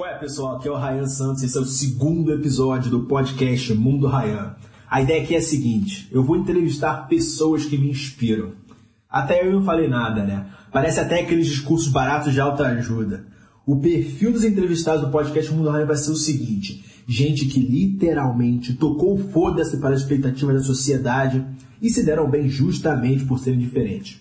Qual é, pessoal? Aqui é o Ryan Santos, esse é o segundo episódio do podcast Mundo Ryan. A ideia aqui é a seguinte: eu vou entrevistar pessoas que me inspiram. Até eu não falei nada, né? Parece até aqueles discursos baratos de alta ajuda. O perfil dos entrevistados do podcast Mundo Ryan vai ser o seguinte: gente que literalmente tocou foda-se para as expectativas da sociedade e se deram bem justamente por serem diferentes.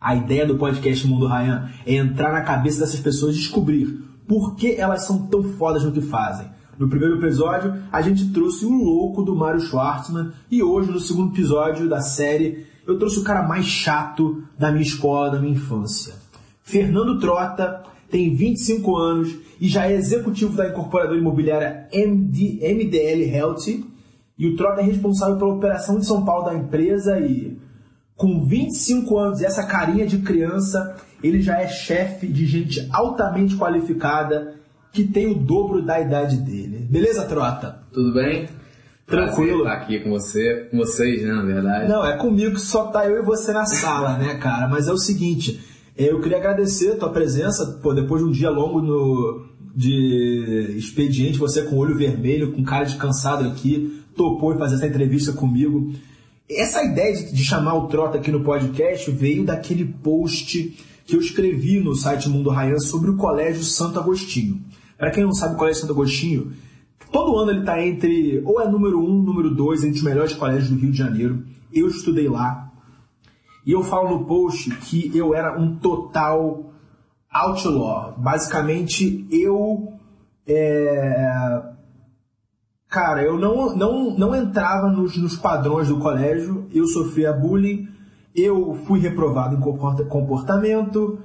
A ideia do podcast Mundo Ryan é entrar na cabeça dessas pessoas e descobrir por que elas são tão fodas no que fazem. No primeiro episódio, a gente trouxe o louco do Mario Schwartzman e hoje, no segundo episódio da série, eu trouxe o cara mais chato da minha escola, da minha infância. Fernando Trota tem 25 anos e já é executivo da incorporadora imobiliária MD, MDL Health e o Trota é responsável pela operação de São Paulo da empresa e com 25 anos e essa carinha de criança, ele já é chefe de gente altamente qualificada que tem o dobro da idade dele. Beleza, Trota? Tudo bem? Tranquilo. Prazer aqui com você, com vocês, né, na verdade. Não, é comigo que só tá eu e você na sala, né, cara? Mas é o seguinte, eu queria agradecer a tua presença, pô, depois de um dia longo no, de expediente, você com olho vermelho, com cara de cansado aqui, topou em fazer essa entrevista comigo. Essa ideia de, de chamar o Trota aqui no podcast veio daquele post que eu escrevi no site Mundo Ryan sobre o Colégio Santo Agostinho. Para quem não sabe o Colégio Santo Agostinho, todo ano ele está entre, ou é número um, número dois, entre os melhores colégios do Rio de Janeiro. Eu estudei lá. E eu falo no post que eu era um total outlaw. Basicamente, eu. É... Cara, eu não, não, não entrava nos, nos padrões do colégio, eu sofria bullying, eu fui reprovado em comportamento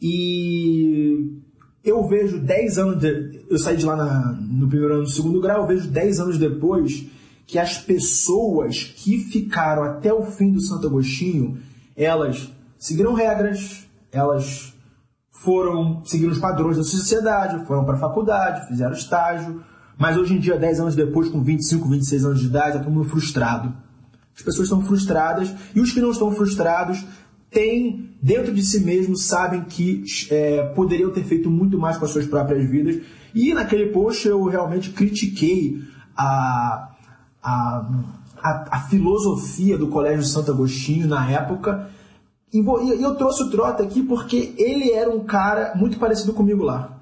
e eu vejo 10 anos. De, eu saí de lá na, no primeiro ano do segundo grau, eu vejo 10 anos depois que as pessoas que ficaram até o fim do Santo Agostinho, elas seguiram regras, elas foram seguindo os padrões da sociedade, foram para a faculdade, fizeram estágio, mas hoje em dia, 10 anos depois, com 25, 26 anos de idade, está todo mundo frustrado. As pessoas estão frustradas e os que não estão frustrados têm dentro de si mesmos, sabem que é, poderiam ter feito muito mais com as suas próprias vidas. E naquele post eu realmente critiquei a, a, a, a filosofia do Colégio Santo Agostinho na época. E eu trouxe o Trota aqui porque ele era um cara muito parecido comigo lá.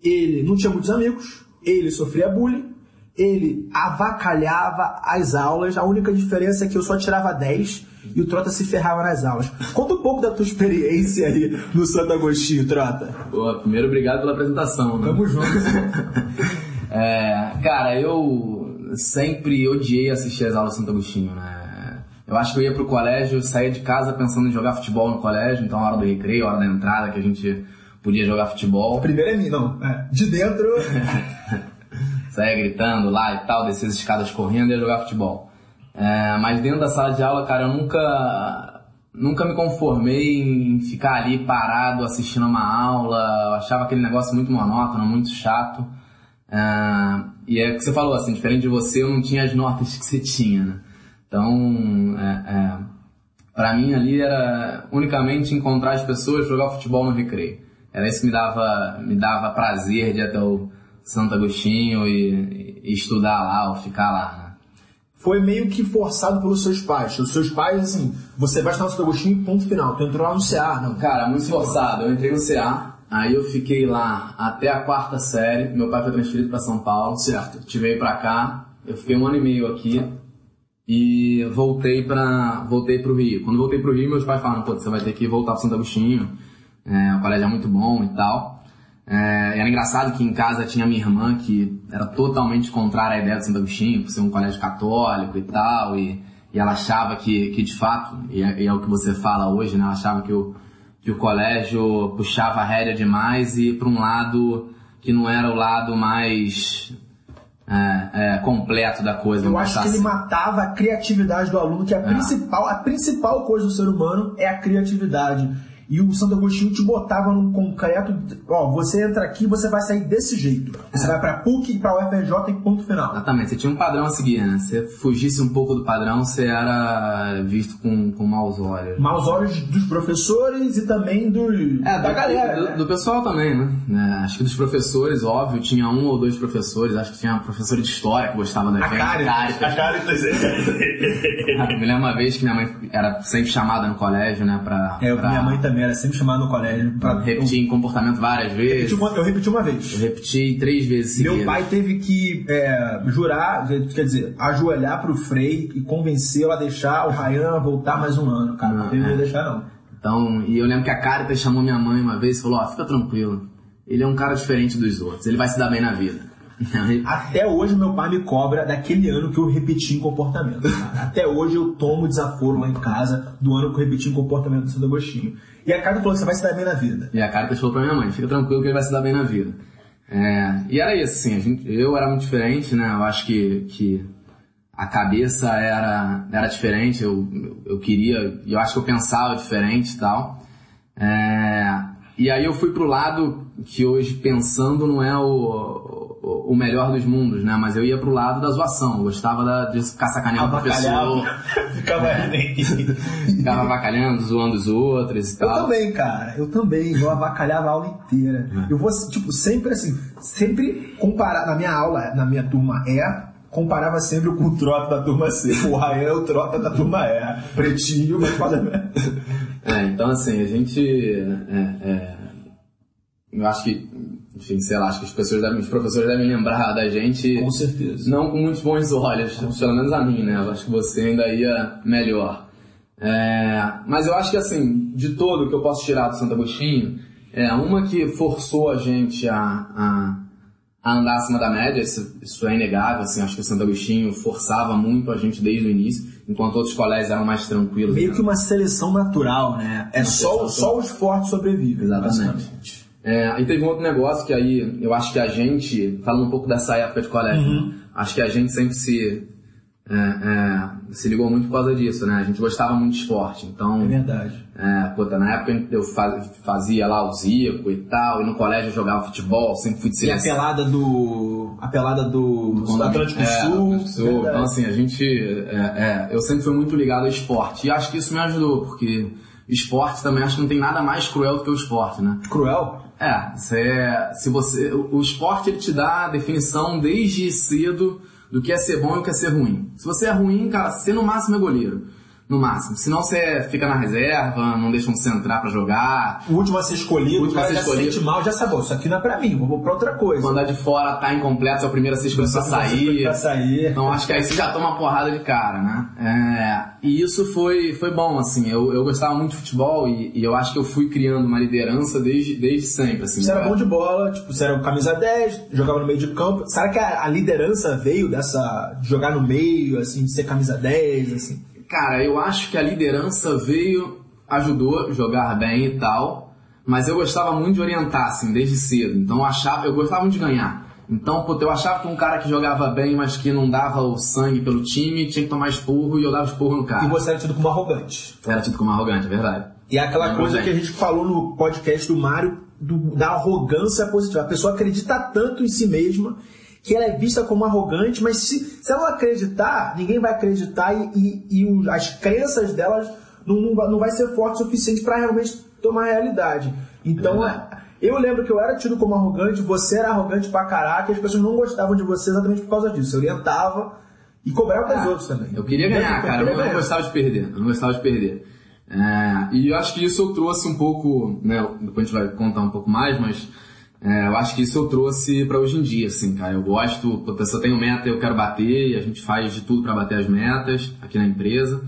Ele não tinha muitos amigos, ele sofria bullying, ele avacalhava as aulas, a única diferença é que eu só tirava 10 e o Trota se ferrava nas aulas. Conta um pouco da tua experiência aí no Santo Agostinho, Trota. Boa, primeiro obrigado pela apresentação. Né? Tamo junto. é, cara, eu sempre odiei assistir as aulas do Santo Agostinho, né? Eu acho que eu ia pro colégio, saía de casa pensando em jogar futebol no colégio, então a hora do recreio, a hora da entrada que a gente podia jogar futebol. Primeiro é mim, não. É, de dentro. saia gritando lá e tal, descer as escadas correndo e ia jogar futebol. É, mas dentro da sala de aula, cara, eu nunca, nunca me conformei em ficar ali parado assistindo uma aula. Eu achava aquele negócio muito monótono, muito chato. É, e é o que você falou, assim, diferente de você, eu não tinha as notas que você tinha, né? Então, é, é, para mim ali era unicamente encontrar as pessoas, jogar futebol no recreio. Era isso que me dava, me dava prazer de ir até o, Santo Agostinho e, e estudar lá ou ficar lá. Né? Foi meio que forçado pelos seus pais. Os seus pais, assim, você vai estar no Santo Agostinho, ponto final. Tu entrou lá no CA, não? Cara, muito forçado. Eu entrei no CA, aí eu fiquei lá até a quarta série. Meu pai foi transferido para São Paulo. Certo. Tive para cá. Eu fiquei um ano e meio aqui e voltei para voltei pro Rio. Quando voltei pro Rio, meus pais falaram, pô, você vai ter que voltar pro Santo Agostinho. É, o colégio é muito bom e tal. É, era engraçado que em casa tinha minha irmã que era totalmente contrária à ideia de Santo Agostinho, por ser um colégio católico e tal, e, e ela achava que, que de fato, e é, e é, o que você fala hoje, né? Ela achava que o, que o colégio puxava a rédea demais e para um lado que não era o lado mais é, é, completo da coisa. Eu acho que ele matava a criatividade do aluno, que a, é. principal, a principal coisa do ser humano é a criatividade. E o Santo Agostinho te botava num concreto, ó, você entra aqui, você vai sair desse jeito. Você É. vai pra PUC, pra UFRJ e ponto final. Exatamente, você tinha um padrão a seguir, né? Se fugisse um pouco do padrão, você era visto com, com maus olhos. Maus olhos dos professores e também do, É, da galera, do, né? do pessoal também, né? É, acho que dos professores, óbvio, tinha um ou dois professores, acho que tinha uma professora de história que gostava da A gente. Caritas. A Caritas. Me lembro uma vez que minha mãe era sempre chamada no colégio, né? Pra, É, pra minha mãe também era sempre chamada no colégio pra repetir em comportamento várias Eu vezes. repeti uma, eu repeti uma Eu vez. repeti três vezes Meu seguidas. pai teve que é, jurar, quer dizer, ajoelhar pro Frei e convencê-lo a deixar o Ryan voltar mais um ano, cara. Não Não, teve é. que deixar, não. Então, e eu lembro que a Caritas chamou minha mãe uma vez e falou, ó, fica tranquilo. Ele é um cara diferente dos outros, ele vai se dar bem na vida. Até hoje meu pai me cobra daquele ano que eu repeti em comportamento. Até hoje eu tomo desaforo lá em casa do ano que eu repeti em comportamento do Santo Agostinho. E a Caritas falou que você vai se dar bem na vida. E a Caritas falou pra minha mãe, fica tranquilo que ele vai se dar bem na vida. É, e era isso, assim, gente, eu era muito diferente, né? Eu acho que, que a cabeça era, era diferente, eu, eu queria, eu acho que eu pensava diferente e tal. É, e aí eu fui pro lado que hoje, pensando, não é o, o, melhor dos mundos, né? Mas eu ia pro lado da zoação, eu gostava da, de ficar sacaneando o professor, Ficava ficava avacalhando, zoando os outros e Eu tal. também, cara. Eu também. Eu avacalhava a aula inteira. Eu vou, tipo, sempre assim, sempre comparar, na minha aula, na minha turma E, comparava sempre com o trota da turma C. O Rael é o trota da turma E. Pretinho, mas fala... É, então assim, a gente. é, é, eu acho que. Enfim, sei lá, acho que as pessoas devem, os professores devem lembrar da gente. Com certeza. Não com muitos bons olhos, pelo menos a mim, né? Eu acho que você ainda ia melhor. É, mas eu acho que assim, de todo que eu posso tirar do Santo Agostinho, é uma que forçou a gente a, a, a andar acima da média, isso, isso é inegável, assim, acho que o Santo Agostinho forçava muito a gente desde o início, enquanto outros colégios eram mais tranquilos. Meio né? que uma seleção natural, né? É só, só os fortes sobrevivem. Exatamente. É, e teve um outro negócio que aí eu acho que a gente, falando um pouco dessa época de colégio, Uhum. né? acho que a gente sempre se, é, é, se ligou muito por causa disso, né? A gente gostava muito de esporte, então, É verdade. é, puta, na época eu faz- fazia lá o Zico e tal, e no colégio eu jogava futebol, sempre fui de E a seleção. pelada do. A pelada do, do Atlântico É, Sul. Atlântico Sul. verdade. Então, assim, a gente. é, é, eu sempre fui muito ligado ao esporte. E acho que isso me ajudou, porque esporte também acho que não tem nada mais cruel do que o esporte, né? Cruel? É, você, se você, o o esporte ele te dá a definição desde cedo do que é ser bom e o que é ser ruim. Se você é ruim, cara, você no máximo é goleiro. No máximo. Senão você fica na reserva, não deixam você entrar pra jogar. O último a ser escolhido, O último cara a ser já se escolhido. sente mal, já sabe, "Bom, isso aqui não é pra mim, vou pra outra coisa. Quando é de fora tá incompleto, você é o primeiro a ser escolhido pra sair. Pra sair. Então acho que aí você já toma uma porrada de cara, né? É, e isso foi, foi bom, assim. Eu, eu gostava muito de futebol e, e eu acho que eu fui criando uma liderança desde, desde sempre, assim. Você era Eu- bom de bola, tipo, você era camisa 10, jogava no meio de campo. Será que a, a liderança veio dessa. de jogar no meio, assim, de ser camisa 10, assim? Cara, eu acho que a liderança veio, ajudou a jogar bem e tal, mas eu gostava muito de orientar, assim, desde cedo. Então eu achava, eu gostava muito de ganhar. Então, eu achava que um cara que jogava bem, mas que não dava o sangue pelo time, tinha que tomar esporro e eu dava esporro no cara. E você era tido como arrogante. Era tido como arrogante, é verdade. E é aquela coisa bem. que a gente falou no podcast do Mário, do- da arrogância positiva. A pessoa acredita tanto em si mesma que ela é vista como arrogante, mas se, se ela não acreditar, ninguém vai acreditar e, e- e o- as crenças delas não, não, vai- ser forte o suficiente para realmente tomar realidade. Então, Verdade. eu lembro que eu era tido como arrogante, você era arrogante pra caraca, e as pessoas não gostavam de você exatamente por causa disso. Eu orientava e cobrava Ah, outros também. Eu queria ganhar, cara. Eu queria não, gostava de perder. Eu não gostava de perder. É, e eu acho que isso eu trouxe um pouco, né? Depois a gente vai contar um pouco mais, mas é, eu acho que isso eu trouxe pra hoje em dia, assim, cara. Eu gosto, se eu tenho meta, eu quero bater e a gente faz de tudo pra bater as metas aqui na empresa.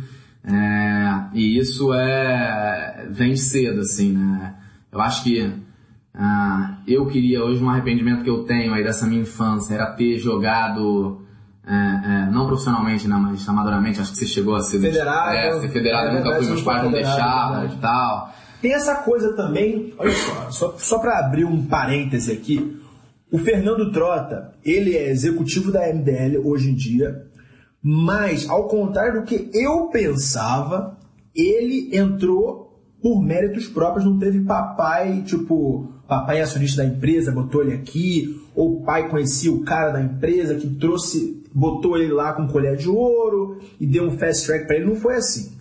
É, e isso é vem cedo, assim, né? Eu acho que ah, eu queria hoje um arrependimento que eu tenho aí dessa minha infância era ter jogado é, é, não profissionalmente, né, mas amadoramente, acho que você chegou a ser Federado. É, ser federado, É nunca fui, meus pais não deixavam e tal. Tem essa coisa também, olha só, só, só para abrir um parêntese aqui, o Fernando Trota, ele é executivo da MDL hoje em dia, mas ao contrário do que eu pensava, ele entrou por méritos próprios, não teve papai, tipo, papai é acionista da empresa, botou ele aqui, ou o pai conhecia o cara da empresa que trouxe, botou ele lá com colher de ouro e deu um fast track para ele, não foi assim.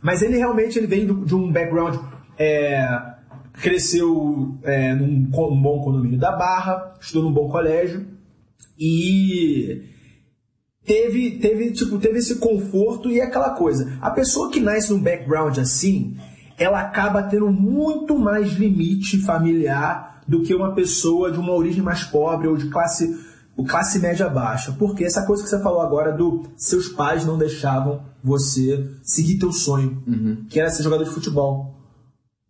Mas ele realmente ele vem de um background, é, cresceu é, num, num bom condomínio da Barra, estudou num bom colégio e teve, teve, tipo, teve esse conforto e aquela coisa. A pessoa que nasce num background assim, ela acaba tendo muito mais limite familiar do que uma pessoa de uma origem mais pobre ou de classe, classe média baixa. Porque essa coisa que você falou agora do seus pais não deixavam você seguir teu sonho, uhum. que era ser jogador de futebol.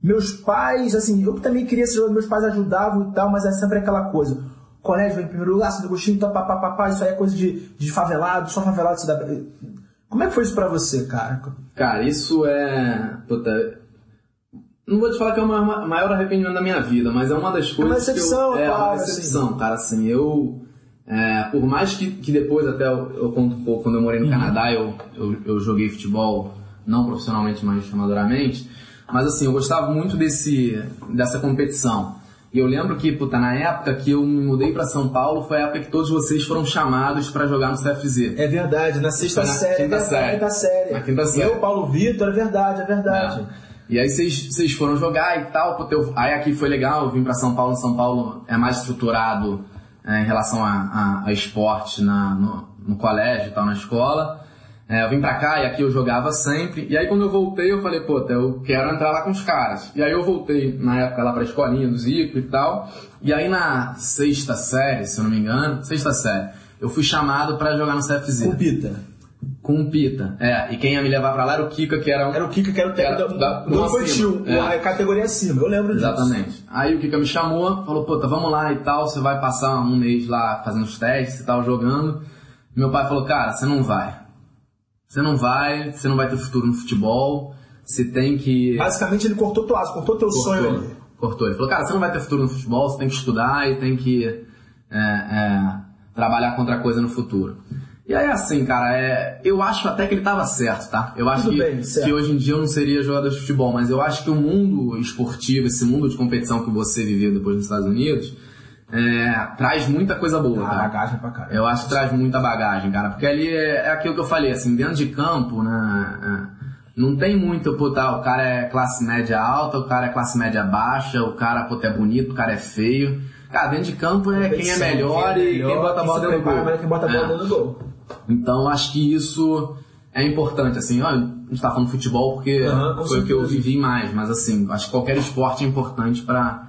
Meus pais, assim, eu também queria ser meus pais ajudavam e tal, mas é sempre aquela coisa. Colégio em primeiro lugar, Santo Agostinho, tá, papapá, isso aí é coisa de, de favelado, só favelado se dá. Como é que foi isso pra você, cara? Cara, isso é. Puta, não vou te falar que é o maior arrependimento da minha vida, mas é uma das coisas. É uma decepção, que eu, É uma decepção, assim. cara. Assim, eu. É, por mais que, que depois, até eu, eu, conto um pouco, quando eu morei no uhum. Canadá, eu, eu, eu, joguei futebol, não profissionalmente, mas amadoramente. Mas assim, eu gostava muito desse, dessa competição. E eu lembro que, puta, na época que eu me mudei para São Paulo, foi a época que todos vocês foram chamados para jogar no CFZ. É verdade, na sexta na série. Quinta série. Quinta série. Na quinta série. Eu, Paulo Vitor, é verdade, é verdade. É. E aí vocês foram jogar e tal, puta, eu, aí aqui foi legal, eu vim para São Paulo, São Paulo é mais estruturado é, em relação a, a, a esporte na, no, no, colégio e tal, na escola. É, eu vim pra cá e aqui eu jogava sempre. E aí quando eu voltei, eu falei, pô, eu quero entrar lá com os caras. E aí eu voltei na época lá pra escolinha do Zico e tal. E aí na sexta série, se eu não me engano, sexta série, eu fui chamado para jogar no CFZ. Com Pita. Com o Pita, é. E quem ia me levar pra lá era o Kika, que era um... Era o Kika, que era o técnico da, do, do infantil, é. a categoria acima, eu lembro disso. Exatamente. Aí o Kika me chamou, falou, puta, vamos lá e tal, você vai passar um mês lá fazendo os testes e tal, jogando. Meu pai falou, cara, você não vai você não vai, você não vai ter futuro no futebol, você tem que. Basicamente ele cortou tua asa, cortou teu cortou, sonho ali. Cortou. Ele falou, cara, você não vai ter futuro no futebol, você tem que estudar e tem que é, é, trabalhar contra a coisa no futuro. E aí assim, cara, é, eu acho até que ele estava certo, tá? Eu acho que, bem, que hoje em dia eu não seria jogador de futebol, mas eu acho que o mundo esportivo, esse mundo de competição que você viveu depois nos Estados Unidos, é, traz muita coisa boa. Ah, bagagem pra caramba. Eu acho que traz muita bagagem, cara. Porque ali é, é aquilo que eu falei, assim, dentro de campo, né? É, não tem muito, pô, tá, o cara é classe média alta, o cara é classe média baixa, o cara, pô, é bonito, o cara é feio. Cara, dentro de campo é quem é melhor, quem é melhor e quem bota a bola dentro do gol. Quem bota a bola dentro do gol. Então, acho que isso é importante, assim, ó, a gente tá falando futebol porque uhum, foi o que eu vivi mais, mas assim, acho que qualquer esporte é importante para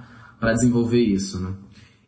desenvolver isso, né?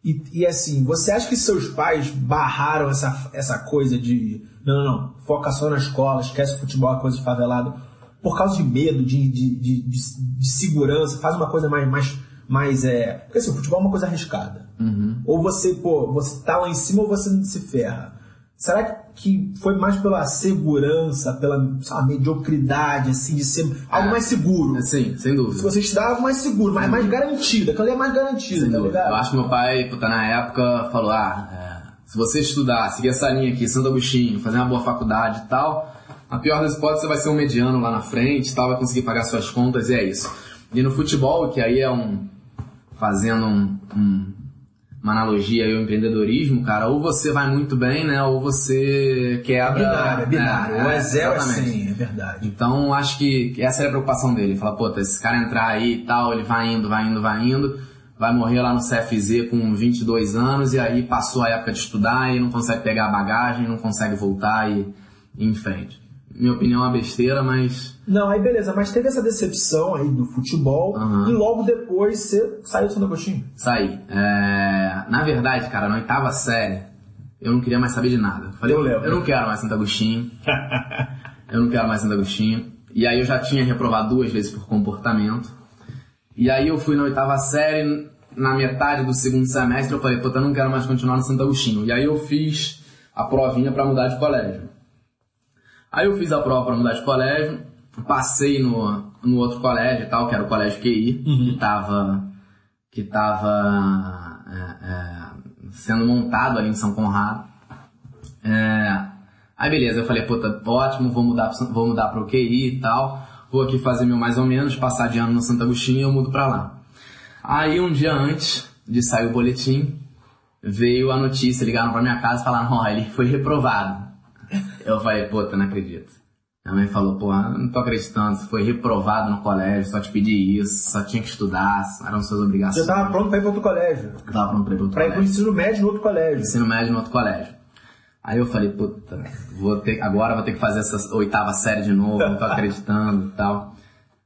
E, e, assim, você acha que seus pais barraram essa, essa coisa de não, não, não, foca só na escola, esquece o futebol, a coisa de favelado, por causa de medo, de, de, de, de, segurança, faz uma coisa mais, mais, mais é... Porque assim, o futebol é uma coisa arriscada. Uhum. Ou você, pô, você tá lá em cima ou você se ferra. Será que foi mais pela segurança, pela sabe, mediocridade, assim, de ser algo é. mais seguro? Sim, sem dúvida. Se você estudar algo mais seguro, mais, mais garantido, aquilo ali é mais garantido, sem tá dúvida. ligado? Eu acho que meu pai, puta, na época, falou, ah, é, se você estudar, seguir essa linha aqui, Santo Agostinho, fazer uma boa faculdade e tal, a pior das hipóteses você vai ser um mediano lá na frente tal, vai conseguir pagar suas contas e é isso. E no futebol, que aí é um... fazendo um, um uma analogia aí ao empreendedorismo, cara, ou você vai muito bem, né? Ou você quebra. Binário, é binário. É, ou é zero assim, é verdade. Então acho que essa era a preocupação dele. Fala, pô, esse cara entrar aí e tal, ele vai indo, vai indo, vai indo, vai morrer lá no CFZ com 22 anos e aí passou a época de estudar e não consegue pegar a bagagem, não consegue voltar e ir em frente minha opinião, é uma besteira, mas. Não, aí beleza, mas teve essa decepção aí do futebol uhum. e logo depois você saiu do Santo Agostinho? Saí. É... Na verdade, cara, na oitava série, eu não queria mais saber de nada. Falei, eu, eu não quero mais Santo Agostinho. eu não quero mais Santo Agostinho. E aí eu já tinha reprovado duas vezes por comportamento. E aí eu fui na oitava série, na metade do segundo semestre, eu falei, puta, eu não quero mais continuar no Santo Agostinho. E aí eu fiz a provinha para mudar de colégio. Aí eu fiz a prova para mudar de colégio, passei no, no outro colégio e tal, que era o colégio QI, uhum. que estava que tava, é, é, sendo montado ali em São Conrado. É, aí beleza, eu falei, puta, ótimo, vou mudar, vou mudar para o QI e tal. vou aqui fazer meu mais ou menos, passar de ano no Santo Agostinho e eu mudo pra lá. Aí um dia antes de sair o boletim, veio a notícia, ligaram pra minha casa e falaram, ó, ele foi reprovado. Eu falei, puta, não acredito. Minha mãe falou, porra, não tô acreditando, você foi reprovado no colégio, só te pedi isso, só tinha que estudar, eram suas obrigações. Você tava pronto pra ir pra outro colégio? Eu tava pronto pra ir pra outro Pra ir pro colégio. ensino médio no outro colégio. Ensino médio no outro colégio. Aí eu falei, puta, vou ter, agora vou ter que fazer essa oitava série de novo, não tô acreditando e tal.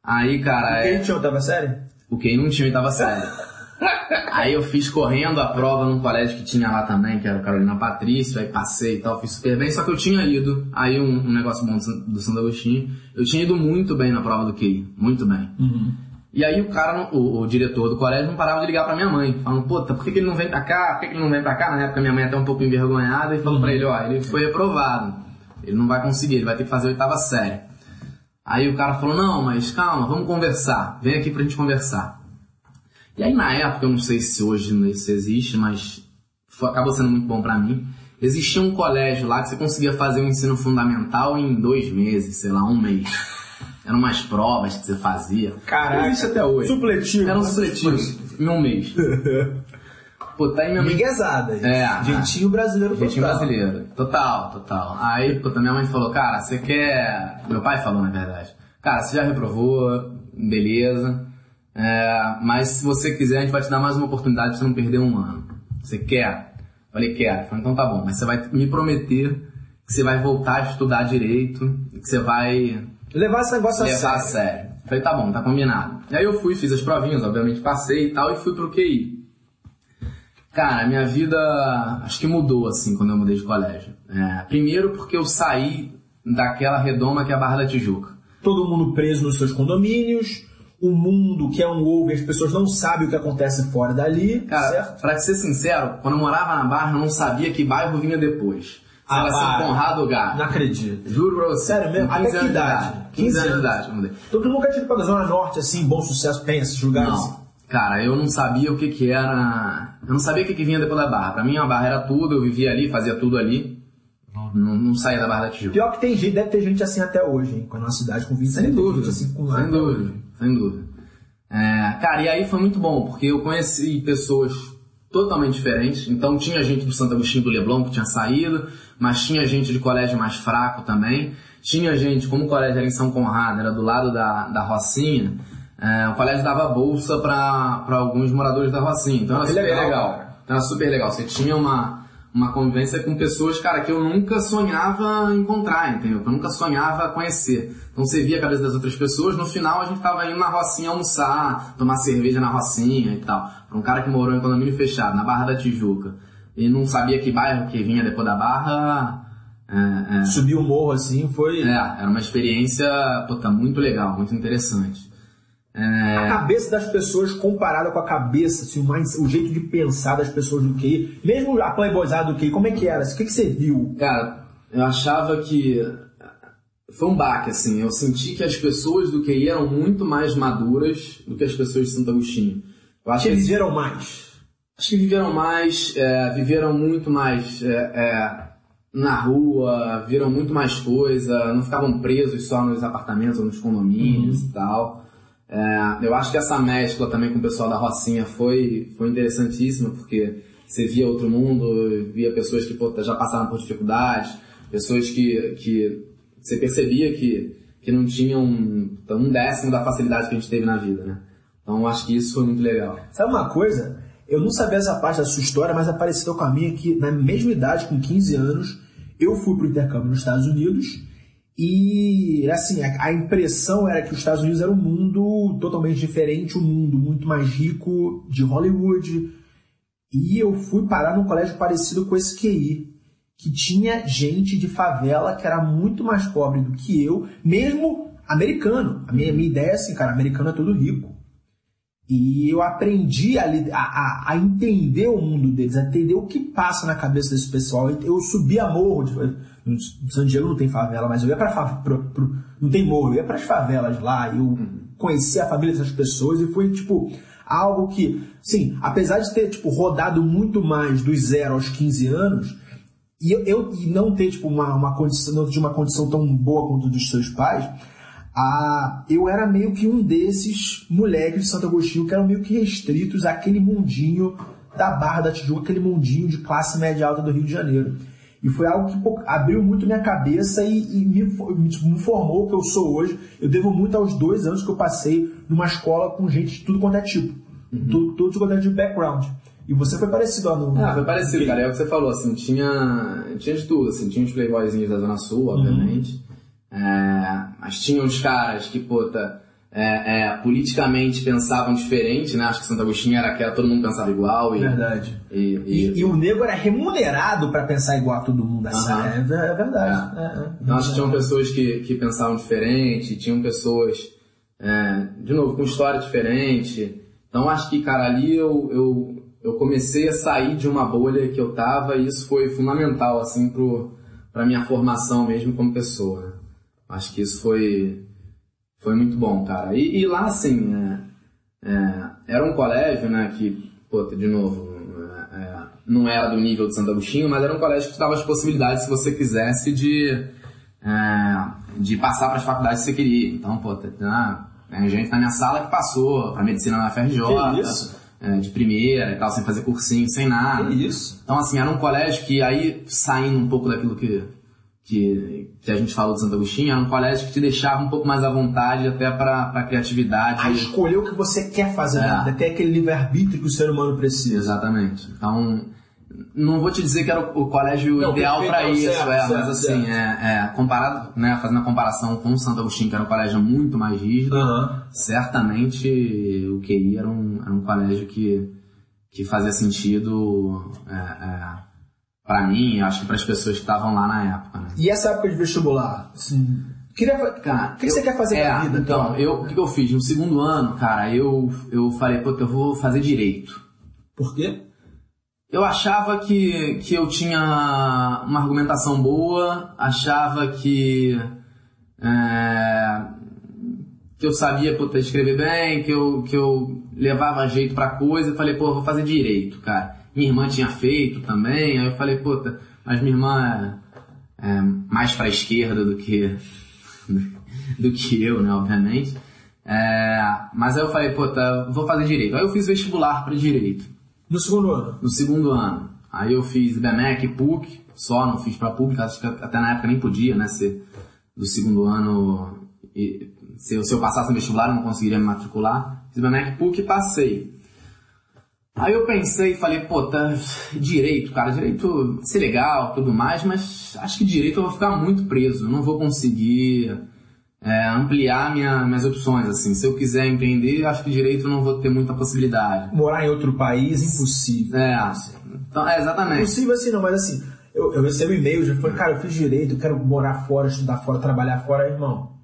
Aí, cara, Quem é, tinha oitava série? o QI não tinha oitava série. Aí eu fiz correndo a prova num colégio que tinha lá também, que era o Carolina Patrício, aí passei e tal, fiz super bem, só que eu tinha ido, aí um, um negócio bom do, San- do Santo Agostinho, eu tinha ido muito bem na prova do QI, muito bem. E aí o cara, o, o diretor do colégio não parava de ligar pra minha mãe, falando, puta, por que, que ele não vem pra cá? Por que, que ele não vem pra cá? Na época minha mãe até um pouco envergonhada e falou pra ele, ó, ele foi reprovado. Ele não vai conseguir, ele vai ter que fazer a oitava série. Aí o cara falou, não, mas calma, vamos conversar. Vem aqui pra gente conversar. E aí na época, eu não sei se hoje isso existe, mas foi- acabou sendo muito bom pra mim. Existia um colégio lá que você conseguia fazer o ensino fundamental em dois meses, sei lá, um mês. Eram umas provas que você fazia. Caraca. Existe até hoje. Supletivo. Era um supletivo em um mês. Pô, tá aí minha mãe. Miguezada. gente. É, Jeitinho brasileiro Jeitinho total. brasileiro. Total, total. Aí, puta, minha mãe falou, cara, você quer. Meu pai falou, na verdade. Cara, você já reprovou, beleza. É, mas se você quiser, a gente vai te dar mais uma oportunidade pra você não perder um ano. Você quer? Eu Falei, quero. Falei, então tá bom, mas você vai me prometer que você vai voltar a estudar direito, e que você vai Levar esse negócio a levar a sério. sério. Falei, tá bom, tá combinado. E aí eu fui, fiz as provinhas, obviamente passei e tal, e fui pro QI. Cara, minha vida acho que mudou assim quando eu mudei de colégio. É, primeiro porque eu saí daquela redoma que é a Barra da Tijuca. Todo mundo preso nos seus condomínios. O mundo que é um ovo e as pessoas não sabem o que acontece fora dali. Cara, certo? pra ser sincero, quando eu morava na Barra, eu não sabia que bairro vinha depois. Se Ah, era São. Conrado ou Gá. Não acredito. Juro pra você. Sério mesmo? Com Até 15 que idade? 15 anos de idade, eu mudei. Todo mundo nunca tinha ido pra Zona Norte, assim, bom sucesso, tem esses lugares. Não. Cara, eu não sabia o que que era. Eu não sabia o que que vinha depois da barra. Pra mim, a barra era tudo, eu vivia ali, fazia tudo ali. Não, não saía da barra da Tijuca. Pior que tem gente, deve ter gente assim até hoje, hein? Com a nossa cidade, com 20 Sem dúvida. gente assim com sem dúvida. Sem dúvida. É, cara, e aí foi muito bom, porque eu conheci pessoas totalmente diferentes. Então tinha gente do Santo Agostinho do Leblon que tinha saído, mas tinha gente de colégio mais fraco também. Tinha gente, como o colégio era em São Conrado, era do lado da, da Rocinha, é, o colégio dava bolsa para alguns moradores da Rocinha. Então era super legal, legal. Então era super legal. Você tinha uma, uma convivência com pessoas, cara, que eu nunca sonhava encontrar, entendeu? Que eu nunca sonhava conhecer. Então você via a cabeça das outras pessoas, no final a gente tava indo na Rocinha almoçar, tomar cerveja na Rocinha e tal. Pra um cara que morou em condomínio fechado, na Barra da Tijuca, e não sabia que bairro que vinha depois da Barra, é, é, Subir o morro assim foi. é, era uma experiência puta, muito legal, muito interessante. É, A cabeça das pessoas comparada com a cabeça, assim, o, jeito de pensar das pessoas do QI, mesmo a playboyzada do QI, como é que era? O que, que você viu? Cara, eu achava que foi um baque, assim. Eu senti que as pessoas do QI eram muito mais maduras do que as pessoas de Santo Agostinho. Eu acho Que eles viram mais. Acho que viveram mais, é, viveram muito mais é, é, na rua, viram muito mais coisa, não ficavam presos só nos apartamentos ou nos condomínios e tal. É, eu acho que essa mescla também com o pessoal da Rocinha foi, foi interessantíssima, porque você via outro mundo, via pessoas que já passaram por dificuldades, pessoas que, que você percebia que, que não tinham um décimo da facilidade que a gente teve na vida, né? Então eu acho que isso foi muito legal. Sabe uma coisa? Eu não sabia essa parte da sua história, mas apareceu com a minha que, na mesma idade, com 15 anos, eu fui pro intercâmbio nos Estados Unidos e, assim, a, a impressão era que os Estados Unidos era um mundo totalmente diferente, um mundo muito mais rico de Hollywood. E eu fui parar num colégio parecido com esse QI, que tinha gente de favela que era muito mais pobre do que eu, mesmo americano. A minha, minha ideia é assim, cara, americano é todo rico. E eu aprendi a, a- a- entender o mundo deles, a entender o que passa na cabeça desse pessoal. Eu subi a morro, de, San Diego não tem favela, mas eu ia para não tem morro, eu ia para as favelas lá, eu conheci a família dessas pessoas e foi tipo algo que, sim, apesar de ter tipo rodado muito mais dos zero aos 15 anos, e eu, eu- e não ter tipo uma, uma condição não de uma condição tão boa quanto dos seus pais, a, eu era meio que um desses moleques de Santo Agostinho que eram meio que restritos àquele mundinho da Barra da Tijuca, aquele mundinho de classe média alta do Rio de Janeiro. E foi algo que pô, abriu muito minha cabeça e, e me, me, formou o que eu sou hoje. Eu devo muito aos dois anos que eu passei numa escola com gente de tudo quanto é tipo. Uhum. Tudo, tudo quanto é de background. E você foi parecido lá no. Ah, foi parecido, cara. É o que você falou, assim, tinha, tinha de tudo, assim, tinha os playboyzinhos da Zona Sul, uhum. obviamente. Uhum. É, mas tinha os caras que, puta, é, é, politicamente pensavam diferente, né? Acho que Santo Agostinho era aquela, todo mundo pensava igual. E, Verdade. E, e, e, e o nego era remunerado para pensar igual a todo mundo. Assim, uh -huh. é, é, verdade. É. É, então, acho que tinham pessoas que, que pensavam diferente, tinham pessoas, de novo, com história diferente. Então acho que, cara, ali eu, eu, eu comecei a sair de uma bolha que eu tava e isso foi fundamental, assim, pro, pra minha formação mesmo como pessoa. Acho que isso foi foi muito bom, cara. E, e lá, assim, é, é, era um colégio, né, que, pô, de novo, é, é, não era do nível de Santo Agostinho, mas era um colégio que te dava as possibilidades, se você quisesse, de, é, de passar para as faculdades que você queria. Então, pô, tem, tem gente na minha sala que passou para medicina na FRJ. Que isso? É, de primeira e tal, sem fazer cursinho, sem nada. Que isso? Então, assim, era um colégio que aí, saindo um pouco daquilo que que, que a gente falou de Santo Agostinho, era um colégio que te deixava um pouco mais à vontade até para a criatividade. A escolher o que você quer fazer, é. né? até aquele livre-arbítrio que o ser humano precisa. Exatamente. Então, não vou te dizer que era o, colégio não, ideal para isso, certo, é, certo, mas assim, é, é, comparado, né, fazendo a comparação com o Santo Agostinho, que era um colégio muito mais rígido, uhum. certamente o QI era um, era um colégio que, que fazia sentido. É, é para mim, acho que para as pessoas que estavam lá na época. Né? E essa época de vestibular? Assim, queria, cara, o que, eu, você quer fazer é, na vida? Então, então? eu, o que, eu fiz? No segundo ano, cara, eu, eu falei, pô, eu vou fazer direito. Por quê? Eu achava que, que eu tinha uma argumentação boa, achava que, é, que eu sabia pô, escrever bem, que eu, que eu levava jeito pra coisa, e falei, pô, eu vou fazer direito, cara. Minha irmã tinha feito também, aí eu falei, puta, mas minha irmã é, é mais pra esquerda do que, do que eu, né, obviamente. É, mas aí eu falei, puta, vou fazer direito. Aí eu fiz vestibular para direito. No segundo ano? No segundo ano. Aí eu fiz BMEC, PUC, só não fiz para pública, acho que até na época nem podia, né, ser do segundo ano. E, se, se eu passasse no vestibular, eu não conseguiria me matricular. Fiz BMEC, PUC e passei. Aí eu pensei e falei, pô, tá, direito, cara, direito ser legal, tudo mais, mas acho que direito eu vou ficar muito preso, não vou conseguir é, ampliar minha, minhas opções, assim. Se eu quiser empreender, acho que direito eu não vou ter muita possibilidade. Morar em outro país, impossível. É, então, é exatamente. Impossível assim não, mas assim, eu, eu recebo e-mails, já falei, cara, eu fiz direito, eu quero morar fora, estudar fora, trabalhar fora, irmão.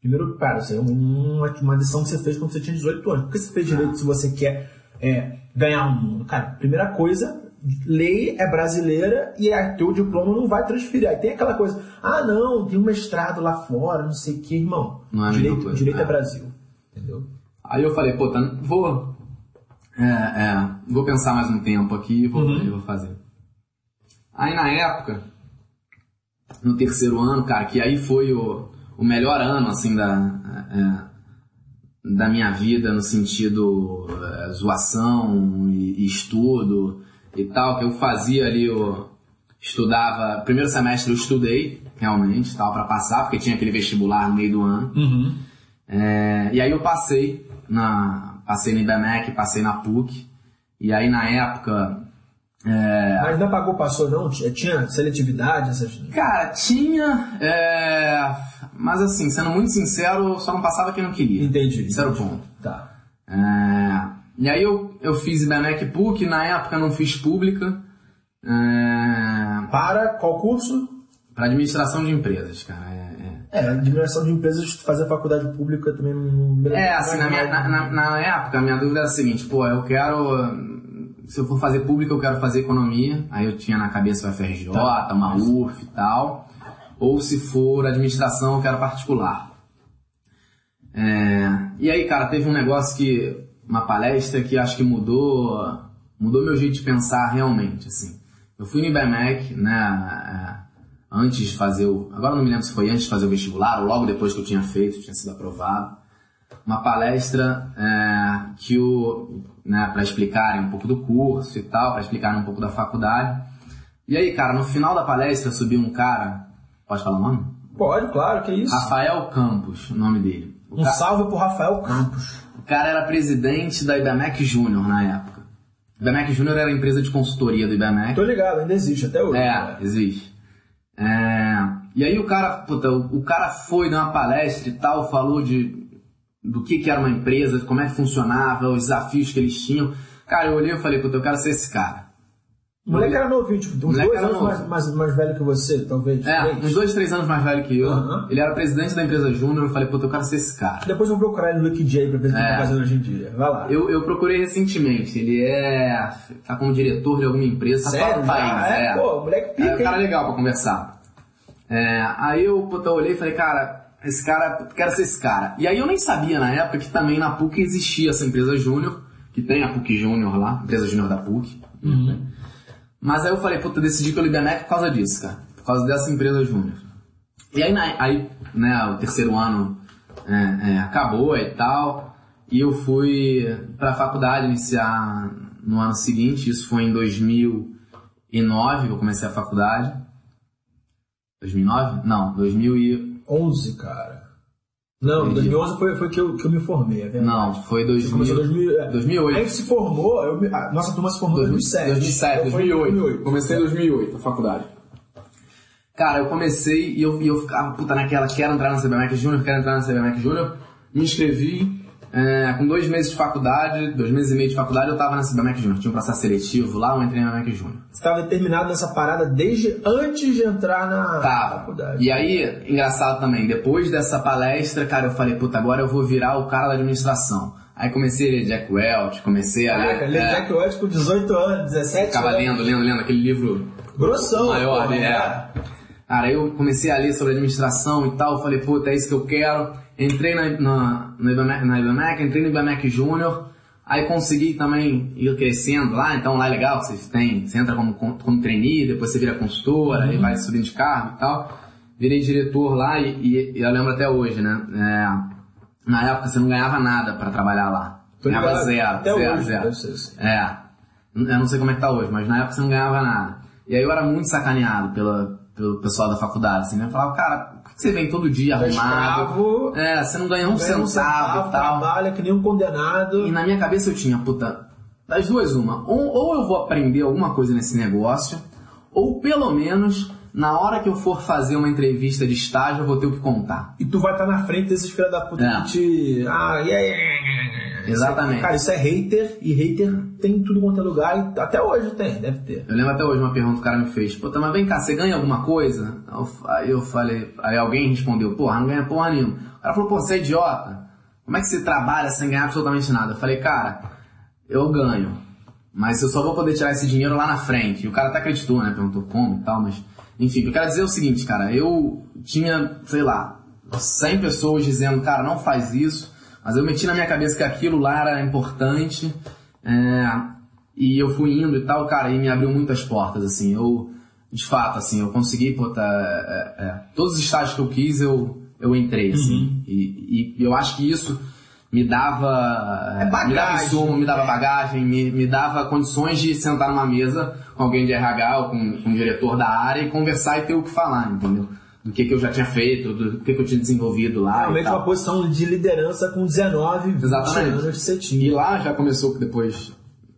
Primeiro, cara, isso é uma, uma decisão que você fez quando você tinha 18 anos. Por que você fez direito se você quer é, ganhar o mundo? Cara, primeira coisa, lei é brasileira e a teu diploma não vai transferir. Aí tem aquela coisa, ah não, tem um mestrado lá fora, não sei o que, irmão. Não é direito, coisa, direito é. é. Brasil. Entendeu? Aí eu falei, pô, tá, vou. É, é, vou pensar mais um tempo aqui e vou, uhum. vou fazer. Aí na época, no terceiro ano, cara, que aí foi o, o melhor ano, assim, da, é, da minha vida no sentido é, zoação e, e, estudo e tal, que eu fazia ali, eu estudava, primeiro semestre eu estudei, realmente, tal, para passar, porque tinha aquele vestibular no meio do ano. Uhum. É, e aí eu passei na, passei no IBMEC, passei na PUC, e aí na época é... Mas não pagou, passou não? Tinha seletividade? Essas... Cara, tinha. É... Mas assim, sendo muito sincero, só não passava quem não queria. Entendi. Esse era o ponto. Tá. É... E aí eu, eu fiz IBMEC PUC, na época não fiz pública. É... Para qual curso? Para administração de empresas, cara. É, é, é administração de empresas, fazer faculdade pública também não. É, assim, na, minha, na, na, na época, a minha dúvida era a seguinte: pô, eu quero se eu for fazer público, eu quero fazer economia. Aí eu tinha na cabeça o FRJ, tá. uma UF e tal. Ou se for administração, eu quero particular. É... E aí, cara, teve um negócio que. Uma palestra que acho que mudou. Mudou meu jeito de pensar realmente, assim. Eu fui no IBMEC, né? antes de fazer o. Agora não me lembro se foi antes de fazer o vestibular ou logo depois que eu tinha feito, tinha sido aprovado. Uma palestra é, que o. Né, para explicarem um pouco do curso e tal, para explicarem um pouco da faculdade. E aí, cara, no final da palestra subiu um cara. Pode falar o nome? Pode, claro, que isso. Rafael Campos, o nome dele. O um ca- salve pro Rafael Campos. O cara era presidente da IBMEC Júnior na época. IBMEC Júnior era a empresa de consultoria do IBMEC. Tô ligado, ainda existe até hoje. É, existe. É, e aí o cara, puta, o, cara foi dar uma palestra e tal, falou de do que, que era uma empresa, como é que funcionava, os desafios que eles tinham. Cara, eu olhei e falei, puta, eu quero ser esse cara. O moleque era novinho, tipo, uns dois anos mais, mais, mais velho que você, talvez. É, três. uns dois, três anos mais velho que eu. Ele era presidente da empresa Júnior, eu falei, puta, eu quero ser esse cara. Depois eu vou procurar ele no Wikidj pra ver o que ele É. tá fazendo hoje em dia. Vai lá. Eu, eu procurei recentemente, ele é. tá como diretor de alguma empresa, tá Sério? Já? país, é, é. pô, moleque pica, É um cara legal pra conversar. É, aí eu, puta, eu olhei e falei, cara, esse cara, quero ser esse cara. E aí eu nem sabia na época que também na PUC existia essa empresa Júnior, que tem a PUC Júnior lá, empresa Júnior da PUC. Uhum. Mas aí eu falei, puta, decidi pelo IBMEC por causa disso, cara. Por causa dessa empresa Júnior. E aí, aí, né, o terceiro ano é, é, acabou e tal, e eu fui pra faculdade iniciar no ano seguinte, isso foi em 2009 que eu comecei a faculdade. 2009? Não, 2000 e... 11, cara. Não, Entendi. 2011 foi, foi que, eu, que eu me formei, é verdade. Não, foi Você começou 2000... em 2000, é. 2008. A gente se formou, eu, a nossa turma se formou em 2007. 2007, Então foi em 2008. Comecei em 2008, a faculdade. Cara, eu comecei e eu, e eu ficava, puta, naquela, quero entrar na CBMEC Júnior, quero entrar na CBMEC Júnior. Me inscrevi, é, com dois meses de faculdade, dois meses e meio de faculdade, eu tava na CBMEC Júnior. Tinha um processo seletivo lá, eu entrei na CBMEC Júnior. Você estava determinado nessa parada desde antes de entrar na Tava. faculdade. E aí, engraçado também, depois dessa palestra, cara, eu falei, puta, agora eu vou virar o cara da administração. Aí comecei a ler Jack Welch, comecei a Caraca, ler... ler é, Jack Welch com 18 anos, 17 Ficava anos. lendo, lendo, lendo aquele livro Grossão, maior, porra, né? cara. Cara, eu comecei a ler sobre administração e tal, falei, puta, é isso que eu quero. Entrei na, na, na, IBMEC, na IBMEC, entrei no IBMEC Júnior, aí consegui também ir crescendo lá, então lá é legal, você tem, você entra como, como trainee, depois você vira consultora, aí vai subindo de cargo e tal. Virei diretor lá e, e- e eu lembro até hoje, né? É, na época você não ganhava nada pra trabalhar lá. Tô ganhava zero, zero, hoje, zero. É. Eu não sei como é que tá hoje, mas na época você não ganhava nada. E aí eu era muito sacaneado pela, pelo pessoal da faculdade, assim, né? Falava, cara, por que você vem todo dia Tá arrumado? escravo, É, você não ganha um ganha centavo e tal. trabalha que nem um condenado. E na minha cabeça eu tinha, puta, das duas uma. Ou, ou eu vou aprender alguma coisa nesse negócio, ou pelo menos, na hora que eu for fazer uma entrevista de estágio, eu vou ter o que contar. E tu vai estar na frente desses filha da puta É. que te. Ah, yeah, yeah, yeah. Exatamente. Cara, isso é hater, e hater tem em tudo quanto é lugar, e até hoje tem, deve ter. Eu lembro até hoje uma pergunta que o cara me fez, puta, mas vem cá, você ganha alguma coisa? Aí eu falei, aí alguém respondeu, porra, não ganha porra nenhuma. O cara falou, pô, você é idiota? Como é que você trabalha sem ganhar absolutamente nada? Eu falei, cara, eu ganho, mas eu só vou poder tirar esse dinheiro lá na frente. E o cara até acreditou, né? Perguntou como e tal, mas... Enfim, eu quero dizer é o seguinte, cara, eu tinha, sei lá, 100 pessoas dizendo, cara, não faz isso, mas eu meti na minha cabeça que aquilo lá era importante, é, e eu fui indo e tal, cara, e me abriu muitas portas, assim, eu, de fato, assim, eu consegui, pô, tá, é, é, todos os estágios que eu quis, eu, eu entrei, assim, e, e eu acho que isso me dava, É me dava bagagem, insumo, me dava né? bagagem, me, me dava condições de sentar numa mesa com alguém de RH ou com, com um diretor da área e conversar e ter o que falar, entendeu? Do que, que eu já tinha feito, do que, que eu tinha desenvolvido lá. e Realmente uma posição de liderança com 19, 20 Exatamente. anos que você E tinha. lá já começou, que depois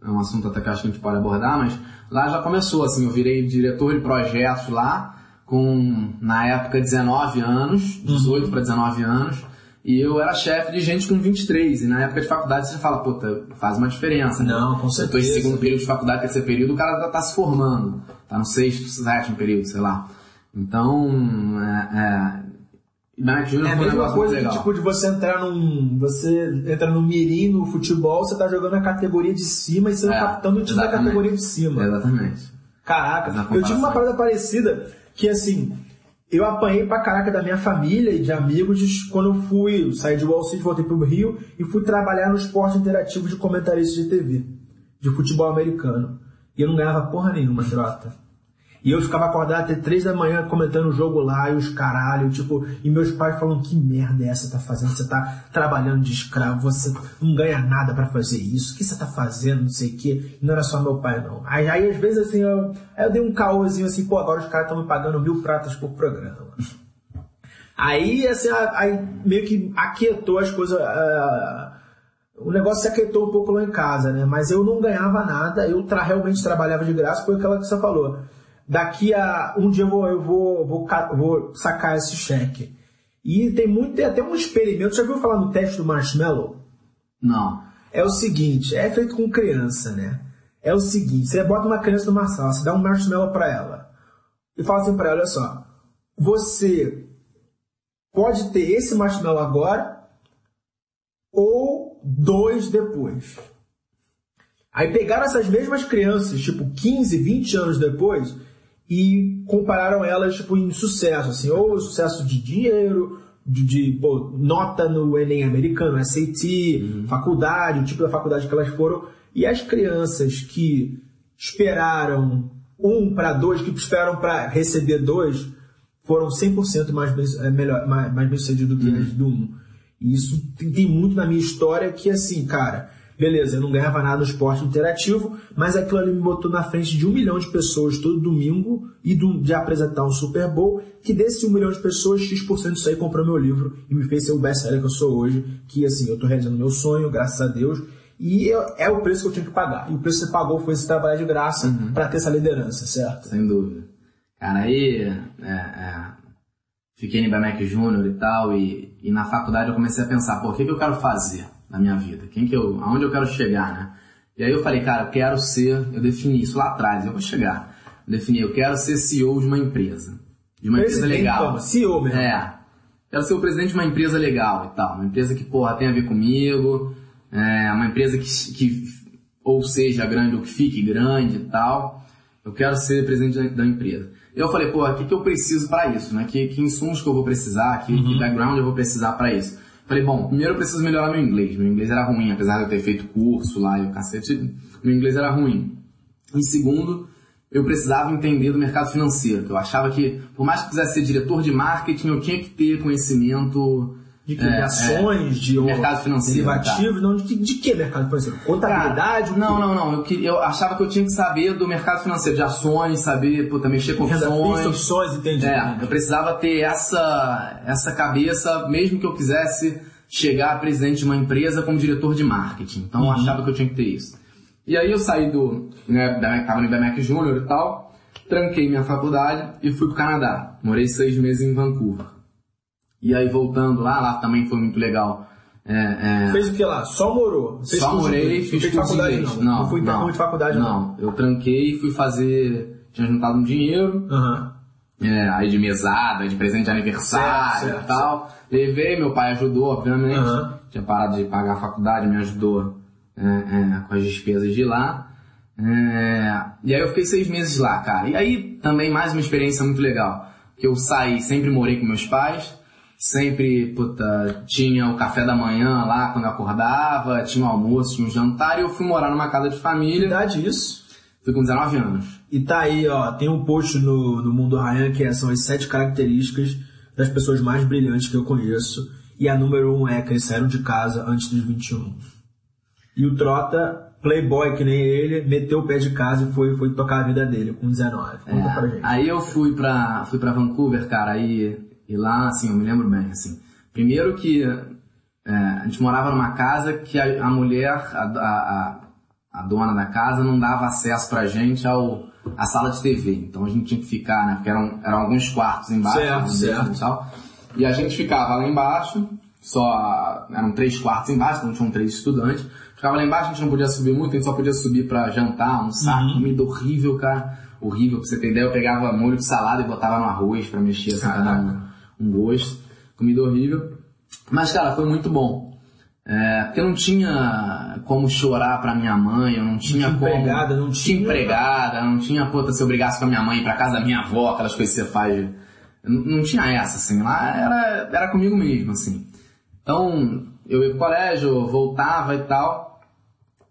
é um assunto até que eu acho que a gente pode abordar, mas lá já começou, assim, eu virei diretor de projetos lá, com, na época, 19 anos, 18 para 19 anos, e eu era chefe de gente com 23, e na época de faculdade você já fala, puta, faz uma diferença, né? Não, com Eu tô em certeza. segundo período de faculdade, terceiro período, o cara já tá se formando, tá no sexto, sétimo período, sei lá. Então, é, é, Ibanek Júnior É a foi um negócio coisa muito que, legal. tipo, de você entrar num. Você entra no mirim, no futebol, você tá jogando a categoria de cima e sendo É, capitão do time da categoria de cima. Exatamente. Caraca, Na eu tive uma parada parecida que assim, eu apanhei pra caraca da minha família e de amigos de- quando eu fui, eu saí de Wall Street, voltei pro Rio e fui trabalhar no esporte interativo de comentarista de TV, de futebol americano. E eu não ganhava porra nenhuma, trota. E eu ficava acordado até três da manhã comentando o jogo lá e os caralho, tipo, e meus pais falando que merda é essa que tá fazendo? Você tá trabalhando de escravo, você não ganha nada para fazer isso, o que você tá fazendo, não sei o quê. E não era só meu pai, não. Aí, aí às vezes assim, eu, aí eu dei um caôzinho assim, pô, agora os caras estão me pagando mil pratas por programa. Aí, assim, aí meio que aquietou as coisas. Uh, o negócio se aquietou um pouco lá em casa, né? Mas eu não ganhava nada, eu tra realmente trabalhava de graça, foi aquela que você falou daqui a um dia eu vou, eu vou, vou, vou sacar esse cheque. E tem muito, tem até um experimento. Já viu falar no teste do marshmallow? Não. É o seguinte, é feito com criança, né? É o seguinte, você bota uma criança numa sala, você dá um marshmallow para ela. E fala assim para ela, olha só, você pode ter esse marshmallow agora ou dois depois. Aí pegaram essas mesmas crianças, tipo 15, 20 anos depois, e compararam elas tipo, em sucesso, assim, ou sucesso de dinheiro, de, de pô, nota no Enem americano, SAT, uhum. faculdade, o tipo da faculdade que elas foram, e as crianças que esperaram um para dois, que esperaram para receber dois, foram 100% mais bem, é, melhor, mais, mais bem sucedido do que uhum. as do um. E isso tem, tem muito na minha história que, assim, cara, Beleza, eu não ganhava nada no esporte interativo, mas aquilo ali me botou na frente de um milhão de pessoas todo domingo e de apresentar um Super Bowl, que desse um milhão de pessoas, X% disso aí comprou meu livro e me fez ser o best-seller que eu sou hoje, que assim, eu estou realizando meu sonho, graças a Deus, e eu, é o preço que eu tinha que pagar. E o preço que você pagou foi esse trabalho de graça uhum. para ter essa liderança, certo? Sem dúvida. Cara, aí é, é, fiquei no IBMEC Júnior e tal, e, e na faculdade eu comecei a pensar, por que, que eu quero fazer? Na minha vida? Quem que eu, aonde eu quero chegar, né? E aí eu falei, cara, eu quero ser, eu defini isso lá atrás, eu vou chegar. Eu defini, eu quero ser CEO de uma empresa. De uma empresa legal. CEO mesmo. É. Quero ser o presidente de uma empresa legal e tal. Uma empresa que, porra, tem a ver comigo. É, uma empresa que, que ou seja grande ou que fique grande e tal. Eu quero ser presidente da, empresa. Eu falei, pô, o que, que eu preciso para isso, né? Que, que insumos que eu vou precisar, que, uhum. que background eu vou precisar para isso. Falei, bom, primeiro eu preciso melhorar meu inglês. Meu inglês era ruim, apesar de eu ter feito curso lá e o cacete, meu inglês era ruim. Em segundo, eu precisava entender do mercado financeiro, que eu achava que, por mais que quisesse ser diretor de marketing, eu tinha que ter conhecimento de que? É, de ações, é, de mercado financeiro. Derivativos, tá. não, de, de que mercado financeiro? Contabilidade? Cara, não, não, não. Eu, eu achava que eu tinha que saber do mercado financeiro, de ações, saber puta, mexer com opções. opções, entendi. É, eu precisava ter essa, essa cabeça, mesmo que eu quisesse chegar a presidente de uma empresa como diretor de marketing. Então uhum. eu achava que eu tinha que ter isso. E aí eu saí do, né, da, tava no IBMEC Júnior e tal, tranquei minha faculdade e fui pro Canadá. Morei seis meses em Vancouver. E aí voltando lá, lá também foi muito legal. É, é... Fez o que lá? Só morou? Fez Só morei, fiz fez faculdade não. Não, não fui não, de faculdade não. Não, eu tranquei e fui fazer, tinha juntado um dinheiro, uhum. é, aí de mesada, de presente de aniversário certo, certo, e tal. Certo. Levei, meu pai ajudou, obviamente. Uhum. Tinha parado de pagar a faculdade, me ajudou é, é, com as despesas de lá. É, e aí eu fiquei seis meses lá, cara. E aí também mais uma experiência muito legal. Que eu saí, sempre morei com meus pais sempre, puta, tinha o café da manhã lá quando eu acordava, tinha o almoço, tinha o jantar e eu fui morar numa casa de família. Que idade isso? Fui com 19 anos. E tá aí, ó, tem um post no, no Mundo Ryan que é, são as sete características das pessoas mais brilhantes que eu conheço. E a número um é que eles saíram de casa antes dos 21. E o Trota, playboy que nem ele, meteu o pé de casa e foi, foi tocar a vida dele com 19. Conta é, pra gente. Aí eu fui pra, fui pra Vancouver, cara, aí e lá, assim, eu me lembro bem, assim. Primeiro que é, a gente morava numa casa que a, a mulher, a, a, a, dona da casa, não dava acesso pra gente ao, à sala de TV. Então a gente tinha que ficar, né? Porque eram, eram alguns quartos embaixo. Certo, certo. E, tal, e a gente ficava lá embaixo, só eram três quartos embaixo, então tinham três estudantes. Ficava lá embaixo, a gente não podia subir muito, a gente só podia subir pra jantar, almoçar, uhum. comida horrível, cara. Horrível, pra você ter ideia, eu pegava molho de salada e botava no arroz pra mexer assim, cada um um gosto, comida horrível. Mas, cara, foi muito bom. É, porque eu não tinha como chorar pra minha mãe, eu não tinha, não como. Empregada, não tinha. empregada, não tinha, puta, se eu brigasse com a minha mãe ir pra casa da minha avó, aquelas coisas que você faz. Não, não tinha essa, assim. Lá era, era comigo mesmo, assim. Então, eu ia pro colégio, voltava e tal,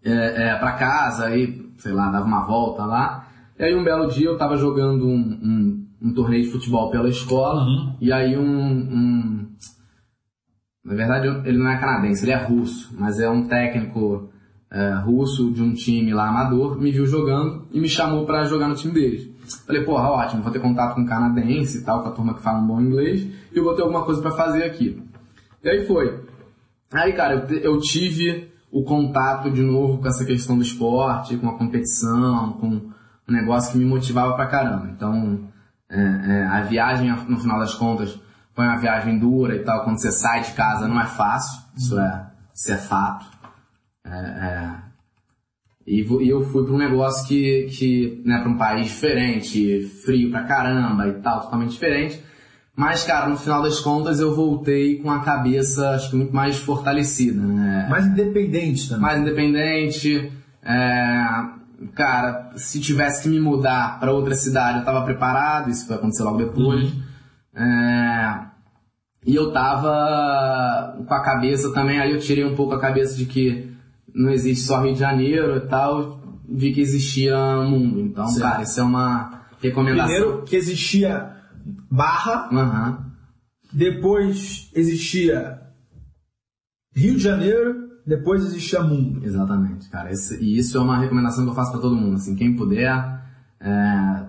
é, é, pra casa, aí, sei lá, dava uma volta lá. E aí um belo dia eu tava jogando um, um, um torneio de futebol pela escola, Uhum. e aí um, um- Na verdade, ele não é canadense, ele é russo, mas é um técnico é, russo de um time lá amador, me viu jogando e me chamou pra jogar no time deles. Falei, porra, ótimo, vou ter contato com um canadense e tal, com a turma que fala um bom inglês, e eu vou ter alguma coisa pra fazer aqui. E aí foi. Aí, cara, eu, eu tive o contato de novo com essa questão do esporte, com a competição, com um negócio que me motivava pra caramba. Então, é, é, a viagem, no final das contas, foi uma viagem dura e tal. Quando você sai de casa não é fácil, isso é, isso é fato. É, é, e, e eu fui para um negócio que, que né, para um país diferente, frio pra caramba e tal, totalmente diferente. Mas, cara, no final das contas eu voltei com a cabeça, acho que muito mais fortalecida, né? Mais independente também. mais independente. é, cara, se tivesse que me mudar para outra cidade, eu tava preparado, isso vai acontecer logo depois. É, e eu tava com a cabeça também, aí eu tirei um pouco a cabeça de que não existe só Rio de Janeiro e tal, vi que existia mundo. Então, Certo. cara, isso é uma recomendação. Primeiro que existia Barra, Aham. depois existia Rio de Janeiro, depois existia Mundo. Exatamente, cara. Esse- e isso é uma recomendação que eu faço pra todo mundo. Assim, quem puder, é,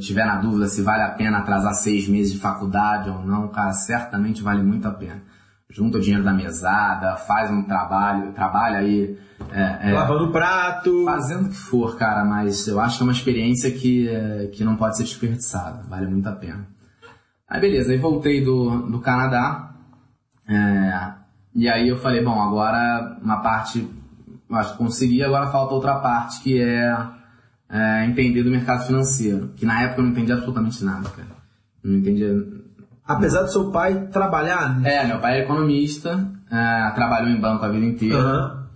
tiver na dúvida se vale a pena atrasar seis meses de faculdade ou não, cara, certamente vale muito a pena. Junta o dinheiro da mesada, faz um trabalho, trabalha aí é, é, Lavando prato. fazendo o que for, cara, mas eu acho que é uma experiência que, é, que não pode ser desperdiçada, vale muito a pena. Aí beleza, aí voltei do, do Canadá, é, e aí eu falei, bom, agora uma parte, acho que consegui, agora falta outra parte, que é, é, entender do mercado financeiro, que na época eu não entendia absolutamente nada, cara. Não entendia Apesar do seu pai trabalhar, né? é, meu pai é economista, é, trabalhou em banco a vida inteira. Aham.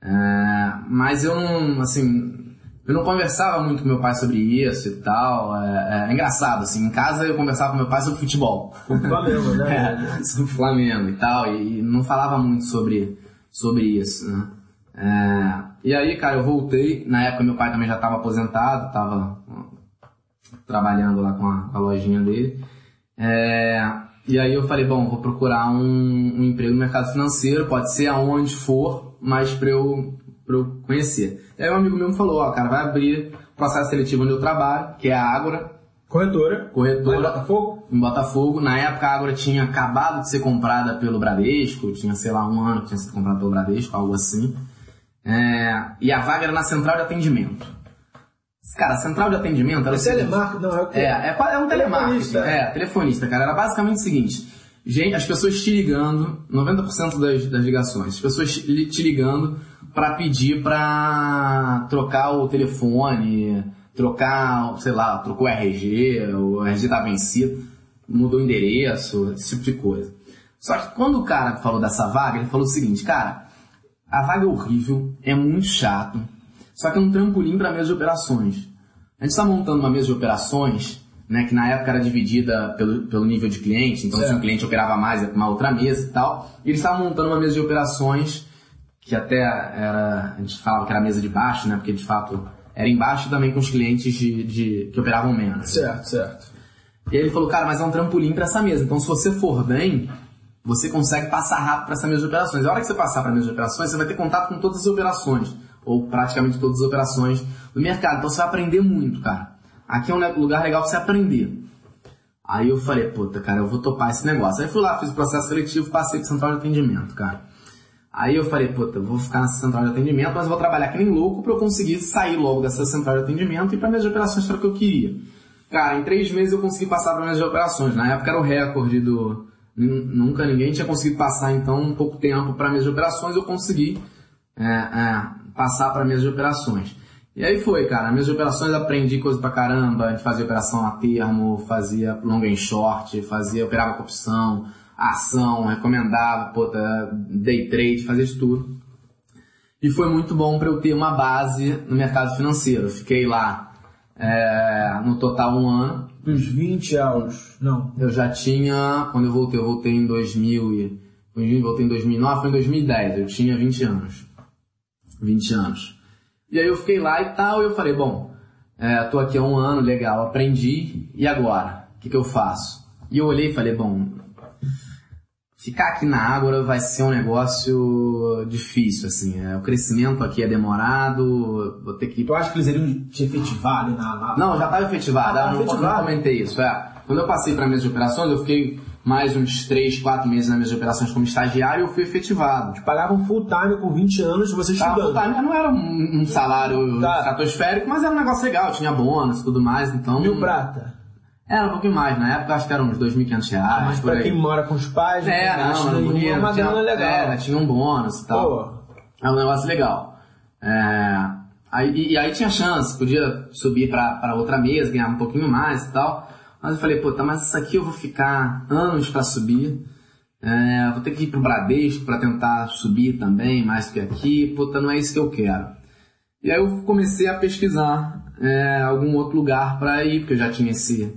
É, mas eu não, assim, eu não conversava muito com meu pai sobre isso e tal. É, é engraçado, assim, em casa eu conversava com meu pai sobre futebol. O Flamengo, né? É, sobre Flamengo e tal, e não falava muito sobre, sobre isso, né? É, e aí, cara, eu voltei, na época meu pai também já estava aposentado, estava trabalhando lá com a, com a lojinha dele. É, e aí eu falei, bom, vou procurar um, um emprego no mercado financeiro, pode ser aonde for, mas pra eu, pra eu conhecer. E aí um amigo meu me falou, ó, cara, vai abrir processo seletivo onde eu trabalho, que é a Ágora, Corretora. corretora em Botafogo? em Botafogo. Na época a Ágora tinha acabado de ser comprada pelo Bradesco, tinha, sei lá, um ano que tinha sido comprada pelo Bradesco, algo assim. É, e a vaga era na central de atendimento. Cara, a central de atendimento era o É seguinte- telemarketing? Não, é o quê? é, é, é um telemarketing. Telefonista. É, telefonista, cara. Era basicamente o seguinte: gente, as pessoas te ligando, 90% das, das ligações, as pessoas te ligando pra pedir pra trocar o telefone, trocar, sei lá, trocou o RG, o RG tá vencido, mudou o endereço, esse tipo de coisa. Só que quando o cara falou dessa vaga, ele falou o seguinte, cara, a vaga é horrível, é muito chato, só que é um trampolim para mesa de operações. A gente está montando uma mesa de operações, né, que na época era dividida pelo, pelo nível de cliente, então se Certo. um cliente operava mais, ia para uma outra mesa e tal. E eles estavam montando uma mesa de operações que até era, a gente falava que era a mesa de baixo, né, porque de fato era embaixo também com os clientes de, de- que operavam menos. Certo, certo. E aí ele falou, cara, mas é um trampolim para essa mesa. Então, se você for bem, você consegue passar rápido para essa mesa de operações. A hora que você passar para a mesa de operações, você vai ter contato com todas as operações, ou praticamente todas as operações do mercado. Então, você vai aprender muito, cara. Aqui é um lugar legal para você aprender. Aí eu falei, puta, cara, eu vou topar esse negócio. Aí fui lá, fiz o processo seletivo, passei para central de atendimento, cara. Aí eu falei, puta, eu vou ficar nessa central de atendimento, mas vou trabalhar que nem louco para eu conseguir sair logo dessa central de atendimento e mesa de operações era o que eu queria. Cara, em três meses eu consegui passar para de operações. Na época era o recorde do. Nun- Nunca ninguém tinha conseguido passar então um pouco tempo para de operações. Eu consegui é, é, passar para de operações. E aí foi, cara. De operações aprendi coisa pra caramba. A gente fazia operação a termo, fazia long and short, fazia, operava com opção, ação, recomendava, puta, day trade, fazia isso tudo. E foi muito bom para eu ter uma base no mercado financeiro. Eu fiquei lá é, no total um ano. Dos 20 aos. Não. Eu já tinha, quando eu voltei, eu voltei em 2000 e eu voltei em 2009, foi em 2010, eu tinha 20 anos. 20 anos. E aí eu fiquei lá e tal, e eu falei, bom, é, tô aqui há um ano, legal, aprendi, e agora? O que, que eu faço? E eu olhei e falei, bom, ficar aqui na Ágora vai ser um negócio difícil, assim. É, o crescimento aqui é demorado, vou ter que... Tu acha que eles iriam te efetivar ali na... na... Não, já estava efetivado, Ah, não, efetivado. não comentei isso. É, quando eu passei para mesa de operações, eu fiquei mais uns 3, 4 meses na mesa de operações como estagiário e eu fui efetivado. Pagavam full time com 20 anos você Tá, estudando. full time não era um, um salário Tá. estratosférico, mas era um negócio legal, tinha bônus e tudo mais, então... Mil prata. Era um pouquinho mais, na época acho que era uns 2.500 reais, Ah, Mas pra aí. quem mora com os pais, É, não, era que bonito. é uma grana legal. Era, tinha um bônus e tal. Pô, É um negócio legal. É, aí, e, e aí tinha chance, podia subir pra outra mesa, ganhar um pouquinho mais e tal. Mas eu falei, pô, tá, mas isso aqui eu vou ficar anos pra subir. É, vou ter que ir pro Bradesco pra tentar subir também, mais do que aqui. Puta, não é isso que eu quero. E aí eu comecei a pesquisar é, algum outro lugar pra ir, porque eu já tinha esse,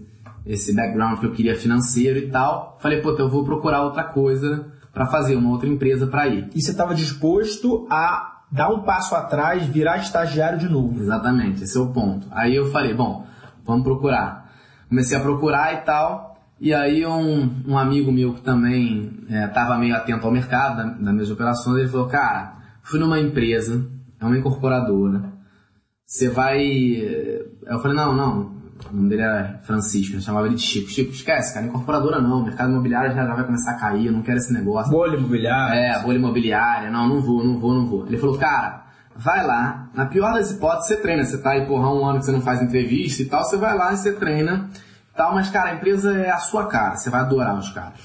esse background que eu queria financeiro e tal. Falei, puta, eu vou procurar outra coisa pra fazer, uma outra empresa pra ir. e você estava disposto a dar um passo atrás, virar estagiário de novo. Exatamente, esse é o ponto. Aí eu falei, bom, vamos procurar. Comecei a procurar e tal, e aí um, um amigo meu que também estava meio atento ao mercado, da, da mesa de operações, ele falou, cara, fui numa empresa, é uma incorporadora, você vai... Eu falei, não, não, o nome dele era Francisco, eu chamava ele de Chico. Chico, esquece, cara, incorporadora não, mercado imobiliário já, já vai começar a cair, eu não quero esse negócio. Bolha imobiliária. É, bolha imobiliária, não, não vou, não vou, não vou. Ele falou, cara, vai lá, na pior das hipóteses você treina, você tá aí, porra, um ano que você não faz entrevista e tal, você vai lá e você treina tal, mas cara, a empresa é a sua cara, você vai adorar os caras.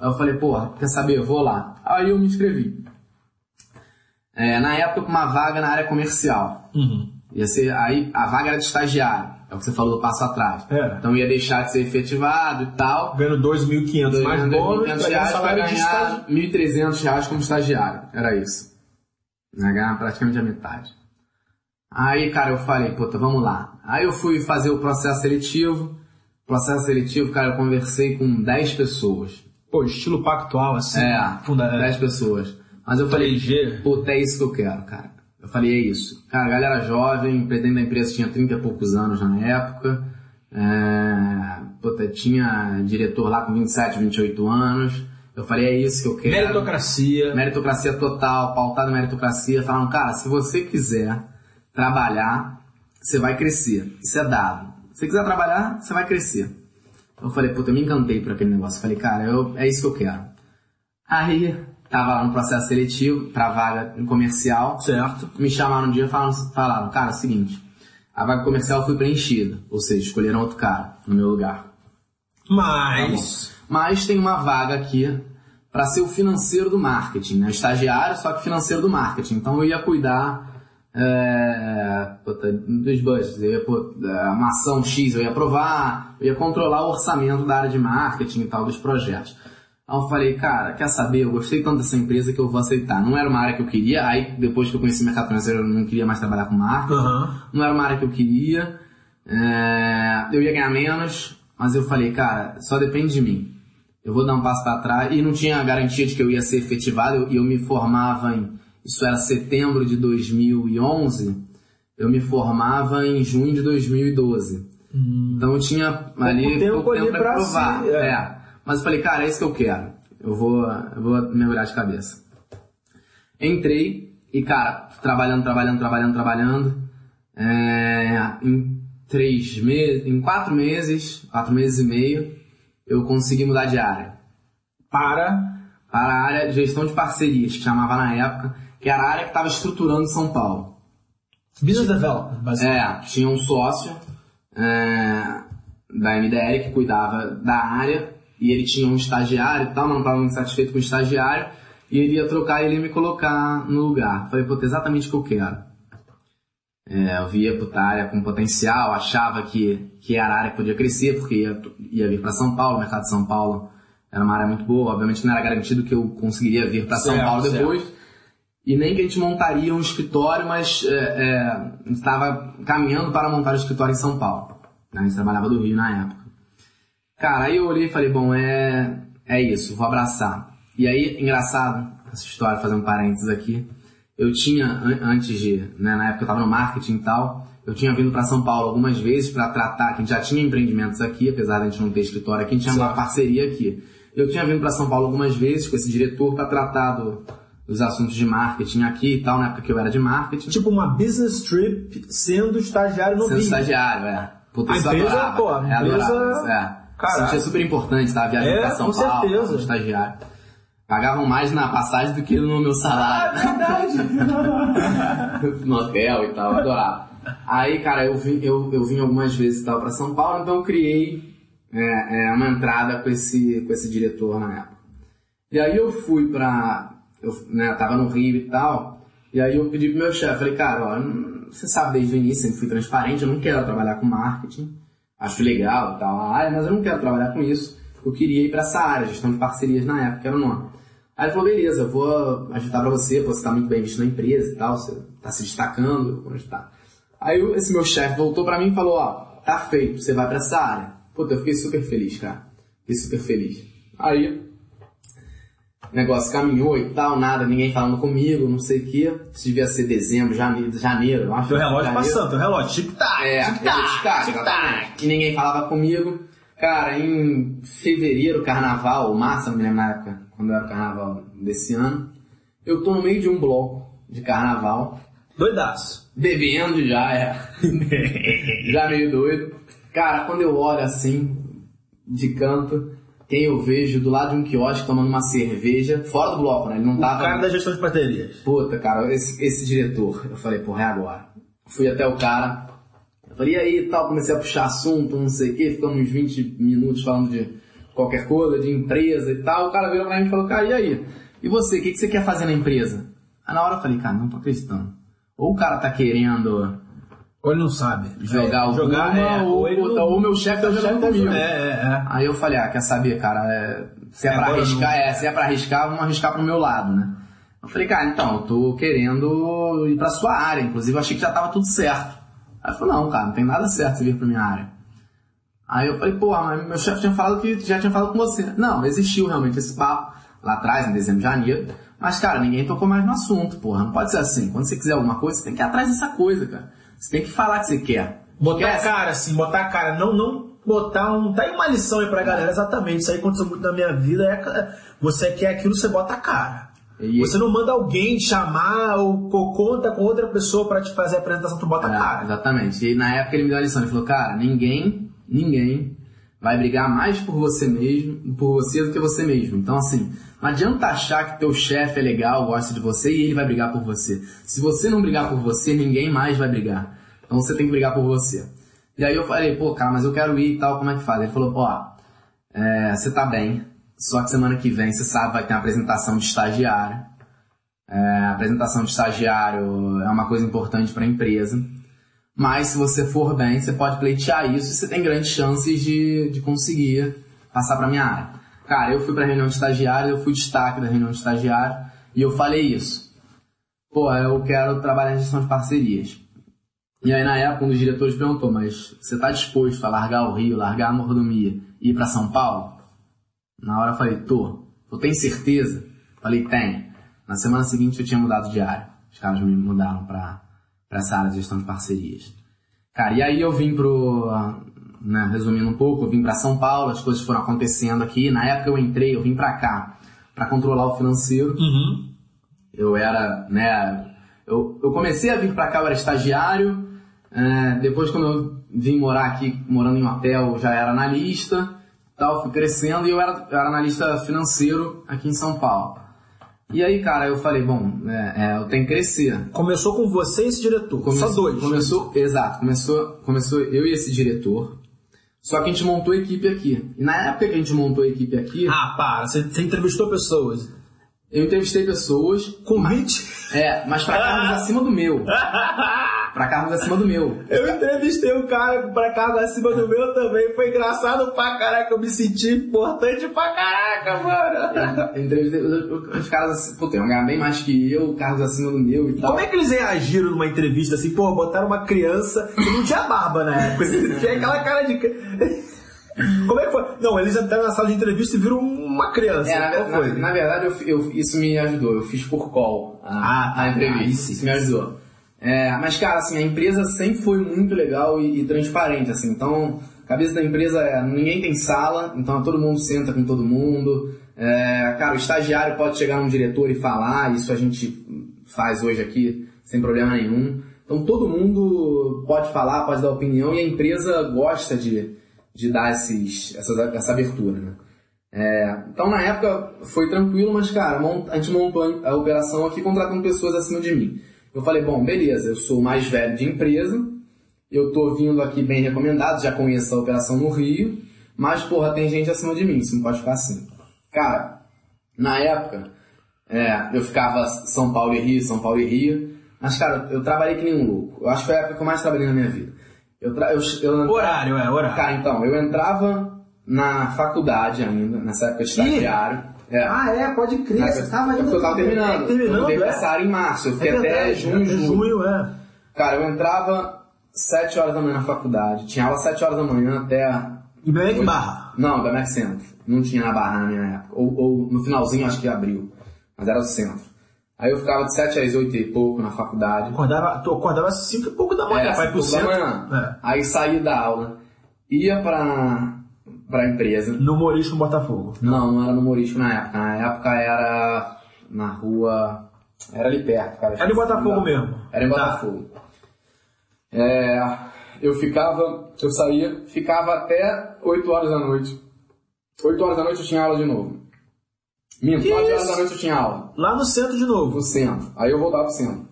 Aí eu falei, porra, quer saber, eu vou lá. Aí eu me inscrevi. É, na época, com uma vaga na área comercial. Uhum. Ia ser, aí a vaga era de estagiário, é o que você falou do passo atrás. Era. Então ia deixar de ser efetivado e tal. Ganhando 2.500 mais bônus, 1.500 pra ganhar reais de ganhar estagiário. 1.300 reais como estagiário. Era isso. Ganhar praticamente a metade. Aí, cara, eu falei, puta, vamos lá. Aí eu fui fazer o processo seletivo. Processo seletivo, cara, eu conversei com 10 pessoas. Pô, estilo pactual, assim. É, Funda... 10 pessoas. Mas eu falei, 3G. puta, é isso que eu quero, cara. Eu falei, é isso. Cara, galera jovem, presidente da empresa tinha 30 e poucos anos na época. É, puta, tinha diretor lá com 27, 28 anos. Eu falei, é isso que eu quero. Meritocracia. Meritocracia total, pautado em meritocracia. Falaram, cara, se você quiser trabalhar, você vai crescer. Isso é dado. Se você quiser trabalhar, você vai crescer. Eu falei, puta, eu me encantei por aquele negócio. Eu falei, cara, eu, é isso que eu quero. Aí, tava lá no processo seletivo, pra vaga comercial. Certo. Me chamaram um dia e falaram, falaram, cara, é o seguinte, a vaga comercial foi preenchida. Ou seja, escolheram outro cara no meu lugar. Mas... Mas tem uma vaga aqui para ser o financeiro do marketing, né? Estagiário, só que financeiro do marketing. Então eu ia cuidar é, puta, dos budgets, eu ia, pô, é, uma ação X eu ia aprovar, eu ia controlar o orçamento da área de marketing e tal, dos projetos. Aí eu falei, cara, quer saber? Eu gostei tanto dessa empresa que eu vou aceitar. Não era uma área que eu queria, aí depois que eu conheci o mercado financeiro eu não queria mais trabalhar com marketing Aham. não era uma área que eu queria, é, eu ia ganhar menos, mas eu falei, cara, só depende de mim. Eu vou dar um passo para trás e não tinha garantia de que eu ia ser efetivado e eu, eu me formava em, isso era setembro de 2011, eu me formava em junho de 2012. Então eu tinha ali tempo pouco tempo pra pra provar. se- é. é. Mas eu falei, cara, é isso que eu quero. Eu vou, eu vou mergulhar de cabeça. Entrei e, cara, trabalhando, trabalhando, trabalhando, trabalhando. É, em três meses, em quatro meses, quatro meses e meio, eu consegui mudar de área. Para... Para a área de gestão de parcerias, que chamava na época, que era a área que estava estruturando São Paulo. Business Development, basicamente. É, tinha um sócio é, da MDL que cuidava da área e ele tinha um estagiário e tal, mas não estava muito satisfeito com o estagiário e ele ia trocar e ele ia me colocar no lugar. Falei, pô, exatamente o que eu quero. É, eu via puta área com potencial, achava que, que era a área que podia crescer, porque ia, ia vir para São Paulo, o mercado de São Paulo era uma área muito boa, obviamente não era garantido que eu conseguiria vir para São Certo, Paulo certo. depois, e nem que a gente montaria um escritório, mas é, é, estava caminhando para montar o escritório em São Paulo. A gente trabalhava do Rio na época. Cara, aí eu olhei e falei, bom, é, é isso, vou abraçar. E aí, engraçado, essa história, fazer um parênteses aqui, eu tinha, an- antes de, né, na época eu estava no marketing e tal, Eu tinha vindo para São Paulo algumas vezes para tratar, que a gente já tinha empreendimentos aqui, apesar de a gente não ter escritório aqui, a gente tinha uma parceria aqui. Eu tinha vindo para São Paulo algumas vezes com esse diretor para tratar do, dos assuntos de marketing aqui e tal, na época que eu era de marketing. Tipo uma business trip sendo estagiário no Sendo Rio. estagiário, é. Puta, A isso empresa, adorava, pô, a cara. É, empresa- adorava isso, é. Caralho. Sentia super importante, tava viajando É, pra São com Paulo, certeza. como estagiário. Pagavam mais na passagem do que no meu Ah, salário. verdade. no hotel e tal, adorava. Aí, cara, eu vim, eu, eu vim algumas vezes e tal pra São Paulo, então eu criei é, é, uma entrada com esse, com esse diretor na época. E aí eu fui pra. Eu né, tava no Rio e tal, e aí eu pedi pro meu chefe, falei, cara, ó, você sabe desde o início, sempre fui transparente, eu não quero trabalhar com marketing, acho legal e tal, a área, mas eu não quero trabalhar com isso. Eu queria ir pra essa área, gestão de parcerias na época, era o nome. Aí ele falou, beleza, eu vou ajudar pra você, você tá muito bem visto na empresa e tal, você tá se destacando, eu vou ajudar. Aí esse meu chefe voltou pra mim e falou, ó, tá feito, você vai pra essa área. Puta, eu fiquei super feliz, cara. Fiquei super feliz. Aí, o negócio caminhou e tal, nada, ninguém falando comigo, não sei o que. Isso devia ser dezembro, janeiro, janeiro, eu acho. Teu relógio Janeiro. passando, teu relógio, tic-tac, É, tic-tac, tic-tac. E ninguém falava comigo. Cara, em fevereiro, carnaval, março, não me lembro na época, quando era o carnaval desse ano, eu tô no meio de um bloco de carnaval, Doidaço. bebendo já, é. já meio doido. Cara, quando eu olho assim, de canto, quem eu vejo do lado de um quiosque tomando uma cerveja, fora do bloco, né? Ele não O tava. cara da gestão de baterias. Puta, cara, esse, esse diretor, eu falei, porra, é agora. Fui até o cara, falei, e aí tal, comecei a puxar assunto, não sei o que, ficamos uns 20 minutos falando de qualquer coisa, de empresa e tal. O cara virou pra mim e falou, cara, e aí? E você, o que, que você quer fazer na empresa? Aí na hora eu falei, cara, não tô acreditando. Ou o cara tá querendo Ou ele não sabe. jogar É, o jogar, é, ou, ou, não- ou meu chefe tá jogando comigo. É, é, é. Aí eu falei, ah, quer saber, cara, é, se é, É, pra arriscar, não. é, se é pra arriscar, vamos arriscar pro meu lado, né? Eu falei, cara, então, eu tô querendo ir pra sua área, inclusive eu achei que já tava tudo certo. Aí falou, não, cara, não tem nada certo você vir pra minha área. Aí eu falei, pô, mas meu chefe tinha falado que já tinha falado com você. Não, existiu realmente esse papo lá atrás, em dezembro, janeiro. Mas, cara, ninguém tocou mais no assunto, porra. Não pode ser assim. Quando você quiser alguma coisa, você tem que ir atrás dessa coisa, cara. Você tem que falar que você quer. Botar a Esquece. cara, assim, botar a cara. Não, não botar um. Tá aí uma lição aí pra galera, exatamente. Isso aí aconteceu muito na minha vida. É, você quer aquilo, você bota a cara. E- Você não manda alguém chamar ou co- conta com outra pessoa pra te fazer a apresentação, tu bota a É, cara. exatamente. E na época ele me deu a lição, ele falou, cara, ninguém, ninguém vai brigar mais por você mesmo, por você do que você mesmo. Então assim, não adianta achar que teu chefe é legal, gosta de você e ele vai brigar por você. Se você não brigar por você, ninguém mais vai brigar. Então você tem que brigar por você. E aí eu falei, pô, cara, mas eu quero ir e tal, como é que faz? Ele falou, ó, é, você tá bem, só que semana que vem, você sabe, vai ter uma apresentação de estagiário. É, a apresentação de estagiário é uma coisa importante para a empresa. Mas se você for bem, você pode pleitear isso e você tem grandes chances de, de conseguir passar para minha área. Cara, eu fui para reunião de estagiário, eu fui destaque da reunião de estagiário e eu falei isso. Pô, eu quero trabalhar em gestão de parcerias. E aí na época um dos diretores perguntou, mas você está disposto a largar o Rio, largar a mordomia e ir para São Paulo? Na hora eu falei, tô. Eu tenho certeza? Falei, tem. Na semana seguinte eu tinha mudado de área. Os caras me mudaram pra, pra essa área de gestão de parcerias. Cara, e aí eu vim pro. Né, resumindo um pouco, eu vim pra São Paulo, as coisas foram acontecendo aqui. Na época eu entrei, eu vim pra cá pra controlar o financeiro. Uhum. Eu era, né? Eu, eu comecei a vir pra cá, eu era estagiário. é, depois, quando eu vim morar aqui, morando em hotel, eu já era analista. Tal, fui crescendo e eu era, eu era analista financeiro aqui em São Paulo. E aí, cara, eu falei, bom, é, é, eu tenho que crescer. Começou com você e esse diretor. Começou, Só dois. Começou, exato, começou, começou eu e esse diretor. Só que a gente montou a equipe aqui. E na época que a gente montou a equipe aqui, Ah, para. Você, você entrevistou pessoas. eu entrevistei pessoas Convite? É, mas pra cargos acima do meu. Pra cargos acima do meu. Eu entrevistei um cara pra cargo acima do meu também. Foi engraçado pra caraca. Eu me senti importante pra caraca, mano. Eu entrevistei os caras assim, puta, iam ganhar bem mais que eu, cargos acima do meu e tal. Como é que eles reagiram numa entrevista assim? Pô, botaram uma criança que não tinha barba na época. Tinha aquela cara de. Como é que foi? Não, eles entraram na sala de entrevista e viram uma criança. É, na, na- na verdade, eu, eu- isso me ajudou. Eu fiz por call a, Ah, tá, a entrevista. Isso me ajudou. É, mas, cara, assim, a empresa sempre foi muito legal e, e transparente, assim. Então, a cabeça da empresa é, ninguém tem sala, então todo mundo senta com todo mundo. É, cara, o estagiário pode chegar num diretor e falar, isso a gente faz hoje aqui sem problema nenhum. Então todo mundo pode falar, pode dar opinião e a empresa gosta de, de dar esses, essa, essa abertura, né? É, então na época foi tranquilo, mas cara, a gente montou a operação aqui contratando pessoas acima de mim. Eu falei, bom, beleza, eu sou o mais velho de empresa, eu tô vindo aqui bem recomendado, já conheço a operação no Rio, mas porra, tem gente acima de mim, isso não pode ficar assim. Cara, na época, é, eu ficava São Paulo e Rio, São Paulo e Rio, mas cara, eu trabalhei que nem um louco. Eu acho que foi a época que eu mais trabalhei na minha vida. Eu, tra... eu, eu Horário, é, horário. Cara, então, eu entrava na faculdade ainda, nessa época de estagiário. É. Ah, é, pode crer, você tava Porque eu tava terminando. É, terminando, eu mudei pra é. área em março, eu fiquei É até junho, julho. junho, é. Cara, eu entrava 7 horas da manhã na faculdade, tinha aula 7 horas da manhã até. E bem que barra. Não, da Centro. Não tinha na barra na minha época. Ou, ou no finalzinho acho que abriu. Mas era do centro. Aí eu ficava de 7 às 8 e pouco na faculdade. Acordava, tu acordava às 5 e pouco da manhã, É, vai pro cinco da centro. manhã. É. Aí saí da aula, ia pra, pra empresa. No Morisco, Botafogo. Não, não era no Morisco na época. Na época era na rua. Era ali perto, cara. Era em Botafogo mesmo. Era em Tá. Botafogo. É, eu ficava, eu saía, ficava até 8 horas da noite. 8 horas da noite eu tinha aula de novo. Minto, Que 9 horas isso? da noite eu tinha aula. Lá no centro de novo. No centro. Aí eu voltava pro centro.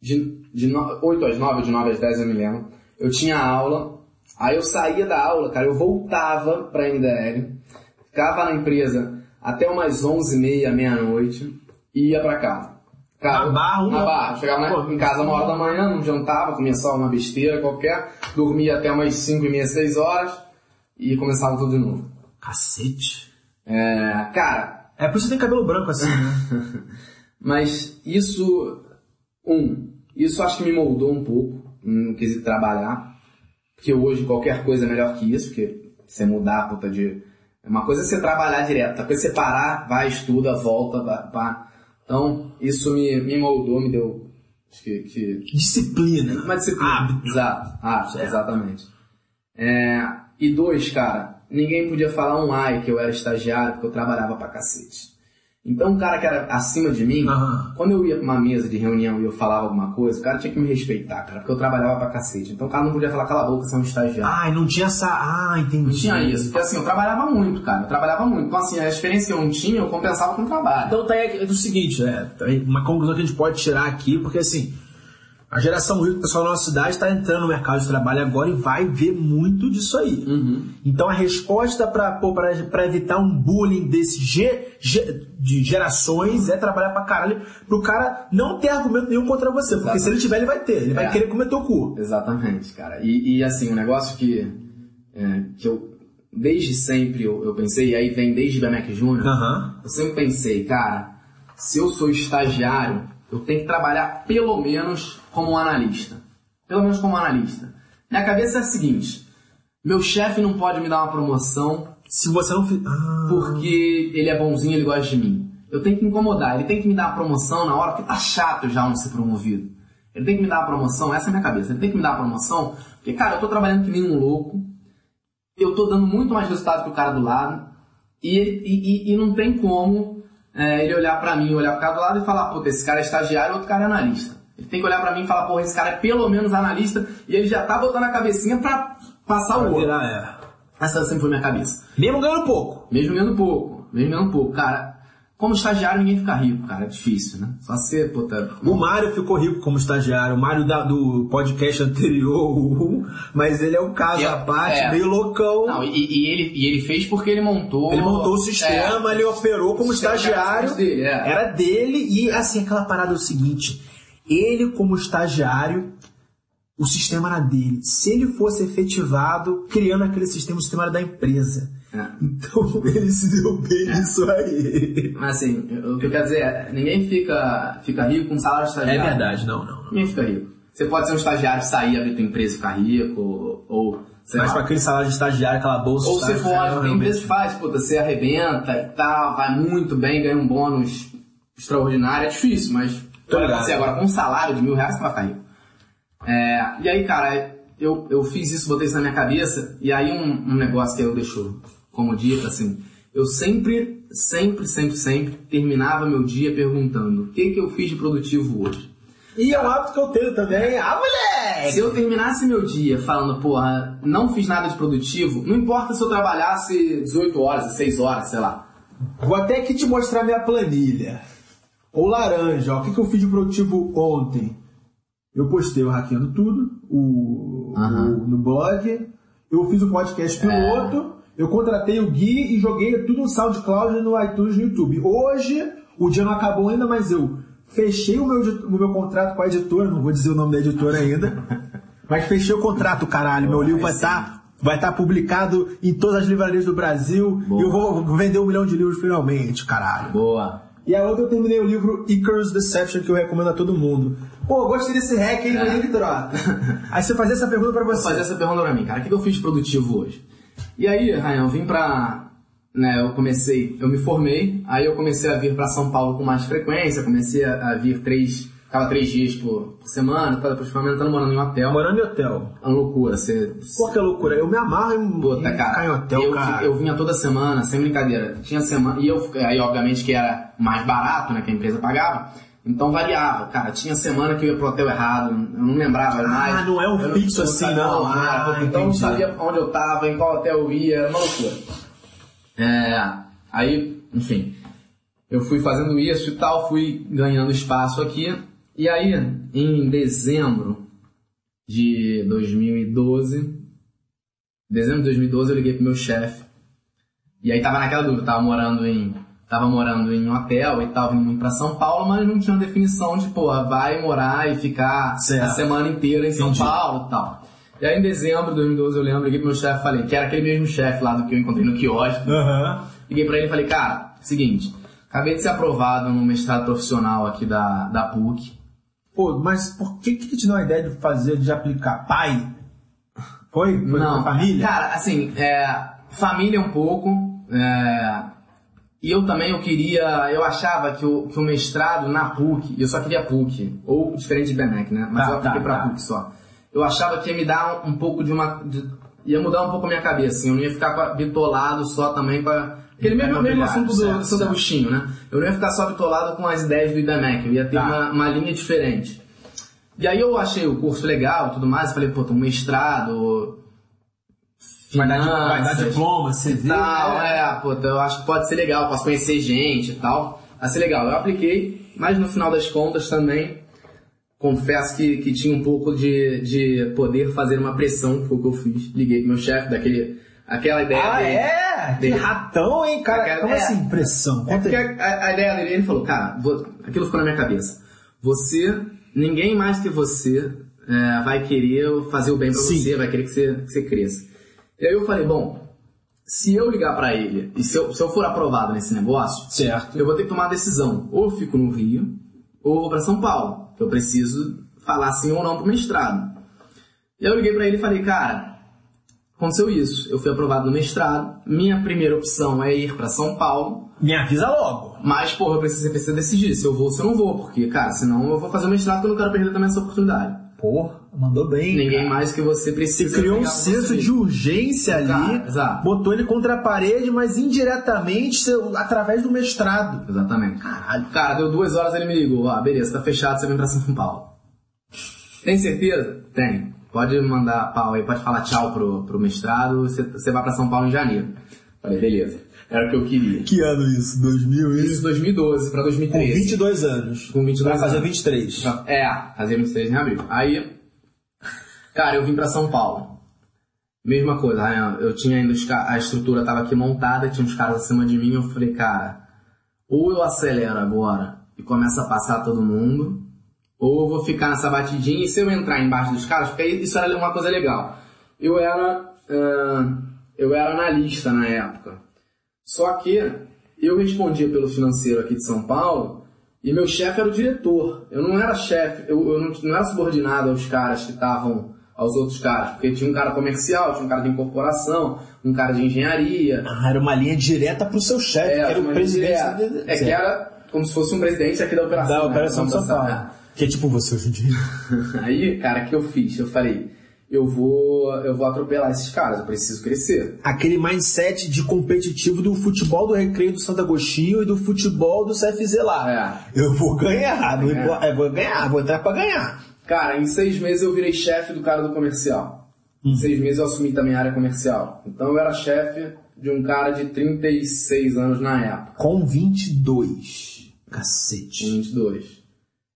De, de no, 8 às 9, de 9 às 10 eu me lembro. Eu tinha aula. Aí eu saía da aula, cara, eu voltava pra MDL. Ficava na empresa até umas 11h30, meia-noite. E ia pra casa. Cara, Na barra, Na barra. Chegava na- Pô, em casa uma hora da manhã, não jantava, comia só uma besteira qualquer. Dormia até umas 5 e meia, 6 horas. E começava tudo de novo. Cacete. É, cara, É por isso que tem cabelo branco assim, né? Mas isso, um, isso acho que me moldou um pouco no quesito trabalhar. Porque hoje qualquer coisa é melhor que isso, porque você mudar a puta de. Uma coisa é você trabalhar direto, outra coisa é você parar, vai, estuda, volta, vai, pá. Então, isso me, me moldou, me deu. Acho que. que Disciplina. uma disciplina. Hábito. Exato, hábito, exatamente. É, e dois, cara, ninguém podia falar um ai que eu era estagiário porque eu trabalhava pra cacete. Então o cara que era acima de mim, Aham. quando eu ia pra uma mesa de reunião e eu falava alguma coisa, o cara tinha que me respeitar, cara, porque eu trabalhava pra cacete. Então o cara não podia falar cala a boca, você é um estagiário. Ah, e não tinha essa. Ah, entendi. Não tinha isso, porque assim, eu trabalhava muito, cara, eu trabalhava muito. Então assim, a experiência que eu não tinha, eu compensava com o trabalho. Então tá é o seguinte, é, tá uma conclusão que a gente pode tirar aqui, porque assim, a geração Y, o pessoal da nossa cidade está entrando no mercado de trabalho agora e vai ver muito disso aí. Uhum. Então a resposta para evitar um bullying desse ge- de gerações é trabalhar pra caralho pro cara não ter argumento nenhum contra você. Porque Exato. se ele tiver, ele vai ter. Ele vai É. querer comer teu cu. Exatamente, cara. E, e, assim, um negócio que, é, que eu, desde sempre eu, eu pensei, e aí vem desde BMX Júnior, Aham. eu sempre pensei, cara, se eu sou estagiário, eu tenho que trabalhar pelo menos como um analista. Pelo menos como analista. Minha cabeça é a seguinte, meu chefe não pode me dar uma promoção Se você não. Ah, porque ele é bonzinho, ele gosta de mim. Eu tenho que incomodar, ele tem que me dar uma promoção na hora, porque tá chato já não ser promovido. Ele tem que me dar uma promoção, essa é a minha cabeça, ele tem que me dar uma promoção, porque, cara, eu tô trabalhando que nem um louco, eu tô dando muito mais resultado que o cara do lado, e, e, e- e não tem como é, ele olhar pra mim, olhar pro cara do lado e falar, puta, esse cara é estagiário, outro cara é analista. Ele tem que olhar pra mim e falar, porra, esse cara é pelo menos analista, e ele já tá botando a cabecinha pra passar o vai outro. virar, é. Essa sempre foi minha cabeça. Mesmo ganhando pouco. Mesmo ganhando pouco, mesmo ganhando pouco. Cara, como estagiário ninguém fica rico, cara, é difícil, né? Só ser, puta... O Mário ficou rico como estagiário, o Mário da- do podcast anterior, o- mas ele é um caso Eu- à parte, é. meio loucão. Não, e, e ele, e ele fez porque ele montou... Ele montou o sistema, É, ele operou como o estagiário. era dele, é. Era dele, e assim, aquela parada é o seguinte: ele, como estagiário, o sistema era dele. Se ele fosse efetivado, criando aquele sistema, o sistema era da empresa. É. Então ele se deu bem nisso aí. Mas assim, o que eu quero dizer é, ninguém fica, fica rico com salário de estagiário. não, não. Ninguém fica rico. Você pode ser um estagiário, sair, abrir tua empresa e ficar rico, ou... ou Mas com aquele salário de estagiário, aquela bolsa Ou de você pode, tem empresa que faz, puta, você arrebenta e tal, vai muito bem, ganha um bônus extraordinário, é difícil, mas Tô ligado. você agora com um salário de mil reais você vai ficar rico. É, e aí, cara, eu, eu fiz isso, botei isso na minha cabeça, e aí um, um negócio que eu deixo como dica, assim, eu sempre, sempre, sempre, sempre terminava meu dia perguntando o que, que eu fiz de produtivo hoje. E é um hábito que eu tenho também. Ah, moleque! Se eu terminasse meu dia falando, porra, não fiz nada de produtivo, não importa se eu trabalhasse 18 horas, 6 horas, sei lá. Vou até aqui te mostrar minha planilha. O laranja, ó, o que, que eu fiz de produtivo ontem? Eu postei o Hackeando Tudo o, Aham. o- no blog, eu fiz o podcast piloto, eu contratei o Gui e joguei tudo no SoundCloud, no iTunes no YouTube. Hoje, o dia não acabou ainda, mas eu fechei o meu, o meu contrato com a editora, não vou dizer o nome da editora ainda, mas fechei o contrato, caralho. Meu livro vai estar vai estar publicado em todas as livrarias do Brasil Boa. e eu vou vender um milhão de livros finalmente, caralho. Boa. E a outra eu terminei o livro Icarus Deception, que eu recomendo a todo mundo. Pô, gostei desse hack, hein, É. Victor? Aí você fazia essa pergunta pra você. fazer essa pergunta pra mim, cara. O que que eu fiz de produtivo hoje? E aí, Ryan, eu vim pra. Né, eu comecei, eu me formei, aí eu comecei a vir pra São Paulo com mais frequência, comecei a, a vir três, ficava três dias por, por semana, depois fui aumentando morando em um hotel. Morando em hotel. É uma loucura, você. Pô, que loucura. Eu me amarro em, Puta, cara, ficar em hotel, eu, cara. eu vinha toda semana, sem brincadeira. Tinha semana. E eu, aí, obviamente, que era mais barato, né, que a empresa pagava. Então variava, cara. Tinha semana que eu ia pro hotel errado, eu não lembrava mais. não é um Eu fixo assim, sabia não. onde era, Ah, então eu não sabia onde eu tava, em qual hotel eu ia, era uma loucura. É, aí, enfim, eu fui fazendo isso e tal, fui ganhando espaço aqui. E aí, em dezembro de 2012, dezembro de 2012 eu liguei pro meu chefe. E aí tava naquela dúvida, tava morando em tava morando em um hotel e tava vindo pra São Paulo, mas não tinha uma definição de, porra, vai morar e ficar Certo. a semana inteira em São Entendi. Paulo e tal. E aí em dezembro de 2012 eu lembro, liguei pro meu chefe e falei, que era aquele mesmo chefe lá do que eu encontrei no quiosque. Aham. Liguei pra ele e falei, cara, seguinte, acabei de ser aprovado no mestrado profissional aqui da, da PUC. Pô, mas por que que te deu a ideia de fazer, de aplicar? Pai? Foi? Foi Não, família? Cara, assim, é, família um pouco. é, e eu também eu queria, eu achava que o, que o mestrado na PUC, eu só queria PUC, ou diferente de BMEC, né? Mas Tá, eu apliquei tá, pra tá. PUC só. Eu achava que ia me dar um, um pouco de uma. de- ia mudar um pouco a minha cabeça, assim, eu não ia ficar bitolado só também para Aquele mesmo, mesmo assunto do Santo. Agostinho, né? Eu não ia ficar só bitolado com as ideias do IDEMEC, eu ia ter Tá. uma, uma linha diferente. E aí eu achei o curso legal e tudo mais, falei, pô, tem um mestrado, Vai dar, finanças, vai dar diploma, CV. tal, é, pô, então eu acho que pode ser legal, posso conhecer gente e tal. Vai ser legal. Eu apliquei, mas no final das contas também confesso que, que tinha um pouco de, de poder fazer uma pressão, que foi o que eu fiz. Liguei pro meu chefe, daquele, aquela ideia Ah, dele. é? Que Dele. ratão, hein, cara? Aquela- Como é. assim, pressão? É porque a, a ideia dele, ele falou, cara, vou- aquilo ficou na minha cabeça. Você, ninguém mais que você é, vai querer fazer o bem pra Sim. você, vai querer que você, que você cresça. E aí eu falei, bom, se eu ligar pra ele e se eu, se eu for aprovado nesse negócio, Certo. eu vou ter que tomar uma decisão. Ou fico no Rio, ou vou pra São Paulo. que Eu preciso falar sim ou não pro mestrado. E aí eu liguei pra ele e falei, cara, aconteceu isso. Eu fui aprovado no mestrado. Minha primeira opção é ir pra São Paulo. Me avisa logo. Mas, porra, eu preciso, você precisa decidir se eu vou ou se eu não vou. Porque, cara, senão eu vou fazer o mestrado que eu não quero perder também essa oportunidade. Porra, mandou bem. Ninguém cara. mais que você Você precisa. criou um senso você. de urgência ali, Exato, exato. botou ele contra a parede, mas indiretamente você- através do mestrado. Exatamente. Caralho. Cara, deu duas horas ele me ligou. Ah, beleza, tá fechado, você vem pra São Paulo. Tem certeza? Tem. Pode mandar pau aí, pode falar tchau pro, pro mestrado, você, você vai pra São Paulo em janeiro. Falei, beleza. Era o que eu queria. Que ano isso? 2000 Isso 2012 pra Com 2013. 22 anos. Com 22 Vai fazer anos. 23. É, fazer 23 em abril. Aí, cara, eu vim pra São Paulo. Mesma coisa, né? eu tinha ainda a estrutura tava aqui montada, tinha uns caras acima de mim, eu falei, cara, ou eu acelero agora e começo a passar todo mundo, ou vou ficar nessa batidinha e se eu entrar embaixo dos caras, porque aí isso era uma coisa legal. Eu era, ah, eu era analista na época. Só que eu respondia pelo financeiro aqui de São Paulo e meu chefe era o diretor. Eu não era chefe, eu, eu não, não era subordinado aos caras que estavam, aos outros caras, porque tinha um cara comercial, tinha um cara de incorporação, um cara de engenharia. Ah, era uma linha direta pro seu chefe, que era o presidente. da- é que era como se fosse um presidente aqui da operação. Da né? operação de São Paulo. passar, né? Que é tipo você hoje em dia. Aí, cara, o que eu fiz? Eu falei, eu vou, eu vou atropelar esses caras, eu preciso crescer. Aquele mindset de competitivo do futebol do Recreio do Santo Agostinho e do futebol do CFZ lá. É. Eu vou ganhar, não importa, eu vou ganhar, vou entrar pra ganhar. Cara, em seis meses eu virei chefe do cara do comercial. Em seis meses eu assumi também a área comercial. Então eu era chefe de um cara de 36 anos na época. Com 22. Cacete. Com 22.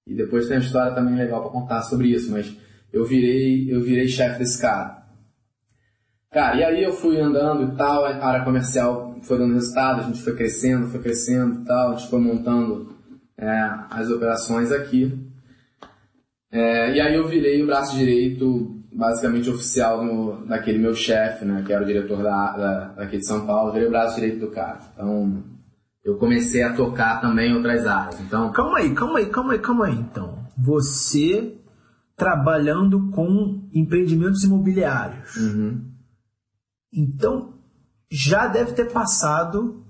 E depois tem uma história também legal pra contar sobre isso, mas eu virei, eu virei chefe desse cara. Cara, e aí eu fui andando e tal, a área comercial foi dando resultado, a gente foi crescendo, foi crescendo e tal, a gente foi montando é, as operações aqui. É, e aí eu virei o braço direito, basicamente oficial no, daquele meu chefe, né, que era o diretor da, da, daqui de São Paulo, virei o braço direito do cara. Então, eu comecei a tocar também outras áreas. Então, Calma aí, calma aí, calma aí, calma aí, então. Você trabalhando com empreendimentos imobiliários. uhum. Então, já deve ter passado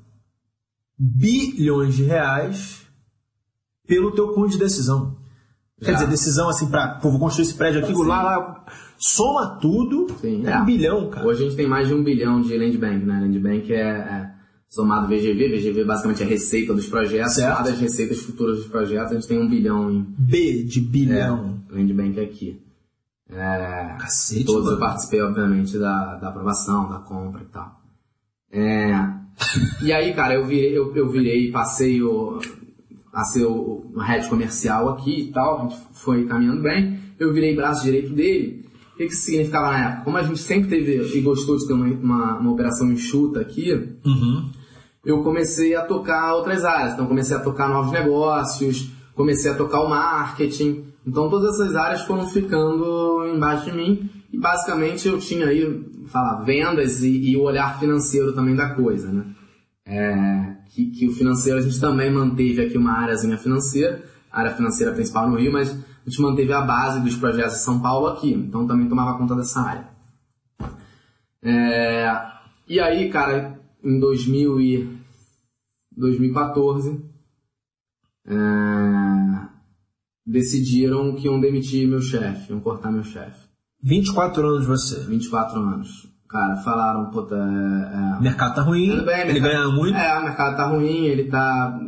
bilhões de reais pelo teu cunho de decisão. Quer Já. dizer, decisão assim pô, vou construir esse prédio aqui, Sim. lá, lá, soma tudo, Sim, é é. um bilhão, cara. Hoje a gente tem mais de um bilhão de land bank, né? Land bank é, é somado VGV, VGV basicamente é a receita dos projetos, somado as receitas futuras dos projetos, a gente tem um bilhão em B de bilhão. land bank aqui. É, Cacete, todos eu mano. participei, obviamente, da, da aprovação, da compra e tal. É, e aí, cara, eu virei, eu, eu virei passei o, a ser o, o head comercial aqui e tal, a gente foi caminhando bem, eu virei braço direito dele. O que que isso significava na época? Como a gente sempre teve e gostou de ter uma, uma, uma operação enxuta aqui, Uhum. Eu comecei a tocar outras áreas. Então, comecei a tocar novos negócios, comecei a tocar o marketing. Então, todas essas áreas foram ficando embaixo de mim. E, basicamente, eu tinha aí, falar, vendas e, e o olhar financeiro também da coisa, né? É, que, que o financeiro, a gente também manteve aqui uma áreazinha financeira, área financeira principal no Rio, mas a gente manteve a base dos projetos de São Paulo aqui. Então, também tomava conta dessa área. É, e aí, cara, em 2000 e 2014, é, decidiram que iam demitir meu chefe, iam cortar meu chefe. 24 anos você. 24 anos. Cara, falaram, puta, é, O mercado tá ruim, bem, ele mercado- ganha muito. É, o mercado tá ruim, ele tá.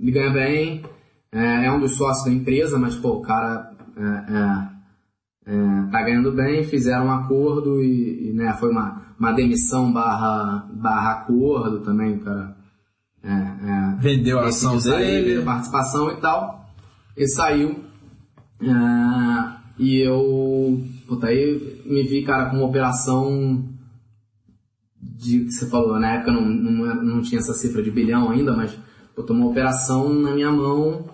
Ele ganha bem, é, é um dos sócios da empresa, mas pô, o cara é, é, tá ganhando bem, fizeram um acordo e, e, né, foi uma, uma demissão barra, barra acordo também, o cara. É, é, Vendeu a ação sair, dele. vendeu participação e tal. Ele saiu. é, e eu. Puta, aí me vi, cara, com uma operação de que você falou, na época não, não, não tinha essa cifra de bilhão ainda, mas puta, uma operação na minha mão.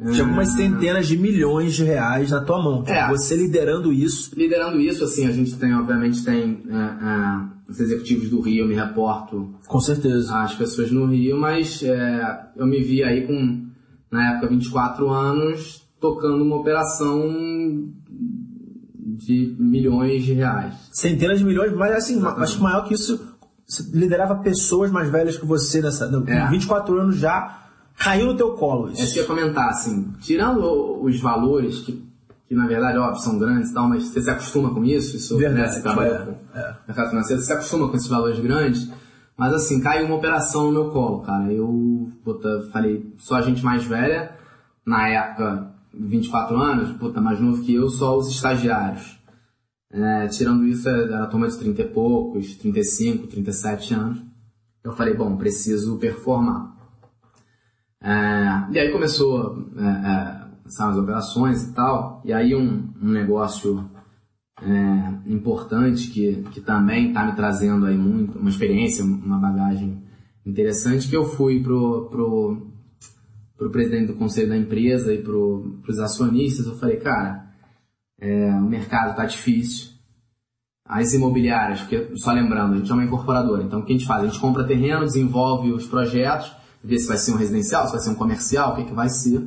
Tinha algumas centenas de milhões de reais na tua mão. É. Você liderando isso. Liderando isso, assim, a gente tem, obviamente, tem é, é, os executivos do Rio, eu me reporto Com certeza. às pessoas no Rio, mas é, eu me vi aí com, na época, 24 anos, tocando uma operação de milhões de reais. Centenas de milhões, mas assim, ma- acho que maior que isso, você liderava pessoas mais velhas que você nessa. não, Com É. 24 anos já caiu no teu colo É isso isso. que eu ia comentar, assim, tirando os valores, que, que na verdade, óbvio, são grandes e tal, mas você se acostuma com isso, isso Verdade, né, você trabalha é, com é. mercado financeiro, você se acostuma com esses valores grandes, mas assim, caiu uma operação no meu colo, cara. Eu, puta, falei, só a gente mais velha, na época, 24 anos, puta, mais novo que eu, só os estagiários. É, tirando isso, era a turma de 30 e poucos, 35, 37 anos. Eu falei, bom, preciso performar. É, e aí começou é, é, as operações e tal, e aí um, um negócio é, importante que, que também está me trazendo aí muito, uma experiência, uma bagagem interessante, que eu fui pro, pro, pro presidente do conselho da empresa e pro, pros acionistas, eu falei, cara, é, o mercado tá difícil, as imobiliárias, porque só lembrando, a gente é uma incorporadora, então o que a gente faz? A gente compra terreno, desenvolve os projetos, vê se vai ser um residencial, se vai ser um comercial, o que, que vai ser.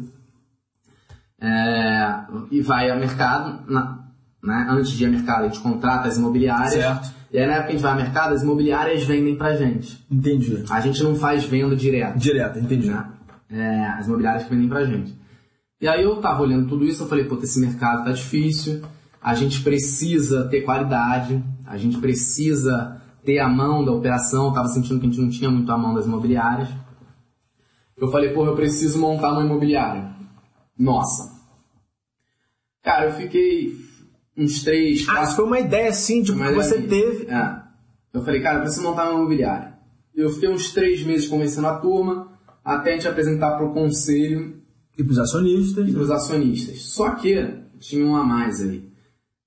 É, e vai ao mercado, na- né? antes de ir ao mercado a gente contrata as imobiliárias, Certo. e aí na época que a gente vai ao mercado, as imobiliárias vendem pra gente. Entendi. A gente não faz venda direta Direto, entendi. né? É, as imobiliárias que vendem pra gente. E aí eu tava olhando tudo isso, eu falei, pô, esse mercado tá difícil, a gente precisa ter qualidade, a gente precisa ter a mão da operação, eu tava sentindo que a gente não tinha muito a mão das imobiliárias. Eu falei, pô, eu preciso montar uma imobiliária. Nossa. Cara, eu fiquei uns três, Ah, quatro isso foi uma ideia assim, tipo, que você teve. É. Eu falei, cara, eu preciso montar uma imobiliária. Eu fiquei uns três meses convencendo a turma, até a gente apresentar pro conselho E pros acionistas. e pros acionistas. Só que tinha um a mais ali.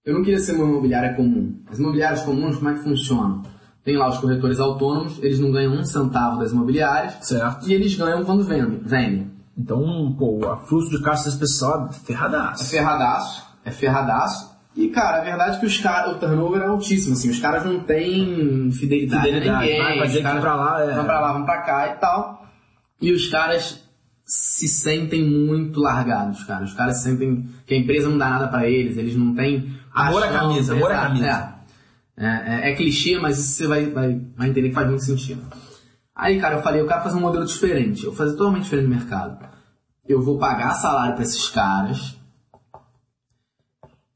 Eu não queria ser uma imobiliária comum. As imobiliárias comuns, como é que funcionam? Tem lá os corretores autônomos, eles não ganham um centavo das imobiliárias Certo. e eles ganham quando vendem. vendem. Então, pô, o fluxo de caixa desse pessoal é É ferradaço. ferradaço, é ferradaço. E, cara, a verdade é que os caras, o turnover é altíssimo, assim, os caras não têm fidelidade, Fidelidade, a ninguém. vai caras aqui pra lá, é. Vão pra lá, vão pra cá e tal. E os caras se sentem muito largados, cara. Os caras sentem que a empresa não dá nada pra eles, eles não têm... Amor à camisa, amor à camisa. É. É, é- é clichê, mas você vai, vai, vai entender que faz muito sentido. Aí, cara, eu falei, eu quero fazer um modelo diferente. Eu vou fazer totalmente diferente do mercado. Eu vou pagar salário pra esses caras.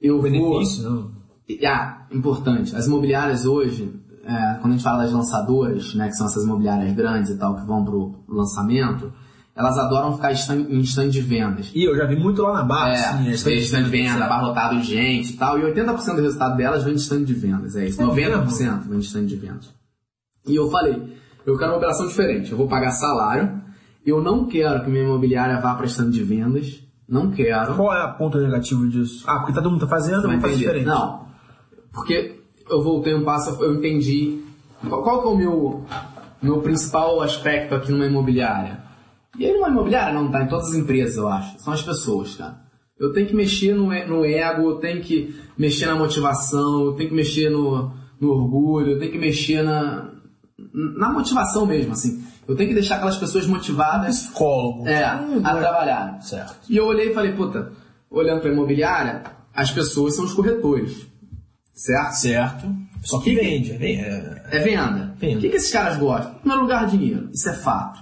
Eu O vou... benefício, não. Ah, importante. As imobiliárias hoje, é, quando a gente fala das lançadoras, né, que são essas imobiliárias grandes e tal, que vão pro lançamento, elas adoram ficar stand- em stand de vendas. E eu já vi muito lá na barra, É, assim, stand de stand de venda, abarrotado de gente e tal, e 80% do resultado delas vem de stand de vendas, é isso. É 90% vem de stand de vendas. E eu falei, eu quero uma operação diferente, eu vou pagar salário, eu não quero que minha imobiliária vá para stand de vendas, não quero. Qual é o ponto negativo disso? Ah, porque todo mundo tá fazendo, Você vai fazer diferente. Não, porque eu voltei um passo, eu entendi qual, qual que é o meu, meu principal aspecto aqui numa imobiliária. E aí numa imobiliária não tá, em todas as empresas eu acho, são as pessoas, cara. Eu tenho que mexer no, no ego, eu tenho que mexer na motivação, eu tenho que mexer no, no orgulho, eu tenho que mexer na, na motivação mesmo, assim. Eu tenho que deixar aquelas pessoas motivadas Psicólogo. é, Hum, a é. trabalhar. Certo. E eu olhei e falei, puta, olhando pra imobiliária, as pessoas são os corretores. Certo? Certo. Só que Que vende, é, é, É venda. Venda. O que, que esses caras gostam? Em primeiro lugar, dinheiro. Isso é fato.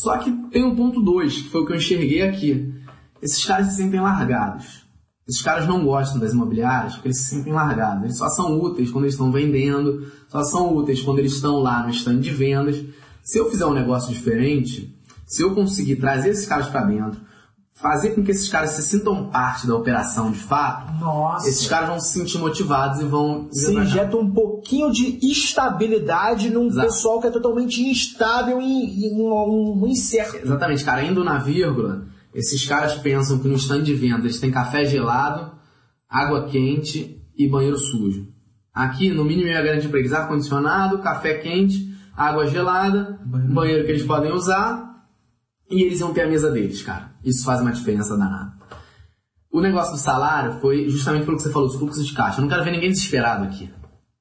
Só que tem um ponto 2, que foi o que eu enxerguei aqui. Esses caras se sentem largados. Esses caras não gostam das imobiliárias porque eles se sentem largados. Eles só são úteis quando eles estão vendendo, só são úteis quando eles estão lá no stand de vendas. Se eu fizer um negócio diferente, se eu conseguir trazer esses caras para dentro, fazer com que esses caras se sintam parte da operação de fato, Nossa. esses caras vão se sentir motivados e vão Você injeta um pouquinho de estabilidade num Exato. pessoal que é totalmente instável e, e um, um incerto. Exatamente, cara, indo na vírgula, esses caras pensam que no stand de venda eles têm café gelado, água quente e banheiro sujo. Aqui, no mínimo, ia garantir para eles ar-condicionado, café quente, água gelada, Banheiro. banheiro que eles podem usar e eles vão ter a mesa deles, cara. Isso faz uma diferença danada. O negócio do salário foi justamente pelo que você falou, os fluxos de caixa. Eu não quero ver ninguém desesperado aqui.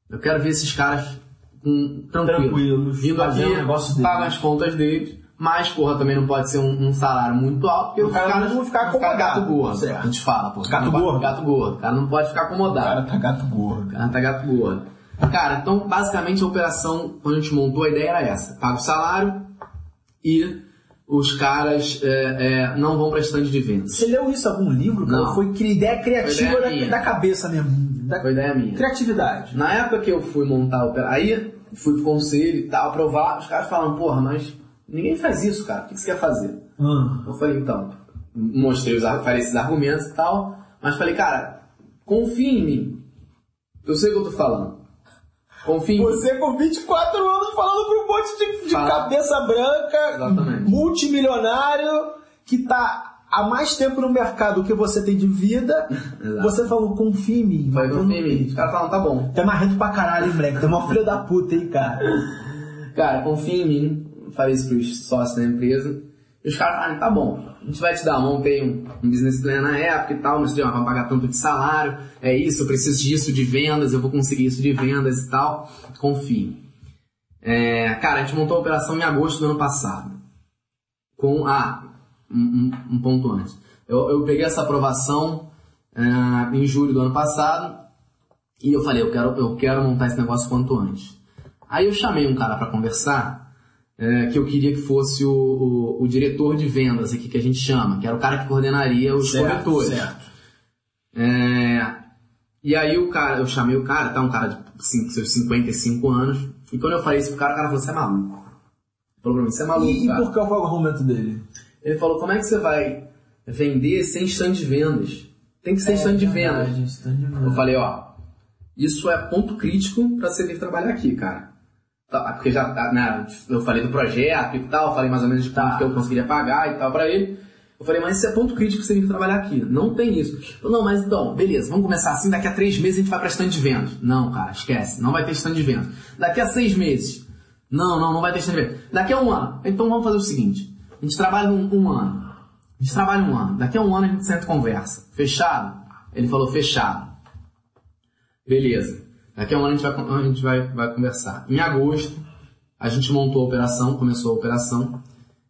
Eu quero ver esses caras com, tranquilos. Tranquilos, Vindo aqui, o negócio pagam as contas deles, mas, porra, também não pode ser um, um salário muito alto, porque O os cara caras não vai ficar vão ficar acomodado. gato gordo. Certo. A gente fala, pô. Gato Não pode- gordo. Gato gordo. O cara não pode ficar acomodado. tá gato gordo. O cara tá gato gordo. Cara, então, basicamente, a operação, quando a gente montou, a ideia era essa. Paga o salário e os caras é, é, não vão pra stand de vendas. Você leu isso em algum livro? cara? Não. Foi ideia criativa Foi ideia da, da cabeça mesmo. Da Foi ideia minha. criatividade. Na época que eu fui montar operação, aí fui pro conselho e tal, aprovar, os caras falaram, porra, mas ninguém faz isso, cara, o que você quer fazer? Ah, Eu falei, então, mostrei os, falei esses argumentos e tal, mas falei, cara, confia em mim. Eu sei o que eu tô falando. Confia em mim. Você com 24 anos falando pra um monte de, de cabeça branca, Exatamente. multimilionário, que tá há mais tempo no mercado que você tem de vida. Exato. você falou, confia em mim. Eu confia em mim. Os caras falaram, tá bom. É marrento pra caralho, hein, moleque? É uma filha da puta, hein, cara? Cara, confia em mim. Falei isso pros sócios da empresa. E os caras falaram, tá bom, a gente vai te dar, montei um, um business plan na época e tal, mostrei, ó, vai pagar tanto de salário, é isso, eu preciso disso de vendas, eu vou conseguir isso de vendas e tal. Confie. É, cara, a gente montou a operação em agosto do ano passado. Com, ah, um, um- um ponto antes. Eu, eu peguei essa aprovação ah, em julho do ano passado e eu falei, eu quero, eu quero montar esse negócio quanto antes. Aí eu chamei um cara para conversar é, que eu queria que fosse o, o, o, diretor de vendas aqui, que a gente chama, que era o cara que coordenaria os certo, corretores. Certo. É, e aí o cara, eu chamei o cara, tá um cara de cinco, seus 55 anos, e quando eu falei isso pro cara, o cara falou, você é maluco. Ele falou pra mim, você é maluco, E, e por qual foi o argumento dele? Ele falou, como é que você vai vender sem stand de vendas? Tem que ser é, stand, de vendas. stand de vendas. Eu falei, ó, isso é ponto crítico para você vir trabalhar aqui, cara. Tá, porque já, tá, né, eu falei do projeto e tal, falei mais ou menos de quanto que eu conseguiria pagar e tal para ele. Eu falei, mas isso é ponto crítico pra você vir trabalhar aqui. Não tem isso. Eu, não, mas então, beleza, vamos começar assim, daqui a três meses a gente vai pra stand de vendas. Não, cara, esquece, não vai ter stand de vendas. Daqui a seis meses. Não, não, não vai ter stand de vendas. Daqui a um ano. Então vamos fazer o seguinte, a gente trabalha um, um ano. A gente trabalha um ano. Daqui a um ano a gente senta e conversa. Fechado? Ele falou, fechado. Beleza. Daqui a um ano a gente vai, a gente vai, vai conversar. Em agosto, a gente montou a operação, começou a operação.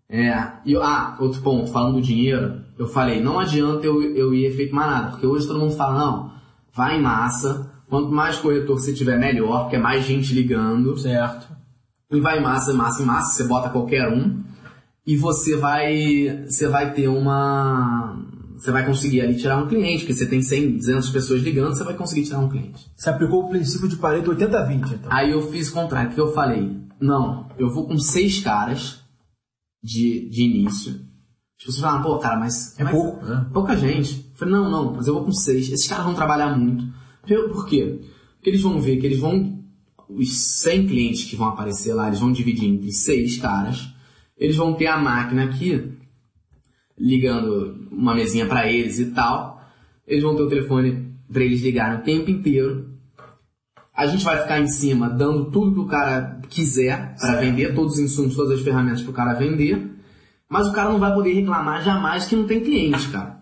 É, e, ah, outro ponto, falando do dinheiro, eu falei, não adianta eu, eu ir feito mais nada, porque hoje todo mundo fala, não, vai em massa, quanto mais corretor você tiver, melhor, porque é mais gente ligando. Certo. E vai em massa, massa, em massa, você bota qualquer um, e você vai, você vai ter uma, você vai conseguir ali tirar um cliente, porque você tem 100, 200 pessoas ligando, você vai conseguir tirar um cliente. Você aplicou o princípio de Pareto 80-20, então? Aí eu fiz o contrário, que eu falei, não, eu vou com seis caras de, de início. As pessoas falam, pô, cara, mas... É mas, pouco, né? Pouca gente. Eu falei, não, não, mas eu vou com seis. Esses caras vão trabalhar muito. Por quê? Porque eles vão ver que eles vão... Os 100 clientes que vão aparecer lá, eles vão dividir entre seis caras. Eles vão ter a máquina aqui ligando uma mesinha para eles e tal. Eles vão ter o telefone para eles ligarem o tempo inteiro. A gente vai ficar em cima dando tudo que o cara quiser para vender, todos os insumos, todas as ferramentas para o cara vender. Mas o cara não vai poder reclamar jamais que não tem cliente, cara.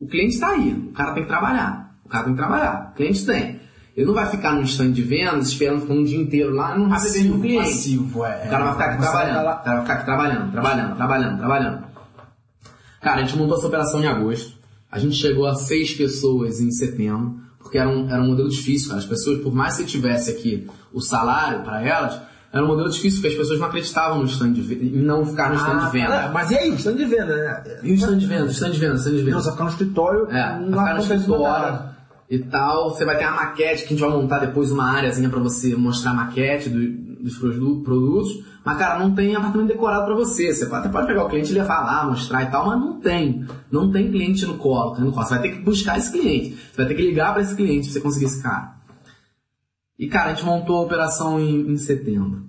O cliente está aí, o cara tem que trabalhar. O cara tem que trabalhar. O cliente tem. Ele não vai ficar no stand de vendas esperando ficar um dia inteiro lá e não receber nenhum cliente. Passivo, é. O cara vai ficar aqui trabalhando. O cara vai ficar aqui trabalhando, trabalhando, trabalhando, trabalhando. Cara, a gente montou essa operação em agosto. A gente chegou a seis pessoas em setembro, porque era um, era um modelo difícil, cara. As pessoas, por mais que você tivesse aqui o salário para elas, era um modelo difícil, porque as pessoas não acreditavam no stand de venda, não ficar no stand ah, de venda. É, mas e aí, stand de venda, né? E o stand de venda, stand de venda, stand de venda. Não, só ficar no escritório, é, ficar no escritório e tal. Você vai ter a maquete que a gente vai montar depois uma áreazinha para você mostrar a maquete do, dos produtos. Mas, cara, não tem apartamento decorado para você. Você até pode pegar o cliente e levar lá, mostrar e tal, mas não tem. Não tem cliente no colo, no colo. Você vai ter que buscar esse cliente. Você vai ter que ligar para esse cliente pra você conseguir esse cara. E, cara, a gente montou a operação em, em setembro.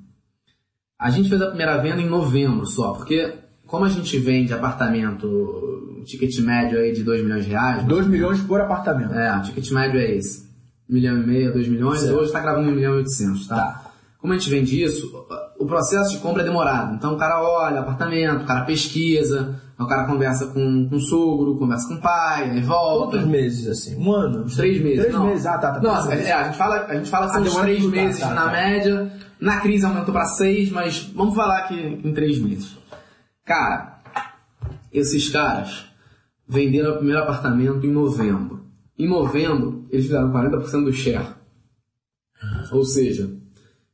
A gente fez a primeira venda em novembro só, porque como a gente vende apartamento, ticket médio aí de 2 milhões de reais. 2 milhões por apartamento. É, o ticket médio é esse. 1 milhão e meio, 2 milhões. Certo. Hoje está gravando 1 milhão e 800, tá? tá? Como a gente vende isso, o processo de compra é demorado. Então o cara olha apartamento, o cara pesquisa, o cara conversa com, com o sogro, conversa com o pai, aí volta. Quantos meses, assim? Um ano? Três meses. Três não. meses, ah, tá, tá. Nossa, é, a gente fala, a gente fala que são ah, uns três meses tá, na tá. média. Na crise aumentou para seis, mas vamos falar que em três meses. Cara, esses caras venderam o primeiro apartamento em novembro. Em novembro, eles fizeram 40% do share. Ou seja,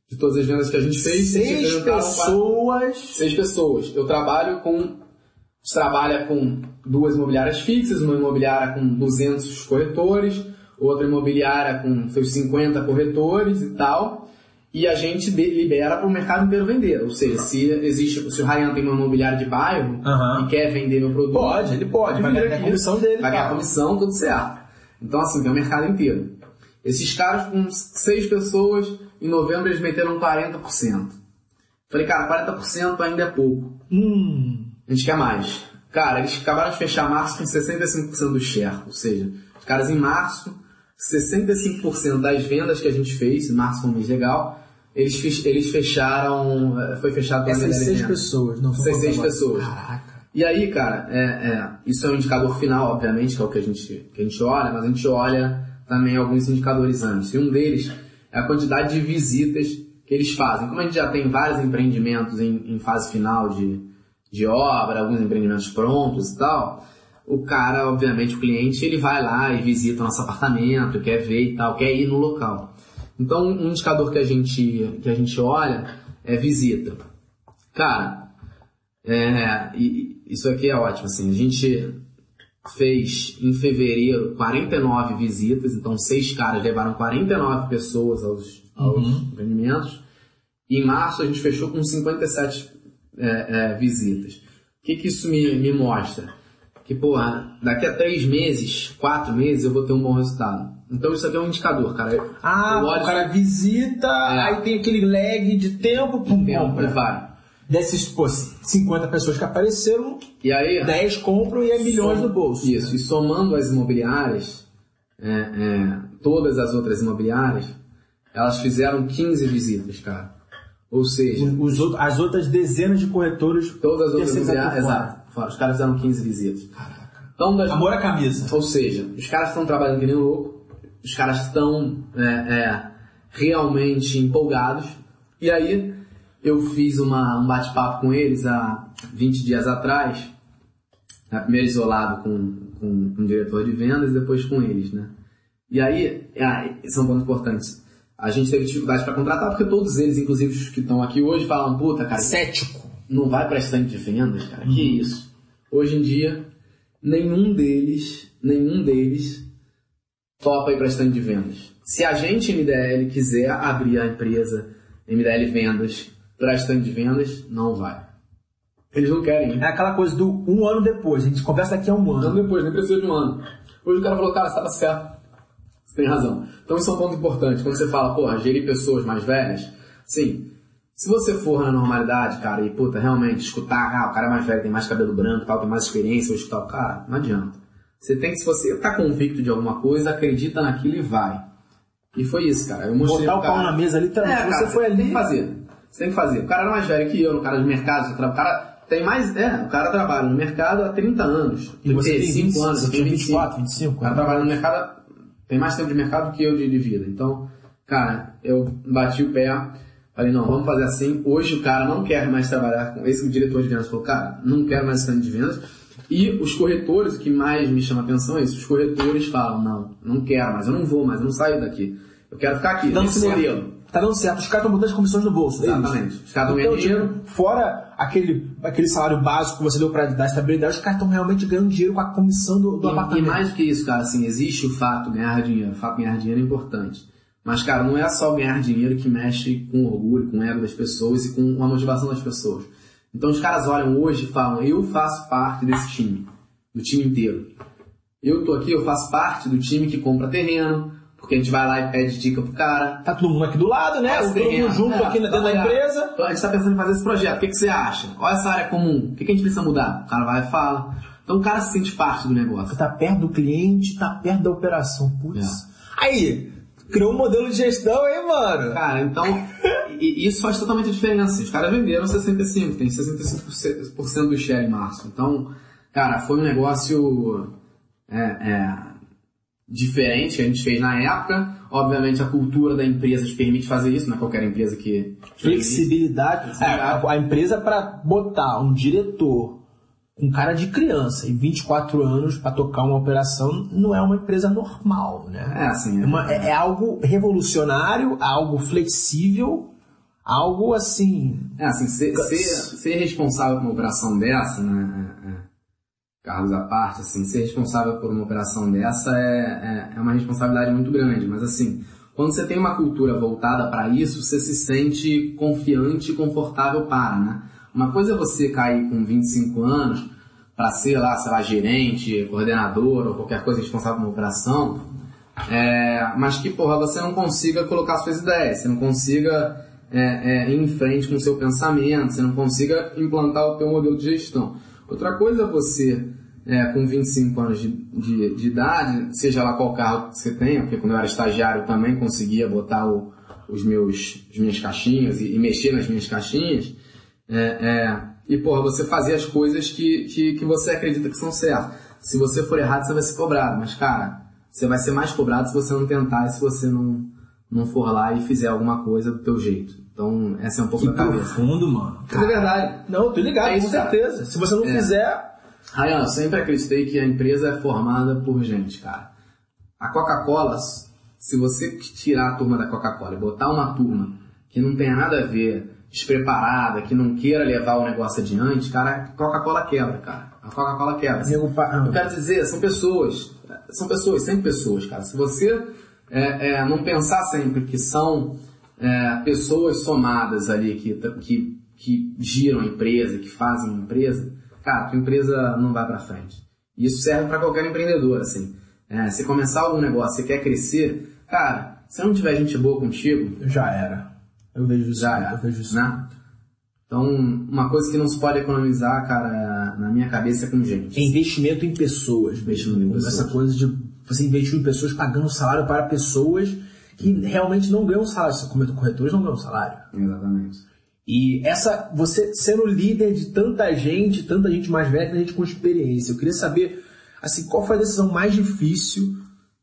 de todas as vendas que a gente fez. Seis pessoas. Seis pessoas. Eu trabalho com. A gente trabalha com duas imobiliárias fixas, uma imobiliária com 200 corretores, outra imobiliária com seus 50 corretores e tal. E a gente libera para o mercado inteiro vender. Ou seja, se existe, se o Ryan tem uma imobiliária de bairro uhum. e quer vender meu produto, pode, ele pode, vai ganhar a comissão dele. Vai ganhar a comissão, tudo certo. Então assim, tem o mercado inteiro. Esses caras com seis pessoas em novembro eles meteram 40%. Falei, cara, 40% ainda é pouco. Hum. A gente quer mais. Cara, eles acabaram de fechar março com 65% do share. Ou seja, os caras em março, 65% das vendas que a gente fez, março foi um mês legal, eles, eles fecharam. Eh, foi fechado pela Essas seis pessoas, não Essas seis pessoas. Caraca. E aí, cara, é, é, isso é um indicador final, obviamente, que é o que a gente, que a gente olha, mas a gente olha também alguns indicadores antes. E um deles é a quantidade de visitas que eles fazem. Como a gente já tem vários empreendimentos em, em fase final de, de obra, alguns empreendimentos prontos e tal, o cara, obviamente, o cliente, ele vai lá e visita o nosso apartamento, quer ver e tal, quer ir no local. Então, um indicador que a gente, que a gente olha é visita. Cara, é, isso aqui é ótimo, assim, a gente fez em fevereiro 49 visitas, então seis caras levaram 49 pessoas aos, aos Uhum. empreendimentos. E em março a gente fechou com 57 é, é, visitas. O que, que isso me, me mostra? Que, porra, daqui a três meses, quatro meses, eu vou ter um bom resultado. Então isso aqui é um indicador, cara. Eu- Ah, eu olho o cara visita, aí tem aquele lag de tempo, pum, tempo, compra. vai. Desses, pô, 50 pessoas que apareceram, E aí, 10 compram e é milhões no bolso. Isso, e somando as imobiliárias, é, é, todas as outras imobiliárias, elas fizeram 15 visitas, cara. Ou seja, Os outros- as outras dezenas de corretores. todas as outras imobiliárias, exato, fora, os caras fizeram 15 visitas. Então, das, Amor à camisa. ou seja, os caras estão trabalhando que nem louco, os caras estão é, é, realmente empolgados. E aí, eu fiz uma, um bate-papo com eles há 20 dias atrás, primeiro isolado com, com, com o diretor de vendas e depois com eles, né? E aí, ah, são pontos importantes. A gente teve dificuldade para contratar, porque todos eles, inclusive os que estão aqui hoje, falam, puta, cara, Cético. não vai para estande de vendas, cara. Que isso? Hoje em dia, nenhum deles, nenhum deles topa ir para estande de vendas. Se a gente, MDL, quiser abrir a empresa MDL Vendas para estande de vendas, não vai. Eles não querem. ir. É aquela coisa do um ano depois. A gente conversa daqui a um Não ano. depois, nem precisa de um ano. Hoje o cara falou, cara, você estava certo. Você tem razão. Então isso é um ponto importante. Quando você fala, porra, gerir pessoas mais velhas, sim. Se você for na normalidade, cara, e puta, realmente escutar, ah, o cara é mais velho, tem mais cabelo branco, tal, tem mais experiência, vou escutar o cara, não adianta. Você tem que, se você tá convicto de alguma coisa, acredita naquilo e vai. E foi isso, cara. Eu mostrei Botar o cara. pau na mesa, literalmente. É, você foi Tem ali. que fazer. Você tem que fazer. O cara era mais velho que eu, no cara de mercado. O cara tem mais. É, o cara trabalha no mercado há 30 anos. E você tem 35 20, anos, você eu tenho 24, 25. 25. O cara trabalha no mercado, tem mais tempo de mercado que eu de, de vida. Então, cara, eu bati o pé, falei, não, vamos fazer assim. Hoje o cara não quer mais trabalhar com esse diretor de vendas falou, cara, não quero mais stand de vendas. E os corretores, o que mais me chama a atenção é isso, os corretores falam, não, não quero mais, eu não vou mais, eu não saio daqui. Eu quero ficar aqui, Dando nesse certo. modelo. Tá dando certo. Os caras estão botando as comissões no bolso. eles. Exatamente. Os caras estão Então, ganhando dinheiro. tipo, fora aquele, aquele salário básico que você deu pra dar estabilidade, os caras estão realmente ganhando dinheiro com a comissão do, do E, e apartamento. mais do que isso, cara, assim, existe o fato de ganhar dinheiro. O fato de ganhar dinheiro é importante. Mas, cara, não é só ganhar dinheiro que mexe com o orgulho, com o ego das pessoas e com a motivação das pessoas. Então os caras olham hoje e falam, eu faço parte desse time, do time inteiro. Eu tô aqui, eu faço parte do time que compra terreno, porque a gente vai lá e pede dica pro cara. Tá todo mundo aqui do lado, né? Faz Todo mundo junto É, aqui dentro da empresa. A gente tá pensando em fazer esse projeto, o que, que você acha? Olha essa área comum, o que, que a gente precisa mudar? O cara vai e fala. Então o cara se sente parte do negócio. Tá perto do cliente, tá perto da operação. Putz. É. Aí, criou um modelo de gestão aí, mano. Cara, então, e isso faz totalmente a diferença. Os caras venderam 65, tem 65% do share em março. Então, cara, foi um negócio é, é, diferente que a gente fez na época. Obviamente, a cultura da empresa te permite fazer isso, não é qualquer empresa que. Flexibilidade. É, a, empresa para botar um diretor com cara de criança e 24 anos para tocar uma operação não é uma empresa normal, né? É assim, É, uma- é- é algo revolucionário, algo flexível, algo assim. É assim, ser, ser, ser responsável por uma operação dessa, né? Carlos à parte, assim, ser responsável por uma operação dessa é, é, é uma responsabilidade muito grande, mas assim, quando você tem uma cultura voltada para isso, você se sente confiante e confortável para, né? Uma coisa é você cair com 25 anos para ser lá, sei lá, gerente, coordenador ou qualquer coisa responsável por uma operação, é, mas que, porra, você não consiga colocar suas ideias, você não consiga é, é, ir em frente com o seu pensamento, você não consiga implantar o teu modelo de gestão. Outra coisa é você, é, com 25 anos de, de, de idade, seja lá qual carro que você tenha, porque quando eu era estagiário eu também conseguia botar o, os meus, as minhas caixinhas e, e mexer nas minhas caixinhas, é, é, e, porra, você fazer as coisas que, que, que você acredita que são certas. Se você for errado, você vai ser cobrado. Mas, cara, você vai ser mais cobrado se você não tentar e se você não, não for lá e fizer alguma coisa do teu jeito. Então, essa é um pouco Que da cabeça. profundo, mano. Mas é verdade. Não, eu tô ligado, É com isso, cara. certeza. Se você não É. fizer, Ryan, eu sempre acreditei que a empresa é formada por gente, cara. A Coca-Cola, se você tirar a turma da Coca-Cola e botar uma turma que não tem nada a ver despreparada, que não queira levar o negócio adiante, cara, a Coca-Cola quebra, cara. A Coca-Cola quebra. Ah. Eu quero dizer, são pessoas. São pessoas, sempre pessoas, cara. Se você é, é, não pensar sempre que são é, pessoas somadas ali que, que, que giram a empresa, que fazem a empresa, cara, a tua empresa não vai pra frente. E isso serve para qualquer empreendedor, assim. É, se começar algum negócio, você quer crescer, cara, se não tiver gente boa contigo, Já era. Eu vejo isso. já é, Eu vejo isso. né? Então, uma coisa que não se pode economizar, cara, na minha cabeça é com gente. É investimento em pessoas. Investimento em pessoas. Essa coisa de você investir em pessoas pagando salário para pessoas que realmente não ganham salário. Como corretores não ganham salário. Exatamente. E essa, você sendo líder de tanta gente, tanta gente mais velha, tanta gente com experiência, eu queria saber, assim, qual foi a decisão mais difícil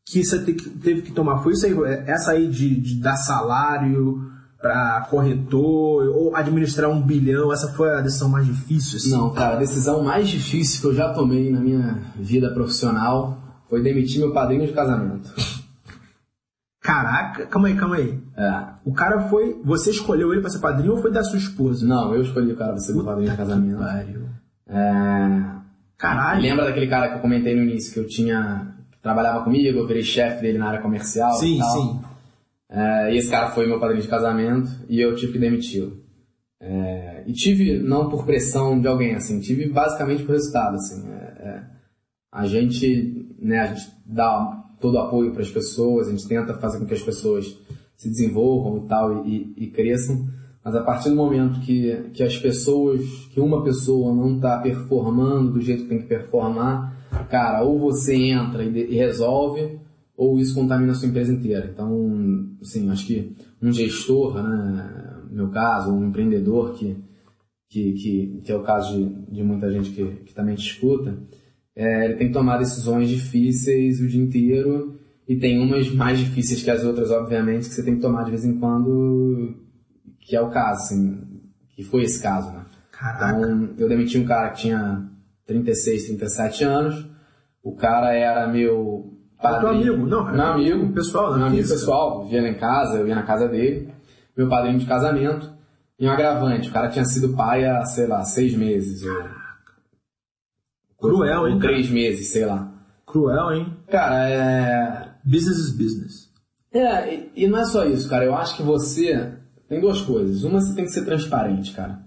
que você te- teve que tomar? Foi isso aí, essa aí de, de dar salário para corretor ou administrar um bilhão? Essa foi a decisão mais difícil? Assim? Não, cara, a decisão mais difícil que eu já tomei na minha vida profissional foi demitir meu padrinho de casamento. Caraca, calma aí, calma aí. É. O cara foi. Você escolheu ele pra ser padrinho ou foi da sua esposa? Não, eu escolhi o cara pra ser meu padrinho de casamento. Pariu. É... Caralho. Lembra daquele cara que eu comentei no início que eu tinha. que trabalhava comigo, eu virei chefe dele na área comercial? e Sim, tal? sim. É, e esse cara foi meu padrinho de casamento e eu tive que demiti-lo. É, e tive, não por pressão de alguém, assim, tive basicamente por resultado, assim. É, é, a gente, né, a gente dá todo apoio para as pessoas, a gente tenta fazer com que as pessoas se desenvolvam e tal, e, e cresçam, mas a partir do momento que, que as pessoas, que uma pessoa não está performando do jeito que tem que performar, cara, ou você entra e, e resolve, ou isso contamina a sua empresa inteira. Então, assim, acho que um gestor, né, no meu caso, um empreendedor que, que, que, que é o caso de, de muita gente que, que também te escuta, é, ele tem que tomar decisões difíceis o dia inteiro e tem umas mais difíceis que as outras, obviamente, que você tem que tomar de vez em quando, que é o caso, assim, que foi esse caso, né? Caraca. Então, eu demiti um cara que tinha 36, 37 anos, o cara era meu É padrinho. amigo? Não, é meu amigo. pessoal, né? Meu amigo Física. pessoal, vivia lá em casa, eu ia na casa dele, meu padrinho de casamento, e um agravante, o cara tinha sido pai há, sei lá, seis meses, ou, Cruel, hein, três meses, sei lá. Cruel, hein? Cara, é... Business is business. É, e, e não é só isso, cara. Eu acho que você tem duas coisas. Uma, você tem que ser transparente, cara.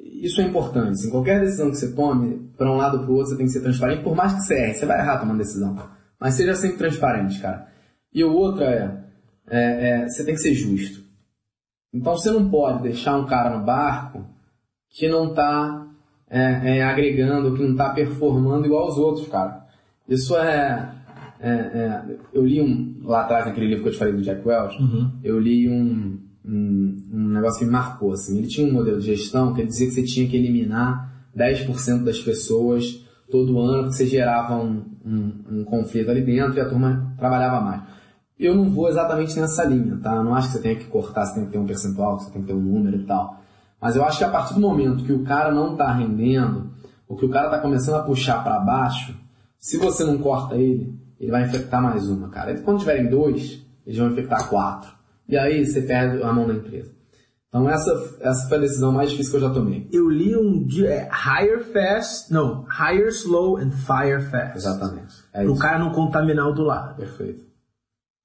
Isso é importante. Assim, qualquer decisão que você tome, para um lado ou para o outro, você tem que ser transparente. Por mais que você erre, você vai errar tomando decisão. Mas seja sempre transparente, cara. E o outro é, é, é, você tem que ser justo. Então você não pode deixar um cara no barco que não está é, é, agregando, que não está performando igual aos outros, cara. Isso é, é, é, eu li um lá atrás naquele livro que eu te falei do Jack Welch, eu li um, um, um negócio que me marcou assim. Ele tinha um modelo de gestão que dizia que você tinha que eliminar 10% das pessoas todo ano, que você gerava um, um, um conflito ali dentro e a turma trabalhava mais. Eu não vou exatamente nessa linha, tá? Eu não acho que você tenha que cortar, você tem que ter um percentual, você tem que ter um número e tal. Mas eu acho que a partir do momento que o cara não está rendendo, ou que o cara está começando a puxar para baixo, se você não corta ele, ele vai infectar mais uma, cara. E quando tiverem dois, eles vão infectar quatro. E aí você perde a mão da empresa. Então essa, essa foi a decisão mais difícil que eu já tomei. Eu li um dia. É, hire fast. Não, hire slow and fire fast. Exatamente. É isso. cara não contaminar o do lado. Perfeito.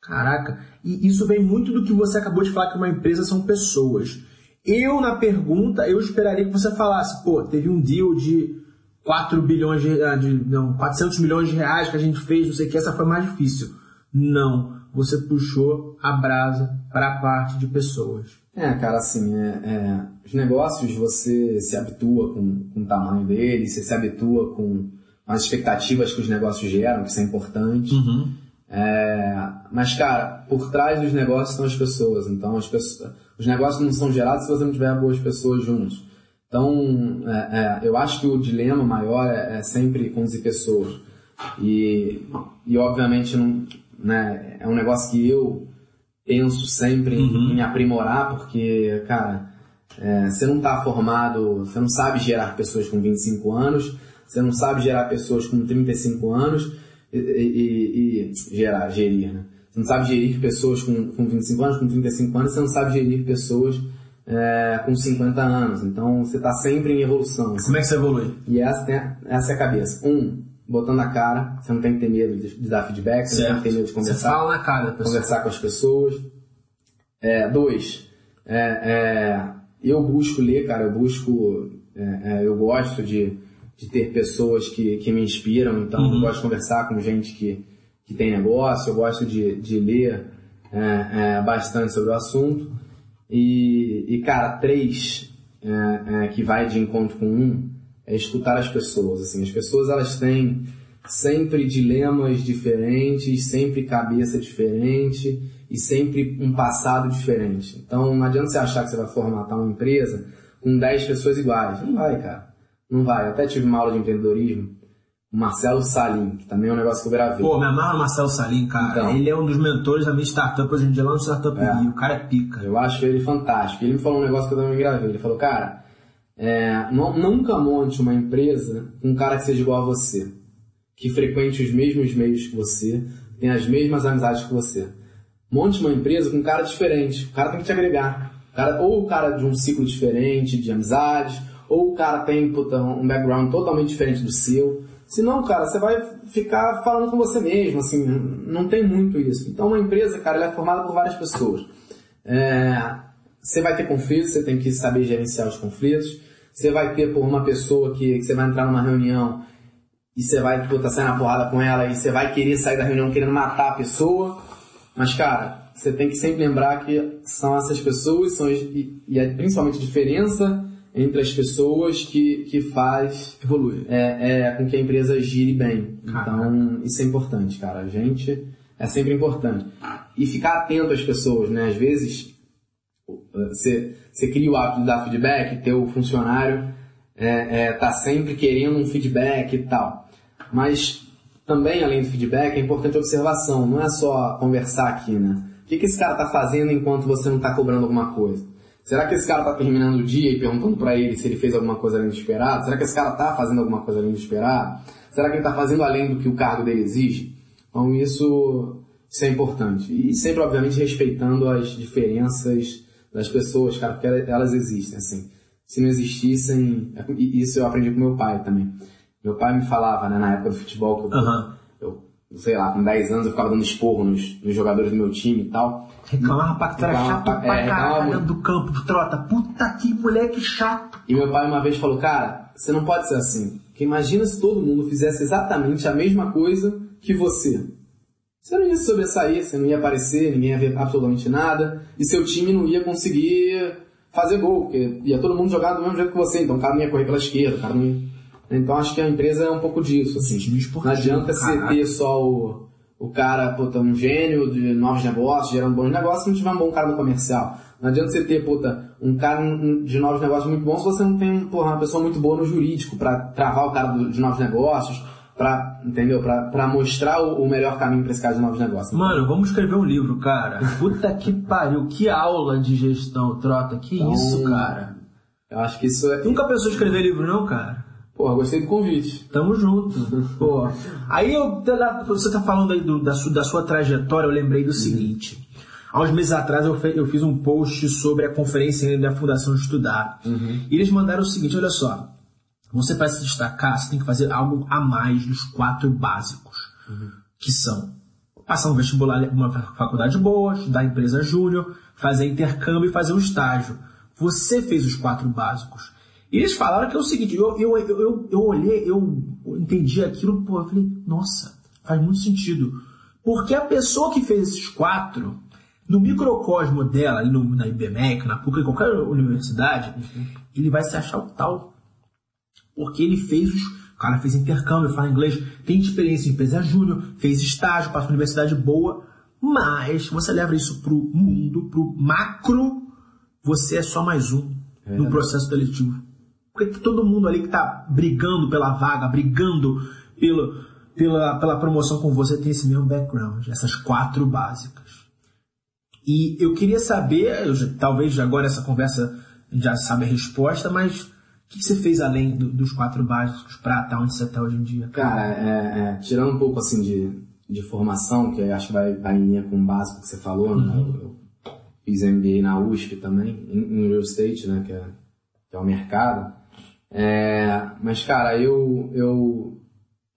Caraca. E isso vem muito do que você acabou de falar que uma empresa são pessoas. Eu, na pergunta, eu esperaria que você falasse, pô, teve um deal de 4 bilhões de, ah, de não, 400 milhões de reais que a gente fez, não sei o que, essa foi mais difícil. Não. Você puxou a brasa para a parte de pessoas. É, cara, assim, é, é, os negócios você se habitua com, com o tamanho deles, você se habitua com as expectativas que os negócios geram, que isso é importante. É, mas, cara, por trás dos negócios estão as pessoas. Então, as pessoas, os negócios não são gerados se você não tiver boas pessoas juntos. Então, é, é, eu acho que o dilema maior é, é sempre conduzir pessoas. E, e obviamente, não, né, é um negócio que eu penso sempre em, em aprimorar, porque, cara, é, você não está formado, você não sabe gerar pessoas com 25 anos, você não sabe gerar pessoas com 35 anos e, e- e gerar, gerir, né? Você não sabe gerir pessoas com, com 25 anos, com 35 anos, você não sabe gerir pessoas é, com 50 anos. Então você está sempre em evolução. Como é que você evolui? E essa, tem, essa é a cabeça. Um, botando a cara, você não tem que ter medo de, de dar feedback, você Certo. não tem que ter medo de conversar Você fala na cara conversar com as pessoas. É, dois, é, é, eu busco ler, cara, eu busco, é, é, eu gosto de, de ter pessoas que, que me inspiram, então Uhum. eu gosto de conversar com gente que, que tem negócio, eu gosto de, de ler é, é, bastante sobre o assunto. E, e cara, três, é, é, que vai de encontro com um, é escutar as pessoas. Assim, as pessoas elas têm sempre dilemas diferentes, sempre cabeça diferente e sempre um passado diferente. Então não adianta você achar que você vai formatar uma empresa com 10 pessoas iguais. Não vai, cara. Não vai. Eu até tive uma aula de empreendedorismo, o Marcelo Salim, que também é um negócio que eu gravei. Pô, me amarra o Marcelo Salim, cara. Então. Ele é um dos mentores da minha startup hoje em dia, lá no Startup É. Rio. O cara é pica. Eu acho ele fantástico. Ele me falou um negócio que eu também gravei. Ele falou, cara, é, não- nunca monte uma empresa com um cara que seja igual a você. Que frequente os mesmos meios que você, tenha as mesmas amizades que você. Monte uma empresa com um cara diferente. O cara tem que te agregar. O cara- ou o cara de um ciclo diferente de amizades, ou o cara tem puta, um background totalmente diferente do seu. Senão, cara, você vai ficar falando com você mesmo, assim, não tem muito isso. Então, uma empresa, cara, ela é formada por várias pessoas. É, você vai ter conflitos, você tem que saber gerenciar os conflitos. Você vai ter por uma pessoa que, que você vai entrar numa reunião e você vai tipo, tá saindo na porrada com ela e você vai querer sair da reunião querendo matar a pessoa. Mas, cara, você tem que sempre lembrar que são essas pessoas são, e, e é principalmente a diferença entre as pessoas que, que faz Evolui. é, é com que a empresa gire bem. Caraca. Então, isso é importante, cara. A gente é sempre importante. E ficar atento às pessoas, né? Às vezes, você, você cria o hábito de dar feedback, teu funcionário é, é, tá sempre querendo um feedback e tal. Mas também, além do feedback, é importante a observação. Não é só conversar aqui, né? O que, que esse cara tá fazendo enquanto você não tá cobrando alguma coisa? Será que esse cara tá terminando o dia e perguntando para ele se ele fez alguma coisa além do esperado? Será que esse cara tá fazendo alguma coisa além do esperado? Será que ele tá fazendo além do que o cargo dele exige? Então isso, isso é importante. E sempre, obviamente, respeitando as diferenças das pessoas, cara, porque elas existem, assim. Se não existissem, e isso eu aprendi com meu pai também. Meu pai me falava, né, na época do futebol, que eu, Aham. Sei lá, com 10 anos eu ficava dando esporro nos, nos jogadores do meu time e tal. Reclamava pra que tu era chato pra- pra é, caralho dentro do campo, de trota. Puta que moleque chato. E meu pai uma vez falou, cara, você não pode ser assim. Porque imagina se todo mundo fizesse exatamente a mesma coisa que você. Você não ia se sobressair, você não ia aparecer, ninguém ia ver absolutamente nada, e seu time não ia conseguir fazer gol, porque ia todo mundo jogar do mesmo jeito que você, então o cara não ia correr pela esquerda, o cara não ia... Então acho que a empresa é um pouco disso, assim. Esportivo, Não adianta você ter só o, o cara, puta, um gênio de novos negócios, gerando bons negócios, se não tiver um bom cara no comercial. Não adianta você ter, puta, um cara de novos negócios muito bom se você não tem, porra, uma pessoa muito boa no jurídico pra travar o cara de novos negócios, pra, entendeu? Pra, pra mostrar o, o melhor caminho pra esse cara de novos negócios. Mano, vamos escrever um livro, cara. Puta que pariu. Que aula de gestão, trota. Que Então, isso, cara. Eu acho que isso é... Nunca pensou em escrever livro, não, cara? Porra, gostei do convite. Tamo junto. Pô. Aí eu, você tá falando aí do- da, sua, da sua trajetória, eu lembrei do seguinte. Há uns meses atrás eu, fe- eu fiz um post sobre a conferência da Fundação Estudar. E eles mandaram o seguinte, olha só. Você para se destacar, você tem que fazer algo a mais dos quatro básicos. Que são passar um vestibular uma faculdade boa, estudar em empresa júnior, fazer intercâmbio e fazer um estágio. Você fez os quatro básicos. E eles falaram que é o seguinte, eu, eu, eu, eu, olhei, eu entendi aquilo, pô, eu falei, nossa, faz muito sentido. Porque a pessoa que fez esses quatro, no microcosmo dela, ali no, na IBMEC, na PUC, em qualquer universidade, ele vai se achar o tal. Porque ele fez os. O cara fez intercâmbio, fala inglês, tem experiência em empresa júnior, fez estágio, passou uma universidade boa, mas você leva isso pro mundo, pro macro, você é só mais um no processo seletivo. Porque todo mundo ali que tá brigando pela vaga, brigando pelo, pela, pela promoção com você tem esse mesmo background, essas quatro básicas. E eu queria saber, eu já- talvez agora essa conversa já sabe a resposta, mas o que, você fez além do- dos quatro básicos para estar onde você está hoje em dia? Cara, é, é, tirando um pouco assim de, de formação, que eu acho que vai, vai em linha com o básico que você falou, né? Eu, fiz MBA na USP também, em, em real estate, né, que é, que é o mercado. É, mas, cara, eu, eu,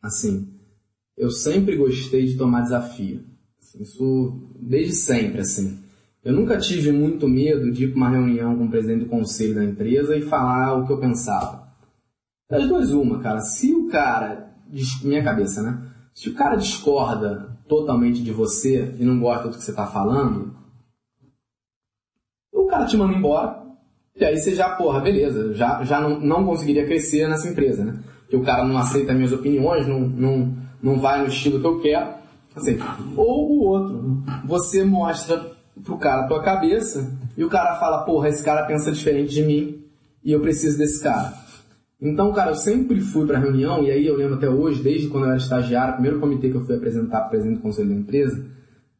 assim, eu sempre gostei de tomar desafio. Assim, isso desde sempre, assim. Eu nunca tive muito medo de ir para uma reunião com o presidente do conselho da empresa e falar o que eu pensava. Das duas, uma, cara. Se o cara, minha cabeça, né? Se o cara discorda totalmente de você e não gosta do que você está falando, o cara te manda embora. E aí você já, porra, beleza, já, já não, não conseguiria crescer nessa empresa, né? Porque o cara não aceita minhas opiniões, não, não, não vai no estilo que eu quero. Assim, ou o outro, você mostra pro cara a tua cabeça e o cara fala, porra, esse cara pensa diferente de mim e eu preciso desse cara. Então, cara, eu sempre fui pra reunião, e aí eu lembro até hoje, desde quando eu era estagiário, o primeiro comitê que eu fui apresentar pro presidente do conselho da empresa,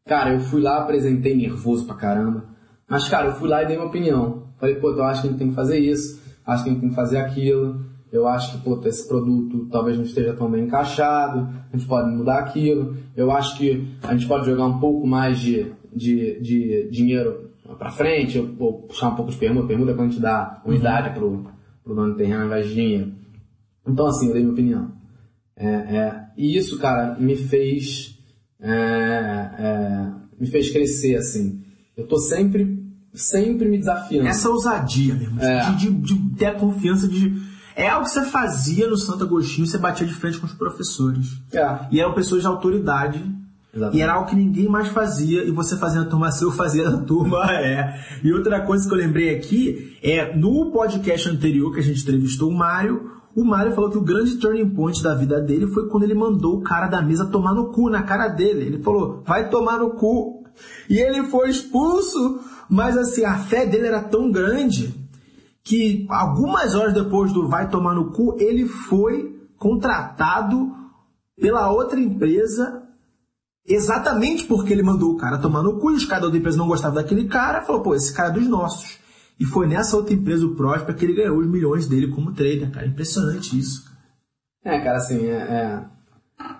cara, eu fui lá, apresentei nervoso pra caramba, mas, cara, eu fui lá e dei minha opinião. Falei, pô, então eu acho que a gente tem que fazer isso, acho que a gente tem que fazer aquilo, eu acho que, pô, esse produto talvez não esteja tão bem encaixado, a gente pode mudar aquilo, eu acho que a gente pode jogar um pouco mais de, de, de dinheiro para frente, ou puxar um pouco de permuta, permuta é quando a gente dá unidade pro, pro dono do terreno ao invés de dinheiro. Então, assim, eu dei minha opinião. É, é, e isso, cara, me fez, é, é me fez crescer, assim. Eu tô sempre, sempre me desafiando. Essa ousadia mesmo, é. de, de, de ter a confiança de é algo que você fazia no Santo Agostinho, você batia de frente com os professores. É. E eram pessoas de autoridade. Exatamente. E era algo que ninguém mais fazia, e você fazia na turma C, eu fazia na turma E. E outra coisa que eu lembrei aqui é, no podcast anterior que a gente entrevistou o Mário, o Mário falou que o grande turning point da vida dele foi quando ele mandou o cara da mesa tomar no cu, na cara dele. Ele falou, vai tomar no cu. E ele foi expulso, mas assim, a fé dele era tão grande que algumas horas depois do vai tomar no cu, ele foi contratado pela outra empresa exatamente porque ele mandou o cara tomar no cu e os caras da outra empresa não gostavam daquele cara, falou, pô, esse cara é dos nossos. E foi nessa outra empresa, o Próspera, que ele ganhou os milhões dele como trader, cara. Impressionante isso. É, cara, assim, é, é,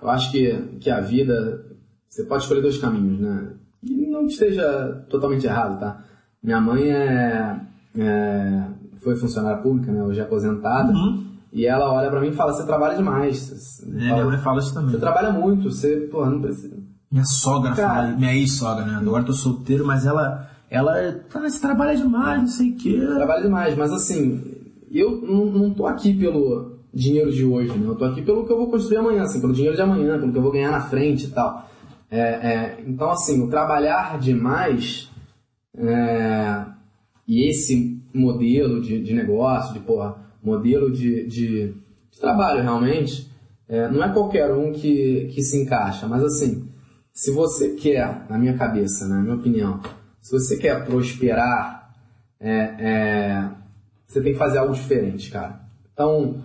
eu acho que, que a vida, você pode escolher dois caminhos, né? Não esteja totalmente errado, tá? Minha mãe é, é foi funcionária pública, né? Hoje é aposentada. Uhum. E ela olha para mim e fala, você trabalha demais. É, fala, minha mãe fala isso também. Você trabalha muito, você, pô, não precisa. Minha sogra Cara, fala, minha ex-sogra, né? Agora tô solteiro, mas ela, ela, ah, você trabalha demais, não sei o quê. Trabalha demais, mas assim, eu não, não tô aqui pelo dinheiro de hoje, né? Eu tô aqui pelo que eu vou construir amanhã, assim, pelo dinheiro de amanhã, pelo que eu vou ganhar na frente e tal. É, é, então, assim, o trabalhar demais é, e esse modelo de, de negócio, de porra, modelo de, de, de trabalho realmente, é, não é qualquer um que, que se encaixa, mas assim, se você quer, na minha cabeça, né, na minha opinião, se você quer prosperar, é, é, você tem que fazer algo diferente, cara. Então,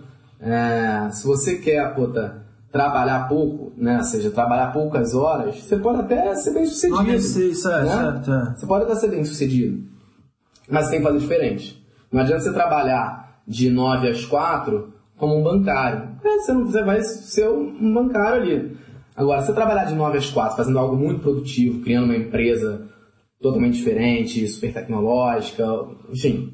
se você quer, puta, trabalhar pouco, né, ou seja, trabalhar poucas horas, você pode até ser bem sucedido. Não, isso é, né? certo, é. Você pode até ser bem sucedido. Mas você tem que fazer diferente. Não adianta você trabalhar de 9 às 4 como um bancário. É, você, não, você vai ser um bancário ali. Agora, se você trabalhar de 9 às 4 fazendo algo muito produtivo, criando uma empresa totalmente diferente, super tecnológica, enfim,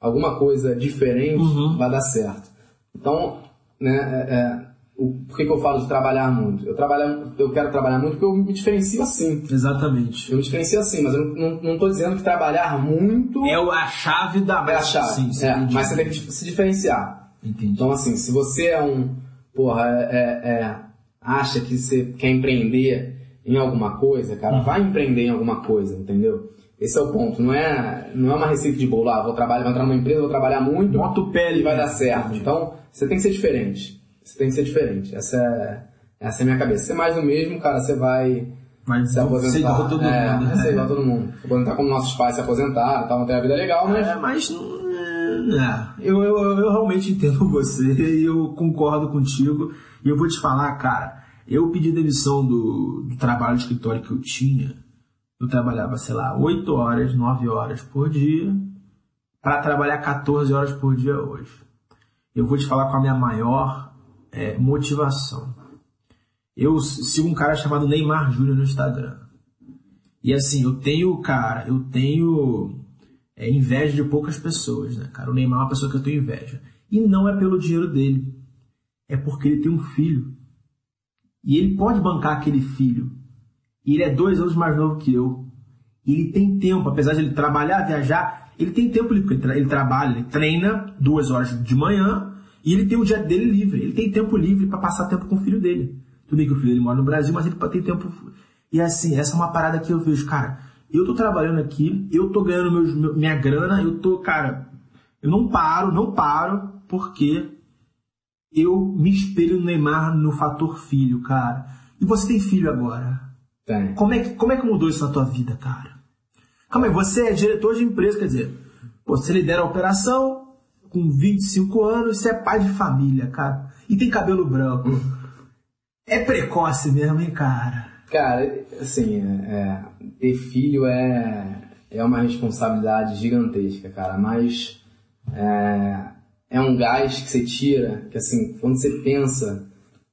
alguma coisa diferente uhum. vai dar certo. Então, né, é, é o, por que, que, eu falo de trabalhar muito? Eu, trabalho, eu quero trabalhar muito porque eu me diferencio assim. Exatamente. Eu me diferencio assim, mas eu não estou dizendo que trabalhar muito. É a chave da. É a chave. Sim, é, mas você tem que se diferenciar. Entendi. Então, assim, se você é um. Porra, é, é, é acha que você quer empreender em alguma coisa, cara, uhum. vai empreender em alguma coisa, entendeu? Esse é o ponto, não é, não é uma receita de bolo, ah, vou trabalhar, vou entrar numa empresa, vou trabalhar muito, Bota o pé e vai dar certo. Então, você tem que ser diferente. Você tem que ser diferente. Essa é, essa é a minha cabeça. Ser mais o mesmo, cara, você vai vai se aposentar. Ser igual todo é, mundo. Ser igual todo mundo. Se aposentar como nossos pais se aposentaram, não ter a vida legal, mas... É, mas... É, eu, eu, eu realmente entendo você e eu concordo contigo. E eu vou te falar, cara, eu pedi demissão do, do trabalho de escritório que eu tinha. Eu trabalhava, sei lá, 8 horas, 9 horas por dia, para trabalhar 14 horas por dia hoje. Eu vou te falar com a minha maior é, motivação. Eu sigo um cara chamado Neymar Júnior no Instagram. E assim, eu tenho, cara, eu tenho é, inveja de poucas pessoas, né, cara? O Neymar é uma pessoa que eu tenho inveja. E não é pelo dinheiro dele. É porque ele tem um filho. E ele pode bancar aquele filho. E ele é dois anos mais novo que eu. E ele tem tempo, apesar de ele trabalhar, viajar, ele tem tempo. Ele, ele trabalha, ele treina duas horas de manhã e ele tem o dia dele livre. Ele tem tempo livre para passar tempo com o filho dele. Tudo bem que o filho dele mora no Brasil, mas ele tem tempo. E assim, essa é uma parada que eu vejo, cara. Eu tô trabalhando aqui, eu tô ganhando meus, minha grana, eu tô, cara, eu não paro, não paro, porque eu me espelho no Neymar no fator filho, cara. E você tem filho agora? Tem. Como é que, como é que mudou isso na tua vida, cara? Calma aí, você é diretor de empresa, quer dizer, você lidera a operação com 25 anos, você é pai de família, cara. E tem cabelo branco. É precoce mesmo, hein, cara? Cara, assim, é, ter filho é, é uma responsabilidade gigantesca, cara, mas é, é um gás que você tira, que assim, quando você pensa,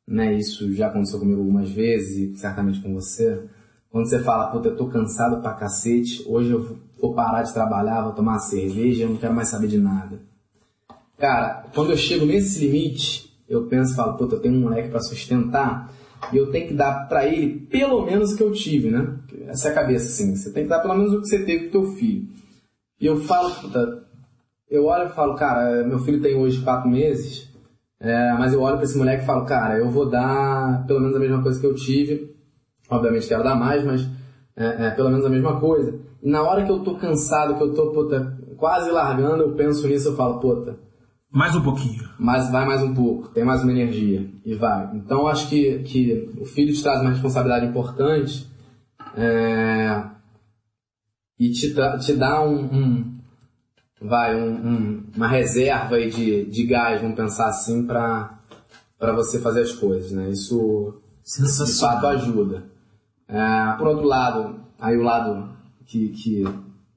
né, isso já aconteceu comigo algumas vezes e certamente com você, quando você fala, puta, eu tô cansado pra cacete, hoje eu vou parar de trabalhar, vou tomar cerveja, eu não quero mais saber de nada. Cara, quando eu chego nesse limite, eu penso falo, puta, eu tenho um moleque para sustentar e eu tenho que dar para ele pelo menos o que eu tive, né? Essa é a cabeça, assim. Você tem que dar pelo menos o que você teve com teu filho. E eu falo, puta, eu olho e falo, cara, meu filho tem hoje quatro meses, é, mas eu olho para esse moleque e falo, cara, eu vou dar pelo menos a mesma coisa que eu tive. Obviamente quero dar mais, mas é, é, pelo menos a mesma coisa. E na hora que eu tô cansado, que eu tô, puta, quase largando, eu penso nisso, eu falo, puta, mais um pouquinho. Mas vai mais um pouco, tem mais uma energia e vai. Então eu acho que, que o filho te traz uma responsabilidade importante é, e te, te dá um, um vai, um, um, uma reserva aí de, de gás, vamos pensar assim, para você fazer as coisas, né? Isso de fato ajuda. É, por outro lado, aí o lado que, que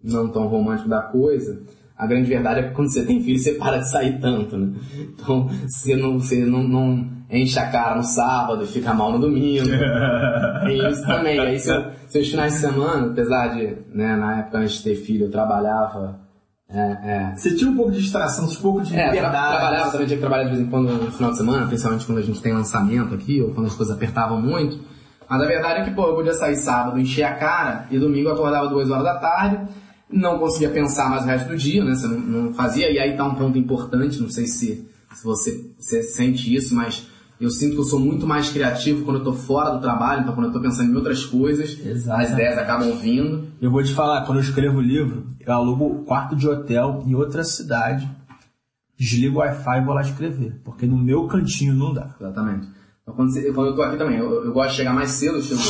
não tão romântico da coisa a grande verdade é que quando você tem filho, você para de sair tanto, né? Então, você não, você não, não enche a cara no sábado e fica mal no domingo. é isso também. Aí, seu, seus finais de semana, apesar de, né, na época antes de ter filho, eu trabalhava é, é. Você tinha um pouco de distração, um pouco de é, liberdade. Tra trabalhava também, tinha que trabalhar de vez em quando no final de semana, principalmente quando a gente tem lançamento aqui, ou quando as coisas apertavam muito. Mas a verdade é que, pô, eu podia sair sábado, encher a cara, e domingo eu acordava duas horas da tarde, não conseguia pensar mais o resto do dia, né? Você não, não fazia. E aí tá um ponto importante, não sei se, se você, você sente isso, mas eu sinto que eu sou muito mais criativo quando eu tô fora do trabalho, então quando eu tô pensando em outras coisas, Exato. as ideias acabam vindo. Eu vou te falar, quando eu escrevo livro, eu alugo quarto de hotel em outra cidade, desligo o Wi-Fi e vou lá escrever, porque no meu cantinho não dá. Exatamente. Então, quando, você, quando eu tô aqui também, eu, eu, gosto de chegar mais cedo, eu chego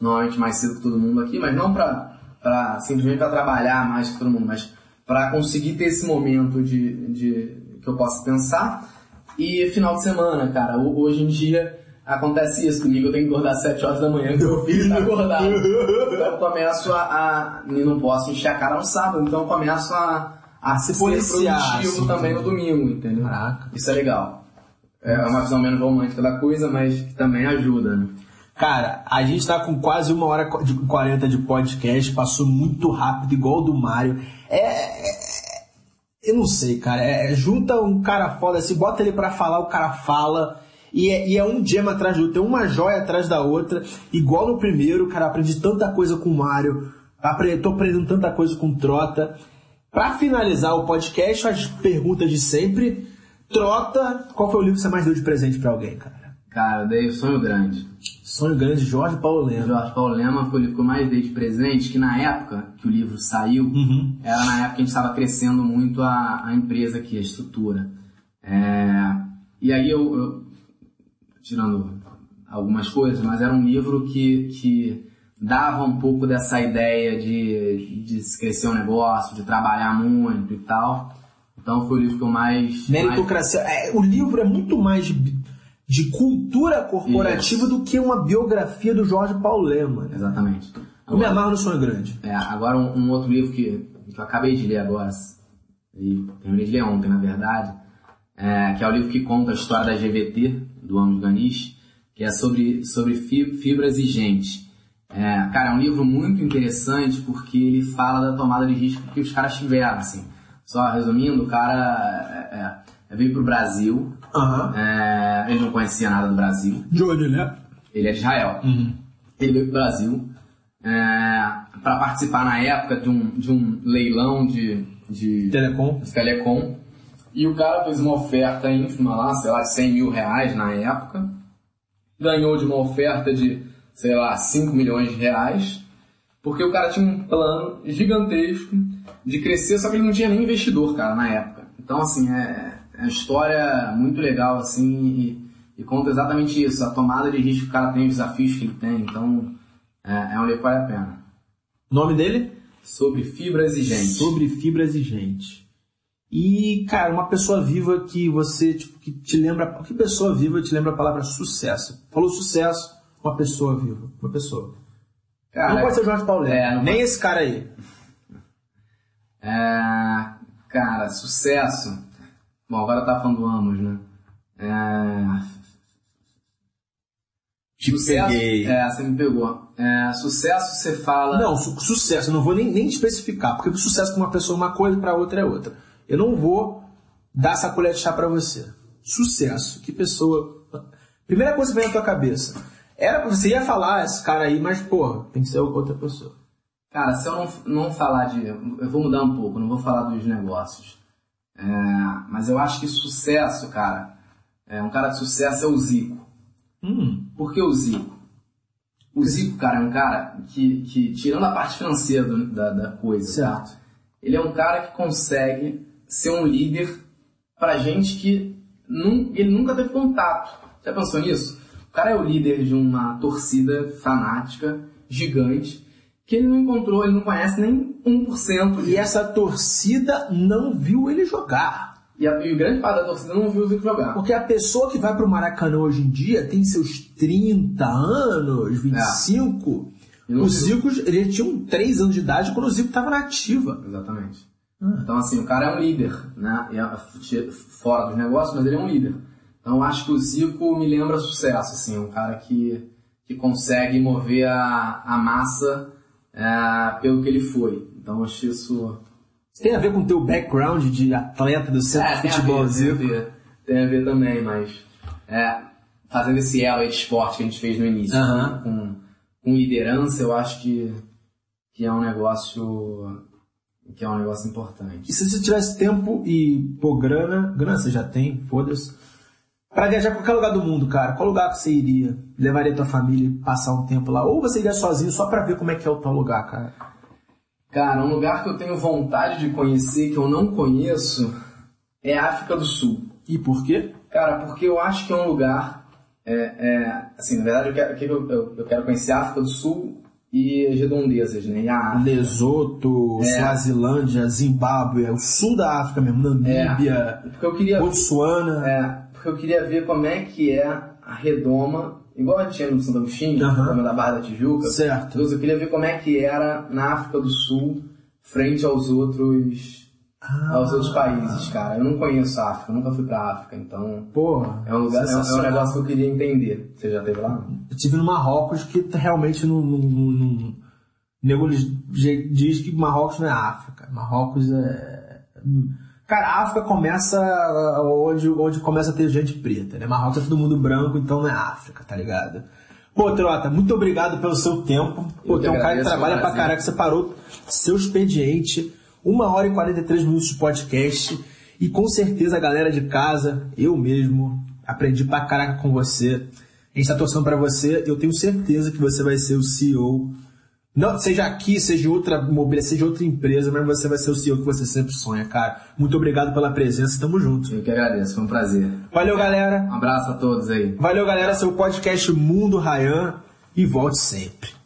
normalmente mais cedo que todo mundo aqui, mas não pra para simplesmente para trabalhar mais que todo mundo, mas para conseguir ter esse momento de, de que eu possa pensar. E final de semana, cara, hoje em dia acontece isso comigo, eu tenho que acordar às 7 horas da manhã, meu filho está acordado. então eu começo a, a. E não posso encher a cara no sábado, então eu começo a, a se policiar assim, também no domingo, entendeu? Caraca. Isso é legal. É uma visão menos romântica da coisa, mas que também ajuda, né? Cara, a gente tá com quase uma hora e 40 de podcast, passou muito rápido, igual o do Mario. É, é, eu não sei, cara. É, junta um cara foda assim, bota ele para falar, o cara fala. E é, e é, um gema atrás do outro, é uma joia atrás da outra. Igual no primeiro, cara, aprendi tanta coisa com o Mario. Aprendi, tô aprendendo tanta coisa com o Trota. Para finalizar o podcast, as perguntas de sempre. Trota, qual foi o livro que você mais deu de presente para alguém, cara? Cara, eu dei o Sonho Grande. Sonho Grande, Jorge Paulo Lema. Jorge Paulo Lema foi o livro que eu mais dei de presente, que na época que o livro saiu, uhum. era na época que a gente estava crescendo muito a, a empresa aqui, a estrutura. É, e aí eu, eu, tirando algumas coisas, mas era um livro que, que dava um pouco dessa ideia de, de crescer um negócio, de trabalhar muito e tal. Então foi o livro que eu mais. Meritocracia. Mais... É, o livro é muito mais de cultura corporativa Isso. do que uma biografia do Jorge Paulo Lema. Né? Exatamente. Eu me amarro no Sonho Grande. É, agora um, um, outro livro que, que eu acabei de ler agora, e terminei de ler ontem, na verdade, é, que é o livro que conta a história da GVT, do Amos Ganis, que é sobre, sobre fibras e gente. É, cara, é um livro muito interessante porque ele fala da tomada de risco que os caras tiveram, assim. Só resumindo, o cara é, é, veio pro Brasil, Aham. é, ele não conhecia nada do Brasil, De onde ele é? ele é de Israel. Ele veio pro Brasil para participar na época de um, de um leilão de, de Telecom. de telecom. E o cara fez uma oferta ínfima lá, sei lá, de 100 mil reais na época. Ganhou de uma oferta de, sei lá, 5 milhões de reais. Porque o cara tinha um plano gigantesco de crescer, só que ele não tinha nem investidor, cara, na época. Então, assim, é, é uma história muito legal, assim, e, e conta exatamente isso. A tomada de risco que o cara tem, os desafios que ele tem. Então, é, é um livro que vale a pena. Nome dele? Sobre fibra exigente. Sobre fibra exigente. E, cara, uma pessoa viva que você, tipo, que te lembra. Que pessoa viva te lembra a palavra sucesso? Falou sucesso, uma pessoa viva. Uma pessoa. Cara, não pode ser o Jorge Paulo. É, Nem esse cara aí. É, cara, sucesso. Bom, agora tá falando do Amos, né? É, Te sucesso. É, você me pegou. É, sucesso você fala. Não, su- sucesso, eu não vou nem, nem especificar, porque sucesso para uma pessoa é uma coisa e para outra é outra. Eu não vou dar essa colher de chá para você. Sucesso, que pessoa. Primeira coisa que vem na tua cabeça. Era você ia falar esse cara aí, mas porra, tem que ser outra pessoa. Cara, se eu não, não falar de. Eu vou mudar um pouco, não vou falar dos negócios. É, mas eu acho que sucesso, cara. É, um cara de sucesso é o Zico. Hum, Por que o Zico? O Zico, cara, é um cara que, que tirando a parte financeira do- da, da coisa, tá? certo. ele é um cara que consegue ser um líder pra gente que nun- ele nunca teve contato. Já pensou nisso? O cara é o líder de uma torcida fanática, gigante, que ele não encontrou, ele não conhece nem 1%. E essa torcida não viu ele jogar. E, a, e o grande parte da torcida não viu o Zico jogar. Porque a pessoa que vai pro Maracanã hoje em dia tem seus 30 anos, 25. E não O. Zico, ele tinha 3 anos de idade quando o Zico estava na ativa. Exatamente. Ah. Então, assim, o cara é um líder, né? É- Fora dos negócios, mas ele é um líder. Então, acho que o Zico me lembra sucesso, assim, um cara que, que consegue mover a, a massa é, pelo que ele foi. Então, acho isso... Tem a ver com o teu background de atleta do centro de É, tem a futebol ver, tem ver, tem a ver também, mas é, fazendo esse elo aí de esporte que a gente fez no início, né? com, com liderança, eu acho que, que é um negócio que é um negócio importante. E se você tivesse tempo e, pô, grana, grana você já tem, foda-se, pra viajar pra qualquer lugar do mundo, cara, qual lugar que você iria? Levaria tua família e passar um tempo lá? Ou você iria sozinho só pra ver como é que é o teu lugar, cara? Cara, um lugar que eu tenho vontade de conhecer que eu não conheço é a África do Sul. E por quê? Cara, porque eu acho que é um lugar. É, é, assim, na verdade, eu quero, eu, eu- quero conhecer a África do Sul e as redondezas, né? E a África. Lesoto, É. Suazilândia, Zimbábue, o sul da África mesmo, Namíbia, Porque eu queria. Botsuana. É, porque eu queria ver como é que é a redoma, igual a gente tinha no Santo Agostinho, Aham. a redoma da Barra da Tijuca. Certo. Eu queria ver como é que era na África do Sul frente aos outros aos outros países, cara. Eu não conheço a África, nunca fui pra África, então Porra, é um lugar, é um- é negócio que eu queria entender. Você já teve lá? Eu tive no Marrocos que realmente não. não... Nego diz que Marrocos não é África. Marrocos é. Cara, a África começa onde, onde começa a ter gente preta, né? Marrocos é todo mundo branco, então não é África, tá ligado? Pô, Trota, muito obrigado pelo seu tempo. Pô, tem um cara que trabalha pra caraca, você parou seu expediente, uma hora e 43 minutos de podcast. E com certeza a galera de casa, eu mesmo, aprendi pra caraca com você. A gente tá torcendo pra você, eu tenho certeza que você vai ser o CEO. Não, seja aqui, seja outra mobília, seja outra empresa, mas você vai ser o CEO que você sempre sonha, cara. Muito obrigado pela presença, tamo junto. Eu que agradeço, foi um prazer. Valeu, galera. Um abraço a todos aí. Valeu, galera. Seu podcast Mundo Rayan. E volte sempre.